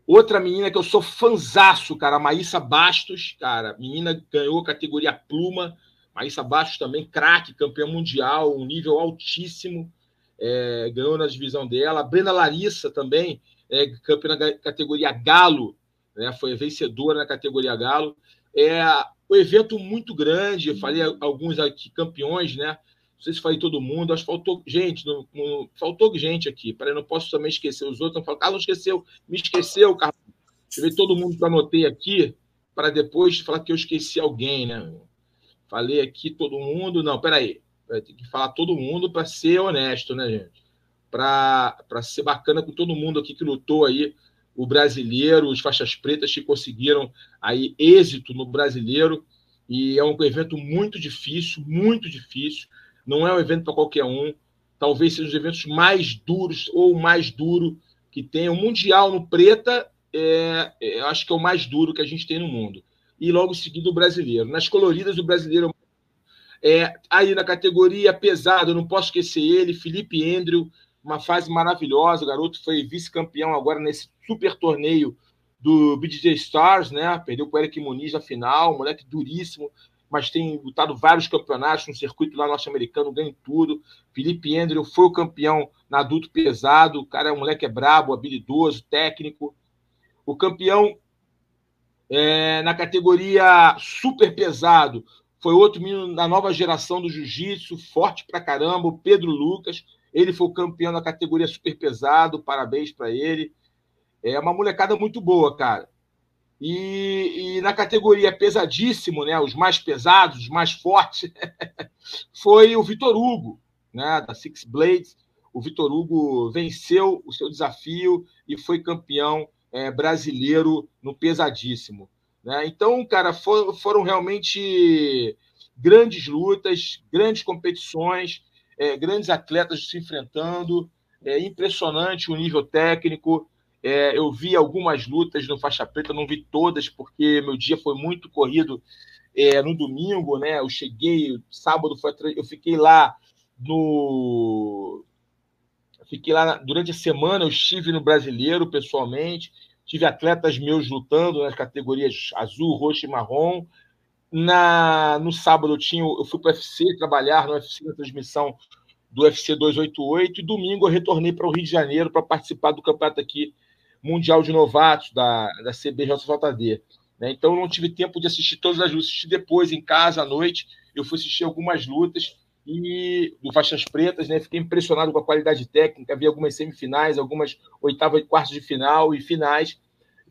Outra menina que eu sou fanzaço, cara, a Maísa Bastos, cara, menina ganhou categoria pluma. Maísa Bastos também, craque, campeã mundial, um nível altíssimo, é, ganhou na divisão dela. A Brenda Larissa também, é, campeã na categoria Galo, né, foi vencedora na categoria Galo. É um evento muito grande, eu falei alguns aqui campeões, né? Sei se falei todo mundo, acho que faltou gente, não, não, faltou gente aqui. Para não posso também esquecer os outros. Não falo, Carlos esqueceu, me esqueceu, Carlos. ver todo mundo que eu anotei aqui, para depois falar que eu esqueci alguém, né? Falei aqui todo mundo, não, peraí. Tem que falar todo mundo para ser honesto, né, gente? para ser bacana com todo mundo aqui que lutou aí, o brasileiro, os faixas pretas que conseguiram aí êxito no brasileiro. E é um evento muito difícil, muito difícil. Não é um evento para qualquer um. Talvez seja um dos eventos mais duros ou mais duro que tem. O Mundial no Preta, é, é, acho que é o mais duro que a gente tem no mundo. E logo seguido o brasileiro. Nas coloridas, o brasileiro é aí na categoria pesado, eu não posso esquecer ele, Felipe Andrew, uma fase maravilhosa. O garoto foi vice-campeão agora nesse super torneio do BJ Stars, né? Perdeu com o Eric Muniz na final, moleque duríssimo, mas tem lutado vários campeonatos no circuito lá norte-americano, ganha tudo. Felipe Andrew foi o campeão na adulto pesado, o cara um moleque é brabo, habilidoso, técnico. O campeão é, na categoria super pesado foi outro menino da nova geração do jiu-jitsu, forte pra caramba, o Pedro Lucas ele foi o campeão na categoria super pesado, parabéns para ele. É uma molecada muito boa, cara. E, e, na categoria pesadíssimo, né, os mais pesados, os mais fortes, foi o Vitor Hugo, né, da Six Blades. O Vitor Hugo venceu o seu desafio e foi campeão é, brasileiro no pesadíssimo. Né? Então, cara, for, foram realmente grandes lutas, grandes competições é, grandes atletas se enfrentando, é impressionante o nível técnico. É, eu vi algumas lutas no faixa preta, não vi todas, porque meu dia foi muito corrido é, no domingo, né? Eu cheguei, sábado foi, eu fiquei lá no. Fiquei lá durante a semana, eu estive no brasileiro pessoalmente, tive atletas meus lutando nas categorias azul, roxo e marrom. Na, no sábado eu, tinha, eu fui para o UFC trabalhar no UFC na transmissão do UFC 288 e domingo eu retornei para o Rio de Janeiro para participar do campeonato aqui mundial de novatos da, da CBJJD. Né? Então eu não tive tempo de assistir todas as lutas, assisti depois em casa à noite. Eu fui assistir algumas lutas e do faixas pretas, né? Fiquei impressionado com a qualidade técnica, vi algumas semifinais, algumas oitavas e quartos de final e finais.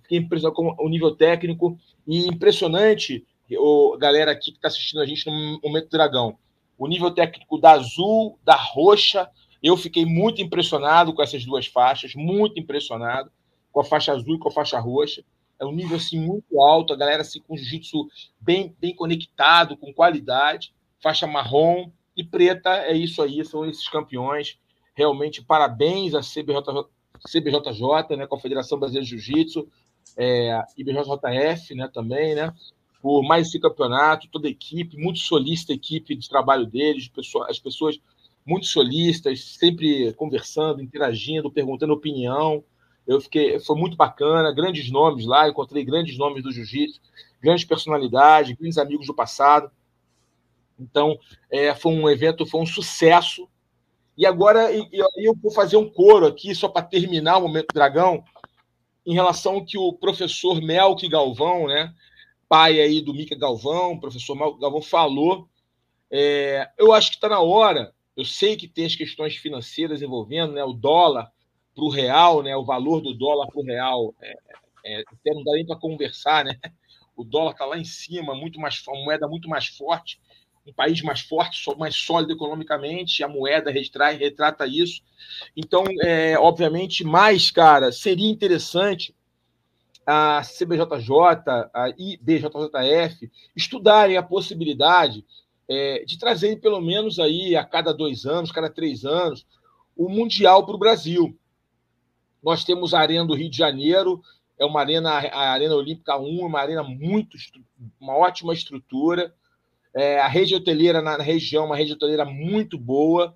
Fiquei impressionado com o nível técnico e impressionante o, galera aqui que está assistindo a gente no Momento Dragão. O nível técnico da azul, da roxa, eu fiquei muito impressionado com essas duas faixas, muito impressionado com a faixa azul e com a faixa roxa. É um nível assim muito alto, a galera assim com jiu-jitsu bem, bem conectado, com qualidade. Faixa marrom e preta, é isso aí, são esses campeões. Realmente, parabéns à CBJ, CBJJ, né, com a Federação Brasileira de Jiu-Jitsu, é, IBJJF, né, também, né, por mais esse campeonato, toda a equipe, muito solista a equipe de trabalho deles, as pessoas muito solistas, sempre conversando, interagindo, perguntando opinião. Eu fiquei, foi muito bacana, grandes nomes lá, encontrei grandes nomes do jiu-jitsu, grandes personalidades, grandes amigos do passado. Então, é, foi um evento, foi um sucesso. E agora eu, eu vou fazer um coro aqui, só para terminar o Momento Dragão, em relação ao que o professor Melk Galvão, né, pai aí do Mica Galvão, professor Melk Galvão falou. É, eu acho que está na hora, eu sei que tem as questões financeiras envolvendo, né, o dólar para o real, né, o valor do dólar para o real, é, é, até não dá nem para conversar, né? O dólar está lá em cima, muito mais, uma moeda muito mais forte um país mais forte, mais sólido economicamente, a moeda retrai, retrata isso. Então, é, obviamente, mais, cara, seria interessante a CBJJ, a IBJJF estudarem a possibilidade é, de trazerem pelo menos aí a cada dois anos, cada três anos, o Mundial para o Brasil. Nós temos a Arena do Rio de Janeiro, é uma arena, a Arena Olímpica 1, uma arena muito, uma ótima estrutura. É, a rede hoteleira na, região, uma rede hoteleira muito boa.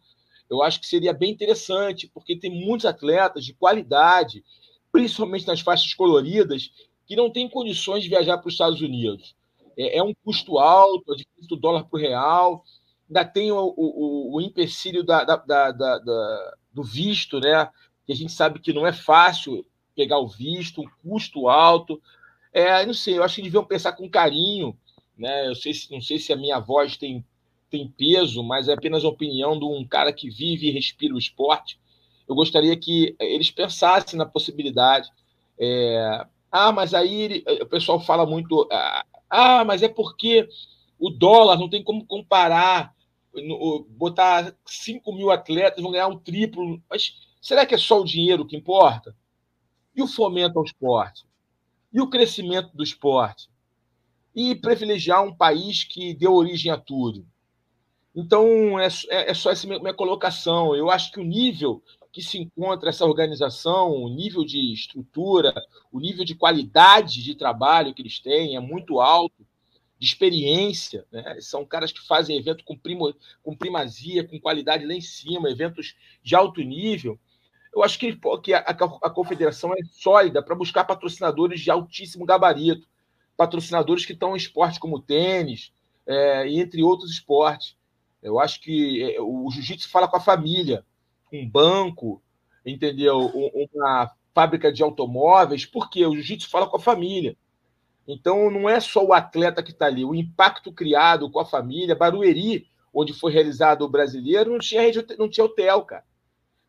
Eu acho que seria bem interessante, porque tem muitos atletas de qualidade, principalmente nas faixas coloridas, que não têm condições de viajar para os Estados Unidos. É, é um custo alto, é difícil do dólar o real, ainda tem o, o, o empecilho da, da, da, da, do visto, né? Que a gente sabe que não é fácil pegar o visto, um custo alto. É, não sei, eu acho que deviam pensar com carinho né? Eu sei, não sei se a minha voz tem, tem peso, mas é apenas a opinião de um cara que vive e respira o esporte. Eu gostaria que eles pensassem na possibilidade. É, ah, mas aí o pessoal fala muito. Ah, ah, mas é porque o dólar não tem como comparar. Botar 5 mil atletas vão ganhar um triplo. Mas será que é só o dinheiro que importa? E o fomento ao esporte? E o crescimento do esporte? e privilegiar um país que deu origem a tudo. Então, é, é, é só essa minha, minha colocação. Eu acho que o nível que se encontra essa organização, o nível de estrutura, o nível de qualidade de trabalho que eles têm é muito alto, de experiência. Né? São caras que fazem evento com, primo, com primazia, com qualidade lá em cima, eventos de alto nível. Eu acho que, que a, a confederação é sólida para buscar patrocinadores de altíssimo gabarito patrocinadores que estão em esportes como tênis, é, entre outros esportes. Eu acho que é, o jiu-jitsu fala com a família, um banco, entendeu? Uma fábrica de automóveis, porque o jiu-jitsu fala com a família. Então não é só o atleta que está ali, o impacto criado com a família. Barueri, onde foi realizado o brasileiro, não tinha, não tinha hotel, cara.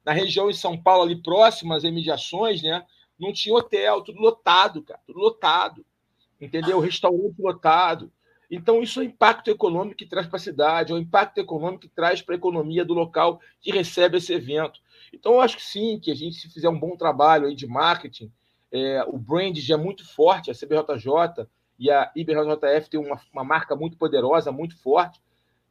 Na região em São Paulo, ali próximas, as imediações, né? Não tinha hotel, tudo lotado, cara, tudo lotado entendeu? Restaurante lotado. Então, isso é o impacto econômico que traz para a cidade, é o impacto econômico que traz para a economia do local que recebe esse evento. Então, eu acho que sim, que a gente, se fizer um bom trabalho aí de marketing, é, o brand já é muito forte, a CBJJ e a IBJJF tem uma, uma marca muito poderosa, muito forte,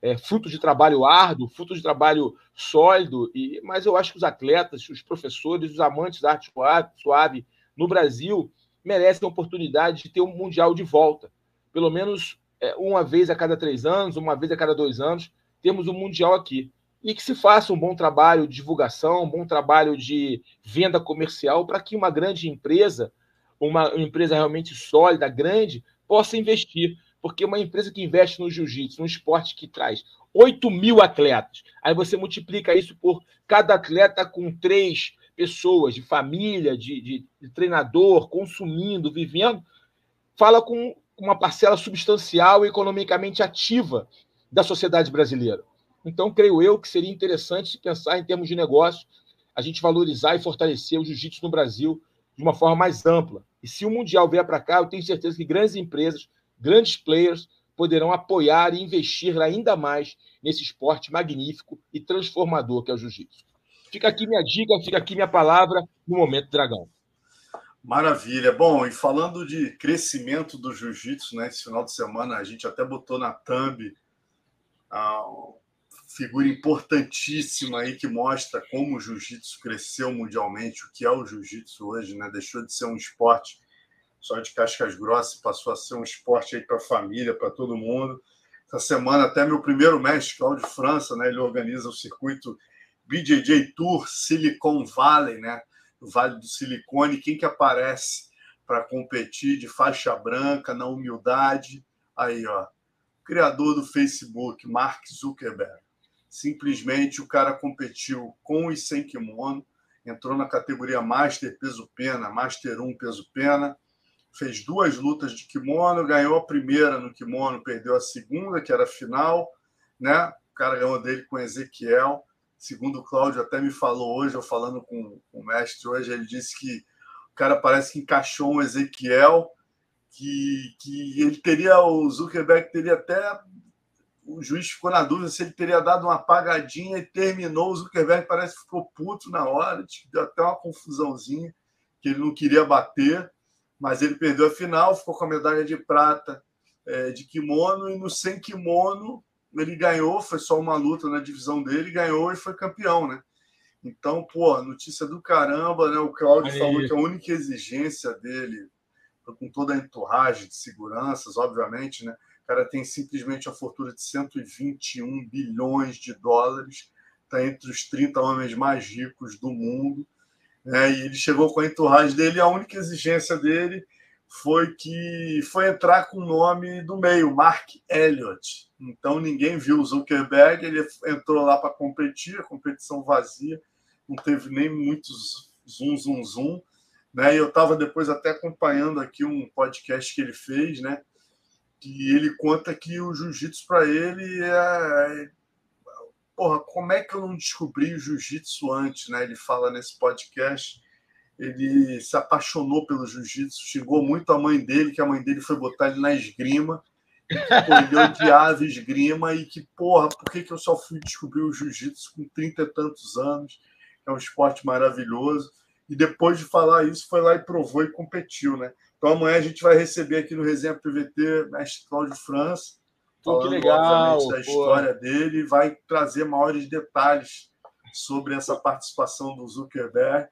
é, fruto de trabalho árduo, fruto de trabalho sólido, e, mas eu acho que os atletas, os professores, os amantes da arte suave, no Brasil merecem a oportunidade de ter um Mundial de volta. Pelo menos é, uma vez a cada três anos, uma vez a cada dois anos, temos um Mundial aqui. E que se faça um bom trabalho de divulgação, um bom trabalho de venda comercial para que uma grande empresa, uma empresa realmente sólida, grande, possa investir. Porque uma empresa que investe no jiu-jitsu, num esporte que traz 8 mil atletas, aí você multiplica isso por cada atleta com três pessoas, de família, de, de, de treinador, consumindo, vivendo, fala com uma parcela substancial e economicamente ativa da sociedade brasileira. Então, creio eu que seria interessante pensar em termos de negócio, a gente valorizar e fortalecer o jiu-jitsu no Brasil de uma forma mais ampla. E se o Mundial vier para cá, eu tenho certeza que grandes empresas, grandes players, poderão apoiar e investir ainda mais nesse esporte magnífico e transformador que é o jiu-jitsu. Fica aqui minha dica, fica aqui minha palavra no Momento Dragão. Maravilha. Bom, e falando de crescimento do jiu-jitsu, né? Esse final de semana a gente até botou na thumb a figura importantíssima aí que mostra como o jiu-jitsu cresceu mundialmente, o que é o jiu-jitsu hoje, né? Deixou de ser um esporte só de cascas grossas, passou a ser um esporte aí para a família, para todo mundo. Essa semana até meu primeiro mestre, Cláudio França, né? Ele organiza o circuito BJJ Tour Silicon Valley, né? do Vale do Silicone, quem que aparece para competir de faixa branca, na humildade? Aí, ó, criador do Facebook, Mark Zuckerberg. Simplesmente o cara competiu com e sem kimono, entrou na categoria Master peso pena, Master 1 peso pena, fez duas lutas de kimono, ganhou a primeira no kimono, perdeu a segunda, que era final, né? O cara ganhou dele com Ezequiel. Segundo o Cláudio até me falou hoje, eu falando com, com o mestre hoje, ele disse que o cara parece que encaixou um Ezequiel, que, que ele teria, o Zuckerberg teria até o juiz ficou na dúvida se ele teria dado uma apagadinha e terminou. O Zuckerberg parece que ficou puto na hora, deu até uma confusãozinha, que ele não queria bater mas ele perdeu a final, ficou com a medalha de prata é, de kimono, e no sem kimono ele ganhou, foi só uma luta na divisão dele, ganhou e foi campeão, né? Então, pô, notícia do caramba, né? O Claudio Aí. falou que a única exigência dele, com toda a entorragem de seguranças, obviamente, né? O cara tem simplesmente a fortuna de 121 bilhões de dólares, está entre os 30 homens mais ricos do mundo né? E ele chegou com a entourage dele, a única exigência dele foi que foi entrar com o nome do meio, Mark Elliott. Então ninguém viu o Zuckerberg, ele entrou lá para competir, competição vazia, não teve nem muitos zoom, zoom, zoom. Né? E eu estava depois até acompanhando aqui um podcast que ele fez, né? Que ele conta que o jiu-jitsu para ele é, porra, como é que eu não descobri o jiu-jitsu antes, né? Ele fala nesse podcast. Ele se apaixonou pelo jiu-jitsu, xingou muito a mãe dele, que a mãe dele foi botar ele na esgrima. Que, pô, ele odiava esgrima e que, porra, por que, que eu só fui descobrir o jiu-jitsu com trinta e tantos anos? É um esporte maravilhoso. E depois de falar isso, foi lá e provou e competiu, né? Então amanhã a gente vai receber aqui no Resenha PVT mestre Cláudio França Pô, que legal, da história dele, vai trazer maiores detalhes sobre essa participação do Zuckerberg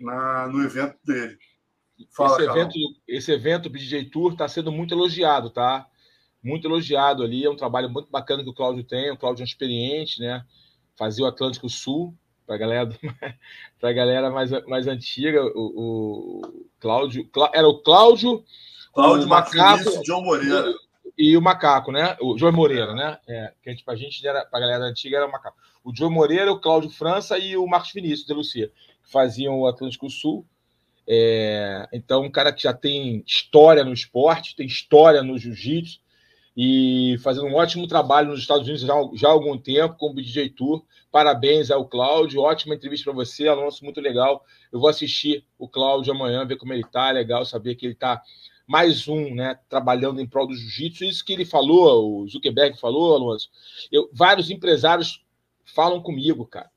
na, no evento dele. Fala, esse, evento, esse evento, o BJ Tour, está sendo muito elogiado, tá? Muito elogiado ali. É um trabalho muito bacana que o Cláudio tem. O Cláudio é um experiente, né? Fazia o Atlântico Sul, para a galera, pra galera mais, mais antiga. O, o Cláudio. Era o Cláudio. Cláudio Macaco e John Moreira e o Macaco, né? O João Moreira, né? É, que pra gente, era, pra galera antiga, era o Macaco. O João Moreira, o Cláudio França e o Marcos Vinícius de Lucia, que faziam o Atlântico Sul. É, então, um cara que já tem história no esporte, tem história no jiu-jitsu e fazendo um ótimo trabalho nos Estados Unidos já, já há algum tempo com o DJ Tour. Parabéns ao Cláudio, ótima entrevista para você, Alonso, muito legal. Eu vou assistir o Cláudio amanhã, ver como ele tá, legal saber que ele está mais um, né, trabalhando em prol do jiu-jitsu. Isso que ele falou, o Zuckerberg falou, Alonso. Eu, vários empresários falam comigo, cara.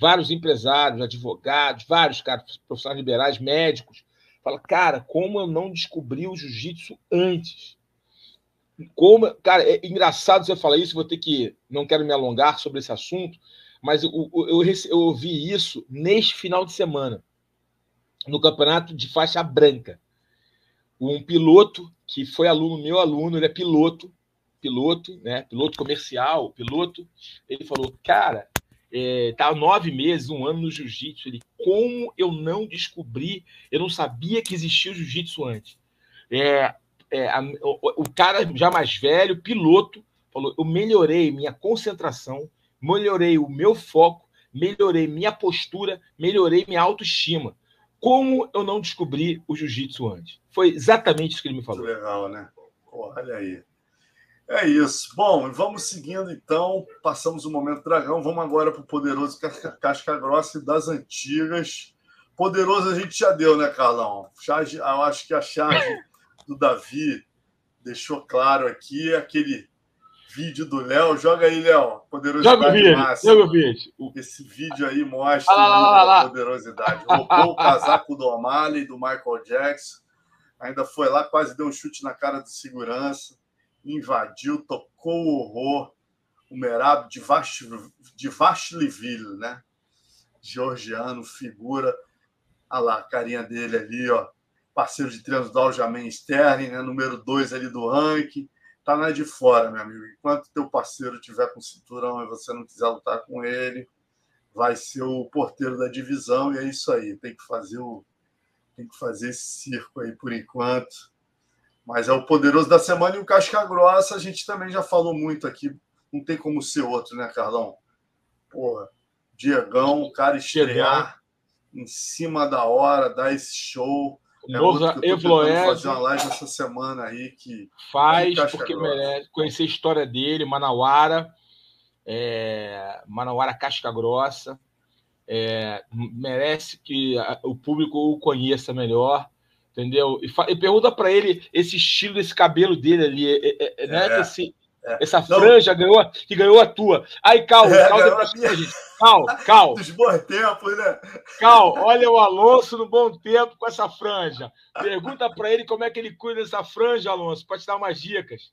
Vários empresários, advogados, vários caras, profissionais liberais, médicos. Fala, cara, como eu não descobri o jiu-jitsu antes? Como, cara, é engraçado você falar isso, vou ter que. Não quero me alongar sobre esse assunto, mas eu, eu, eu, eu ouvi isso neste final de semana, no campeonato de faixa branca um piloto que foi aluno, meu aluno, ele é piloto, piloto, né? Piloto comercial, piloto. Ele falou, cara, é, tá nove meses, um ano no jiu-jitsu. Ele, como eu não descobri, eu não sabia que existia o jiu-jitsu antes. É, é, a, o, o, cara já mais velho, piloto, falou: eu melhorei minha concentração, melhorei o meu foco, melhorei minha postura, melhorei minha autoestima. Como eu não descobri o jiu-jitsu antes? Foi exatamente isso que ele me falou. Legal, né? Olha aí. É isso. Bom, vamos seguindo então. Passamos o momento dragão. Vamos agora para o poderoso casca grossa das antigas. Poderoso a gente já deu, né, Carlão? Charge, eu acho que a charge do Davi deixou claro aqui aquele vídeo do Léo. Joga aí, Léo. Poderosidade joga o vídeo, máxima. Joga o vídeo. Esse vídeo aí mostra ah, a poderosidade. Roubou o casaco do O'Malley, do Michael Jackson. Ainda foi lá, quase deu um chute na cara do segurança. Invadiu, tocou o horror. O Merab de, Vash, de Vashliville, né? Georgiano, figura. Olha lá, a carinha dele ali, ó. Parceiro de treinos do Aljamain Sterling, né? Número 2 ali do ranking tá na de fora, meu amigo. Enquanto teu parceiro tiver com cinturão e você não quiser lutar com ele, vai ser o porteiro da divisão e é isso aí. Tem que fazer o tem que fazer esse circo aí por enquanto. Mas é o poderoso da semana e o Casca Grossa a gente também já falou muito aqui. Não tem como ser outro, né, Carlão? Porra, Diegão, o cara estrear em cima da hora, dar esse show. É Novo Evloed. fazer uma live essa semana aí que. Faz, porque merece conhecer a história dele, Manauara. É, Manauara Casca Grossa. É, merece que o público o conheça melhor, entendeu? E, e pergunta para ele esse estilo desse cabelo dele ali, é, é, é né? É. Esse, é. Essa franja ganhou, que ganhou a tua. Aí, Cal, é, Cal, Cal, Cal. Dos bons tempos, né? Cal, olha o Alonso no bom tempo com essa franja. Pergunta para ele como é que ele cuida dessa franja, Alonso, para te dar umas dicas.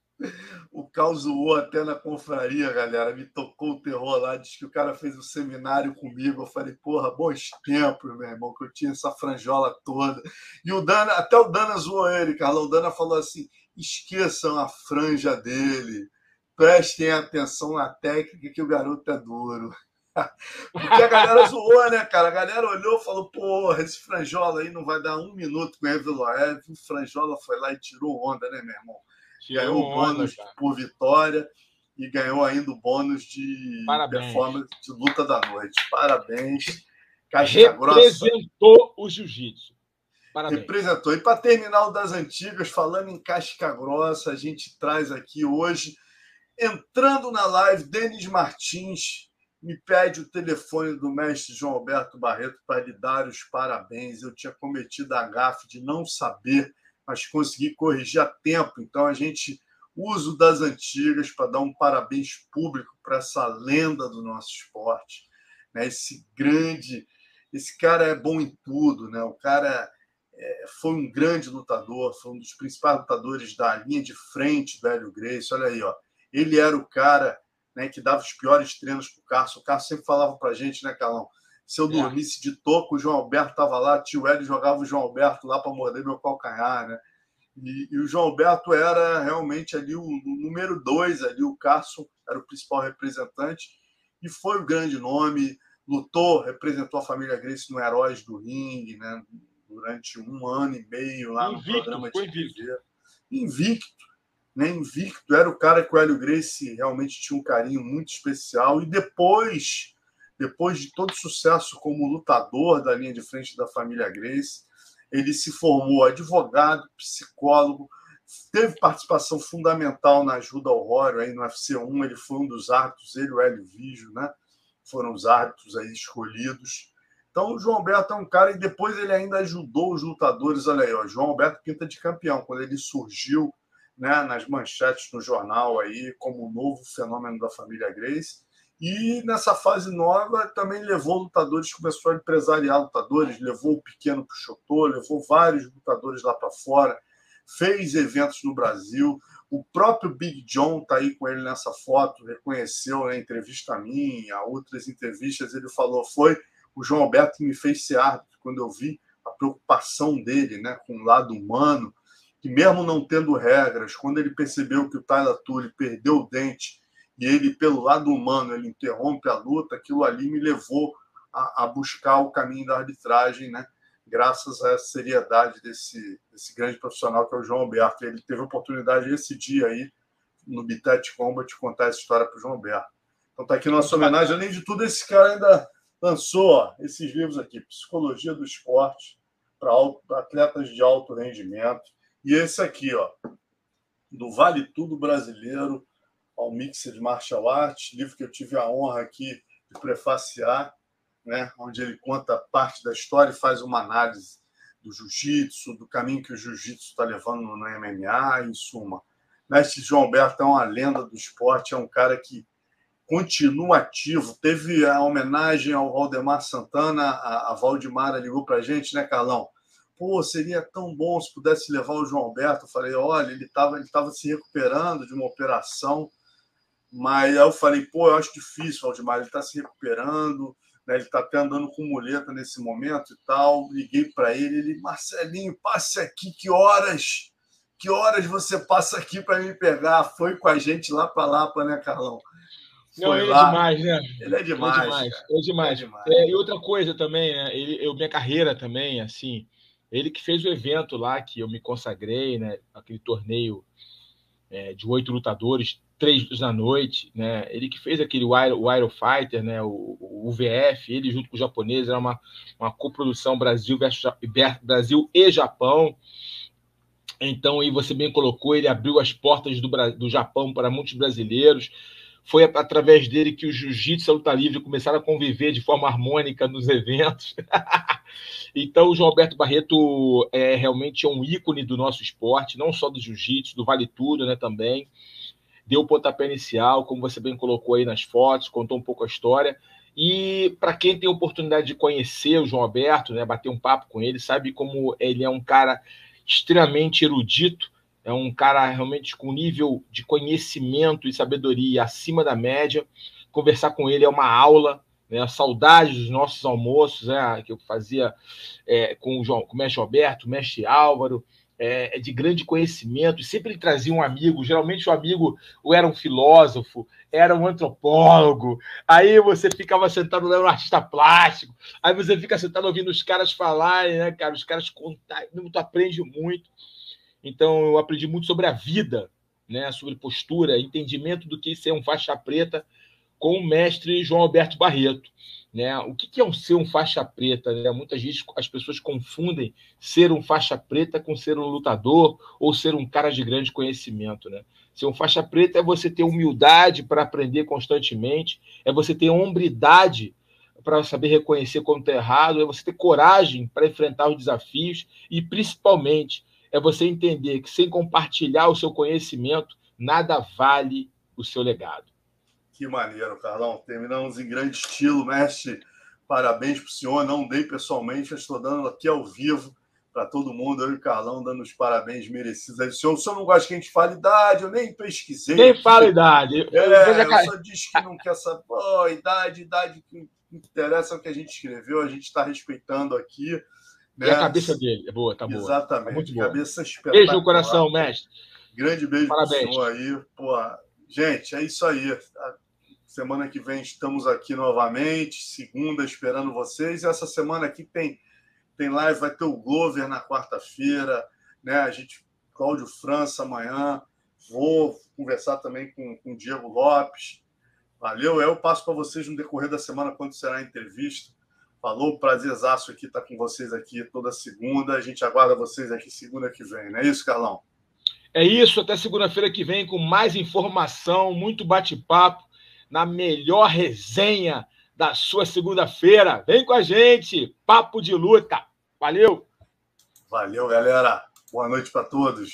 O Cal zoou até na confraria, galera. Me tocou o terror lá. Diz que o cara fez um seminário comigo. Eu falei, porra, bons tempos, meu irmão, que eu tinha essa franjola toda. E o Dana, até o Dana zoou ele, Carlão. O Dana falou assim: esqueçam a franja dele prestem atenção na técnica que o garoto é duro. Porque a galera zoou, né, cara? A galera olhou e falou: porra, esse franjola aí não vai dar um minuto com o Eveloev. O franjola foi lá e tirou onda, né, meu irmão? Tirou ganhou o bônus por vitória e ganhou ainda o bônus de Parabéns. performance de luta da noite. Parabéns. Caixa Representou grossa. o jiu-jitsu. Representou. E para terminar o das antigas, falando em casca grossa, a gente traz aqui hoje Entrando na live, Denis Martins me pede o telefone do mestre João Alberto Barreto para lhe dar os parabéns. Eu tinha cometido a gafe de não saber, mas consegui corrigir a tempo. Então a gente usa das antigas para dar um parabéns público para essa lenda do nosso esporte, né? Esse grande, esse cara é bom em tudo, né? O cara é, foi um grande lutador, foi um dos principais lutadores da linha de frente do Hélio Grace. Olha aí, ó ele era o cara né, que dava os piores treinos para o Carlos. O Carlos sempre falava para a gente, né, Calão? Se eu é. dormisse de toco, o João Alberto estava lá, tio Hélio jogava o João Alberto lá para morder meu calcanhar, né? E, e, o João Alberto era realmente ali o, o número dois, ali o Carson era o principal representante e foi o grande nome, lutou, representou a família Grace no Heróis do Ringue, né? Durante um ano e meio lá invicto, no programa de invicto. Invicto né, invicto, era o cara que o Hélio Gracie realmente tinha um carinho muito especial. E depois, depois de todo sucesso como lutador da linha de frente da família Grace, ele se formou advogado, psicólogo, teve participação fundamental na ajuda ao Rório aí no UFC 1, ele foi um dos árbitros, ele o Hélio Vigio, né? Foram os árbitros aí escolhidos. Então, o João Alberto é um cara, e depois ele ainda ajudou os lutadores. Olha aí, ó, João Alberto pinta de campeão. Quando ele surgiu né, nas manchetes no jornal aí como um novo fenômeno da família Grace. E nessa fase nova também levou lutadores, começou a empresariar lutadores, levou o pequeno para o Chotô, levou vários lutadores lá para fora, fez eventos no Brasil. O próprio Big John está aí com ele nessa foto, reconheceu na né, entrevista a mim, a outras entrevistas, ele falou: foi o João Alberto que me fez ser árbitro, quando eu vi a preocupação dele né, com o lado humano, que mesmo não tendo regras, quando ele percebeu que o Tyler Tully perdeu o dente e ele, pelo lado humano, ele interrompe a luta, aquilo ali me levou a, a buscar o caminho da arbitragem, né? graças à seriedade desse, desse grande profissional que é o João Alberto. Ele teve a oportunidade esse dia aí, no Bitet Combat, de contar essa história para o João Alberto. Então tá aqui nossa homenagem. Além de tudo, esse cara ainda lançou ó, esses livros aqui, Psicologia do Esporte, para atletas de alto rendimento. E esse aqui, ó, do Vale Tudo Brasileiro ao Mixed Martial Arts, livro que eu tive a honra aqui de prefaciar, né, onde ele conta parte da história e faz uma análise do jiu-jitsu, do caminho que o jiu-jitsu está levando no MMA, em suma. Mestre João Alberto é uma lenda do esporte, é um cara que continua ativo. Teve a homenagem ao Valdemar Santana, a, a Valdemara ligou para a gente, né, Carlão? Pô, seria tão bom se pudesse levar o João Alberto. Eu falei, olha, ele estava ele tava se recuperando de uma operação, mas aí eu falei, pô, eu acho difícil, Valdemar, ele está se recuperando, né? ele está até andando com muleta nesse momento e tal. Liguei para ele, ele, Marcelinho, passe aqui, que horas? Que horas você passa aqui para me pegar? Foi com a gente lá para Lapa, né, Carlão? Não, ele é lá. é demais, né? Ele é demais. Ele é demais. Ele é demais. É demais. É, e outra coisa também, né? Ele, eu, minha carreira também, assim, ele que fez o evento lá que eu me consagrei, né? Aquele torneio é, de oito lutadores, três da noite, né? Ele que fez aquele Wire Fighter, né? O, o VF, ele junto com o japonês, era uma, uma coprodução Brasil versus Brasil e Japão. Então, aí você bem colocou, ele abriu as portas do, do Japão para muitos brasileiros. Foi através dele que o jiu-jitsu e a luta livre começaram a conviver de forma harmônica nos eventos. Então, o João Alberto Barreto é realmente um ícone do nosso esporte, não só do jiu-jitsu, do vale tudo, né, também. Deu o pontapé inicial, como você bem colocou aí nas fotos, contou um pouco a história. E para quem tem oportunidade de conhecer o João Alberto, né, bater um papo com ele, sabe como ele é um cara extremamente erudito, é um cara realmente com nível de conhecimento e sabedoria acima da média. Conversar com ele é uma aula, né? Saudades dos nossos almoços, né? que eu fazia é, com, o João, com o mestre Alberto, o mestre Álvaro, é, é, de grande conhecimento, sempre ele trazia um amigo, geralmente o amigo ou era um filósofo, era um antropólogo, aí você ficava sentado lendo um artista plástico, aí você fica sentado ouvindo os caras falarem, né, cara, os caras contarem, tu aprende muito. Então eu aprendi muito sobre a vida, né, sobre postura, entendimento do que ser um faixa preta, com o mestre João Alberto Barreto. Né? O que é um ser um faixa preta? Né? Muitas vezes as pessoas confundem ser um faixa preta com ser um lutador ou ser um cara de grande conhecimento. Né? Ser um faixa preta é você ter humildade para aprender constantemente, é você ter hombridade para saber reconhecer quando está errado, é você ter coragem para enfrentar os desafios e, principalmente, é você entender que sem compartilhar o seu conhecimento, nada vale o seu legado. Que maneiro, Carlão. Terminamos em grande estilo, mestre. Parabéns para o senhor. Não dei pessoalmente, estou dando aqui ao vivo para todo mundo. Eu e o Carlão dando os parabéns merecidos. Aí, o, senhor, o senhor não gosta que a gente fale idade, eu nem pesquisei. Nem fala idade. É, eu só disse que não quer saber. Oh, idade, idade que interessa é o que a gente escreveu, a gente está respeitando aqui. Né? E a cabeça dele é boa, tá boa. Exatamente. Tá muito boa. Cabeça espetacular. Beijo no coração, mestre. Grande beijo para o senhor aí. Pô, gente, é isso aí. Semana que vem estamos aqui novamente, segunda esperando vocês. E essa semana aqui tem tem live, vai ter o Glover na quarta-feira, né? A gente Cláudio França amanhã. Vou conversar também com, com o Diego Lopes. Valeu, eu passo para vocês no decorrer da semana quando será a entrevista. Falou, prazerzaço aqui estar com vocês aqui toda segunda. A gente aguarda vocês aqui segunda que vem, não é isso, Carlão? É isso, até segunda-feira que vem com mais informação, muito bate-papo na melhor resenha da sua segunda-feira. Vem com a gente, papo de luta. Valeu. Valeu, galera. Boa noite para todos.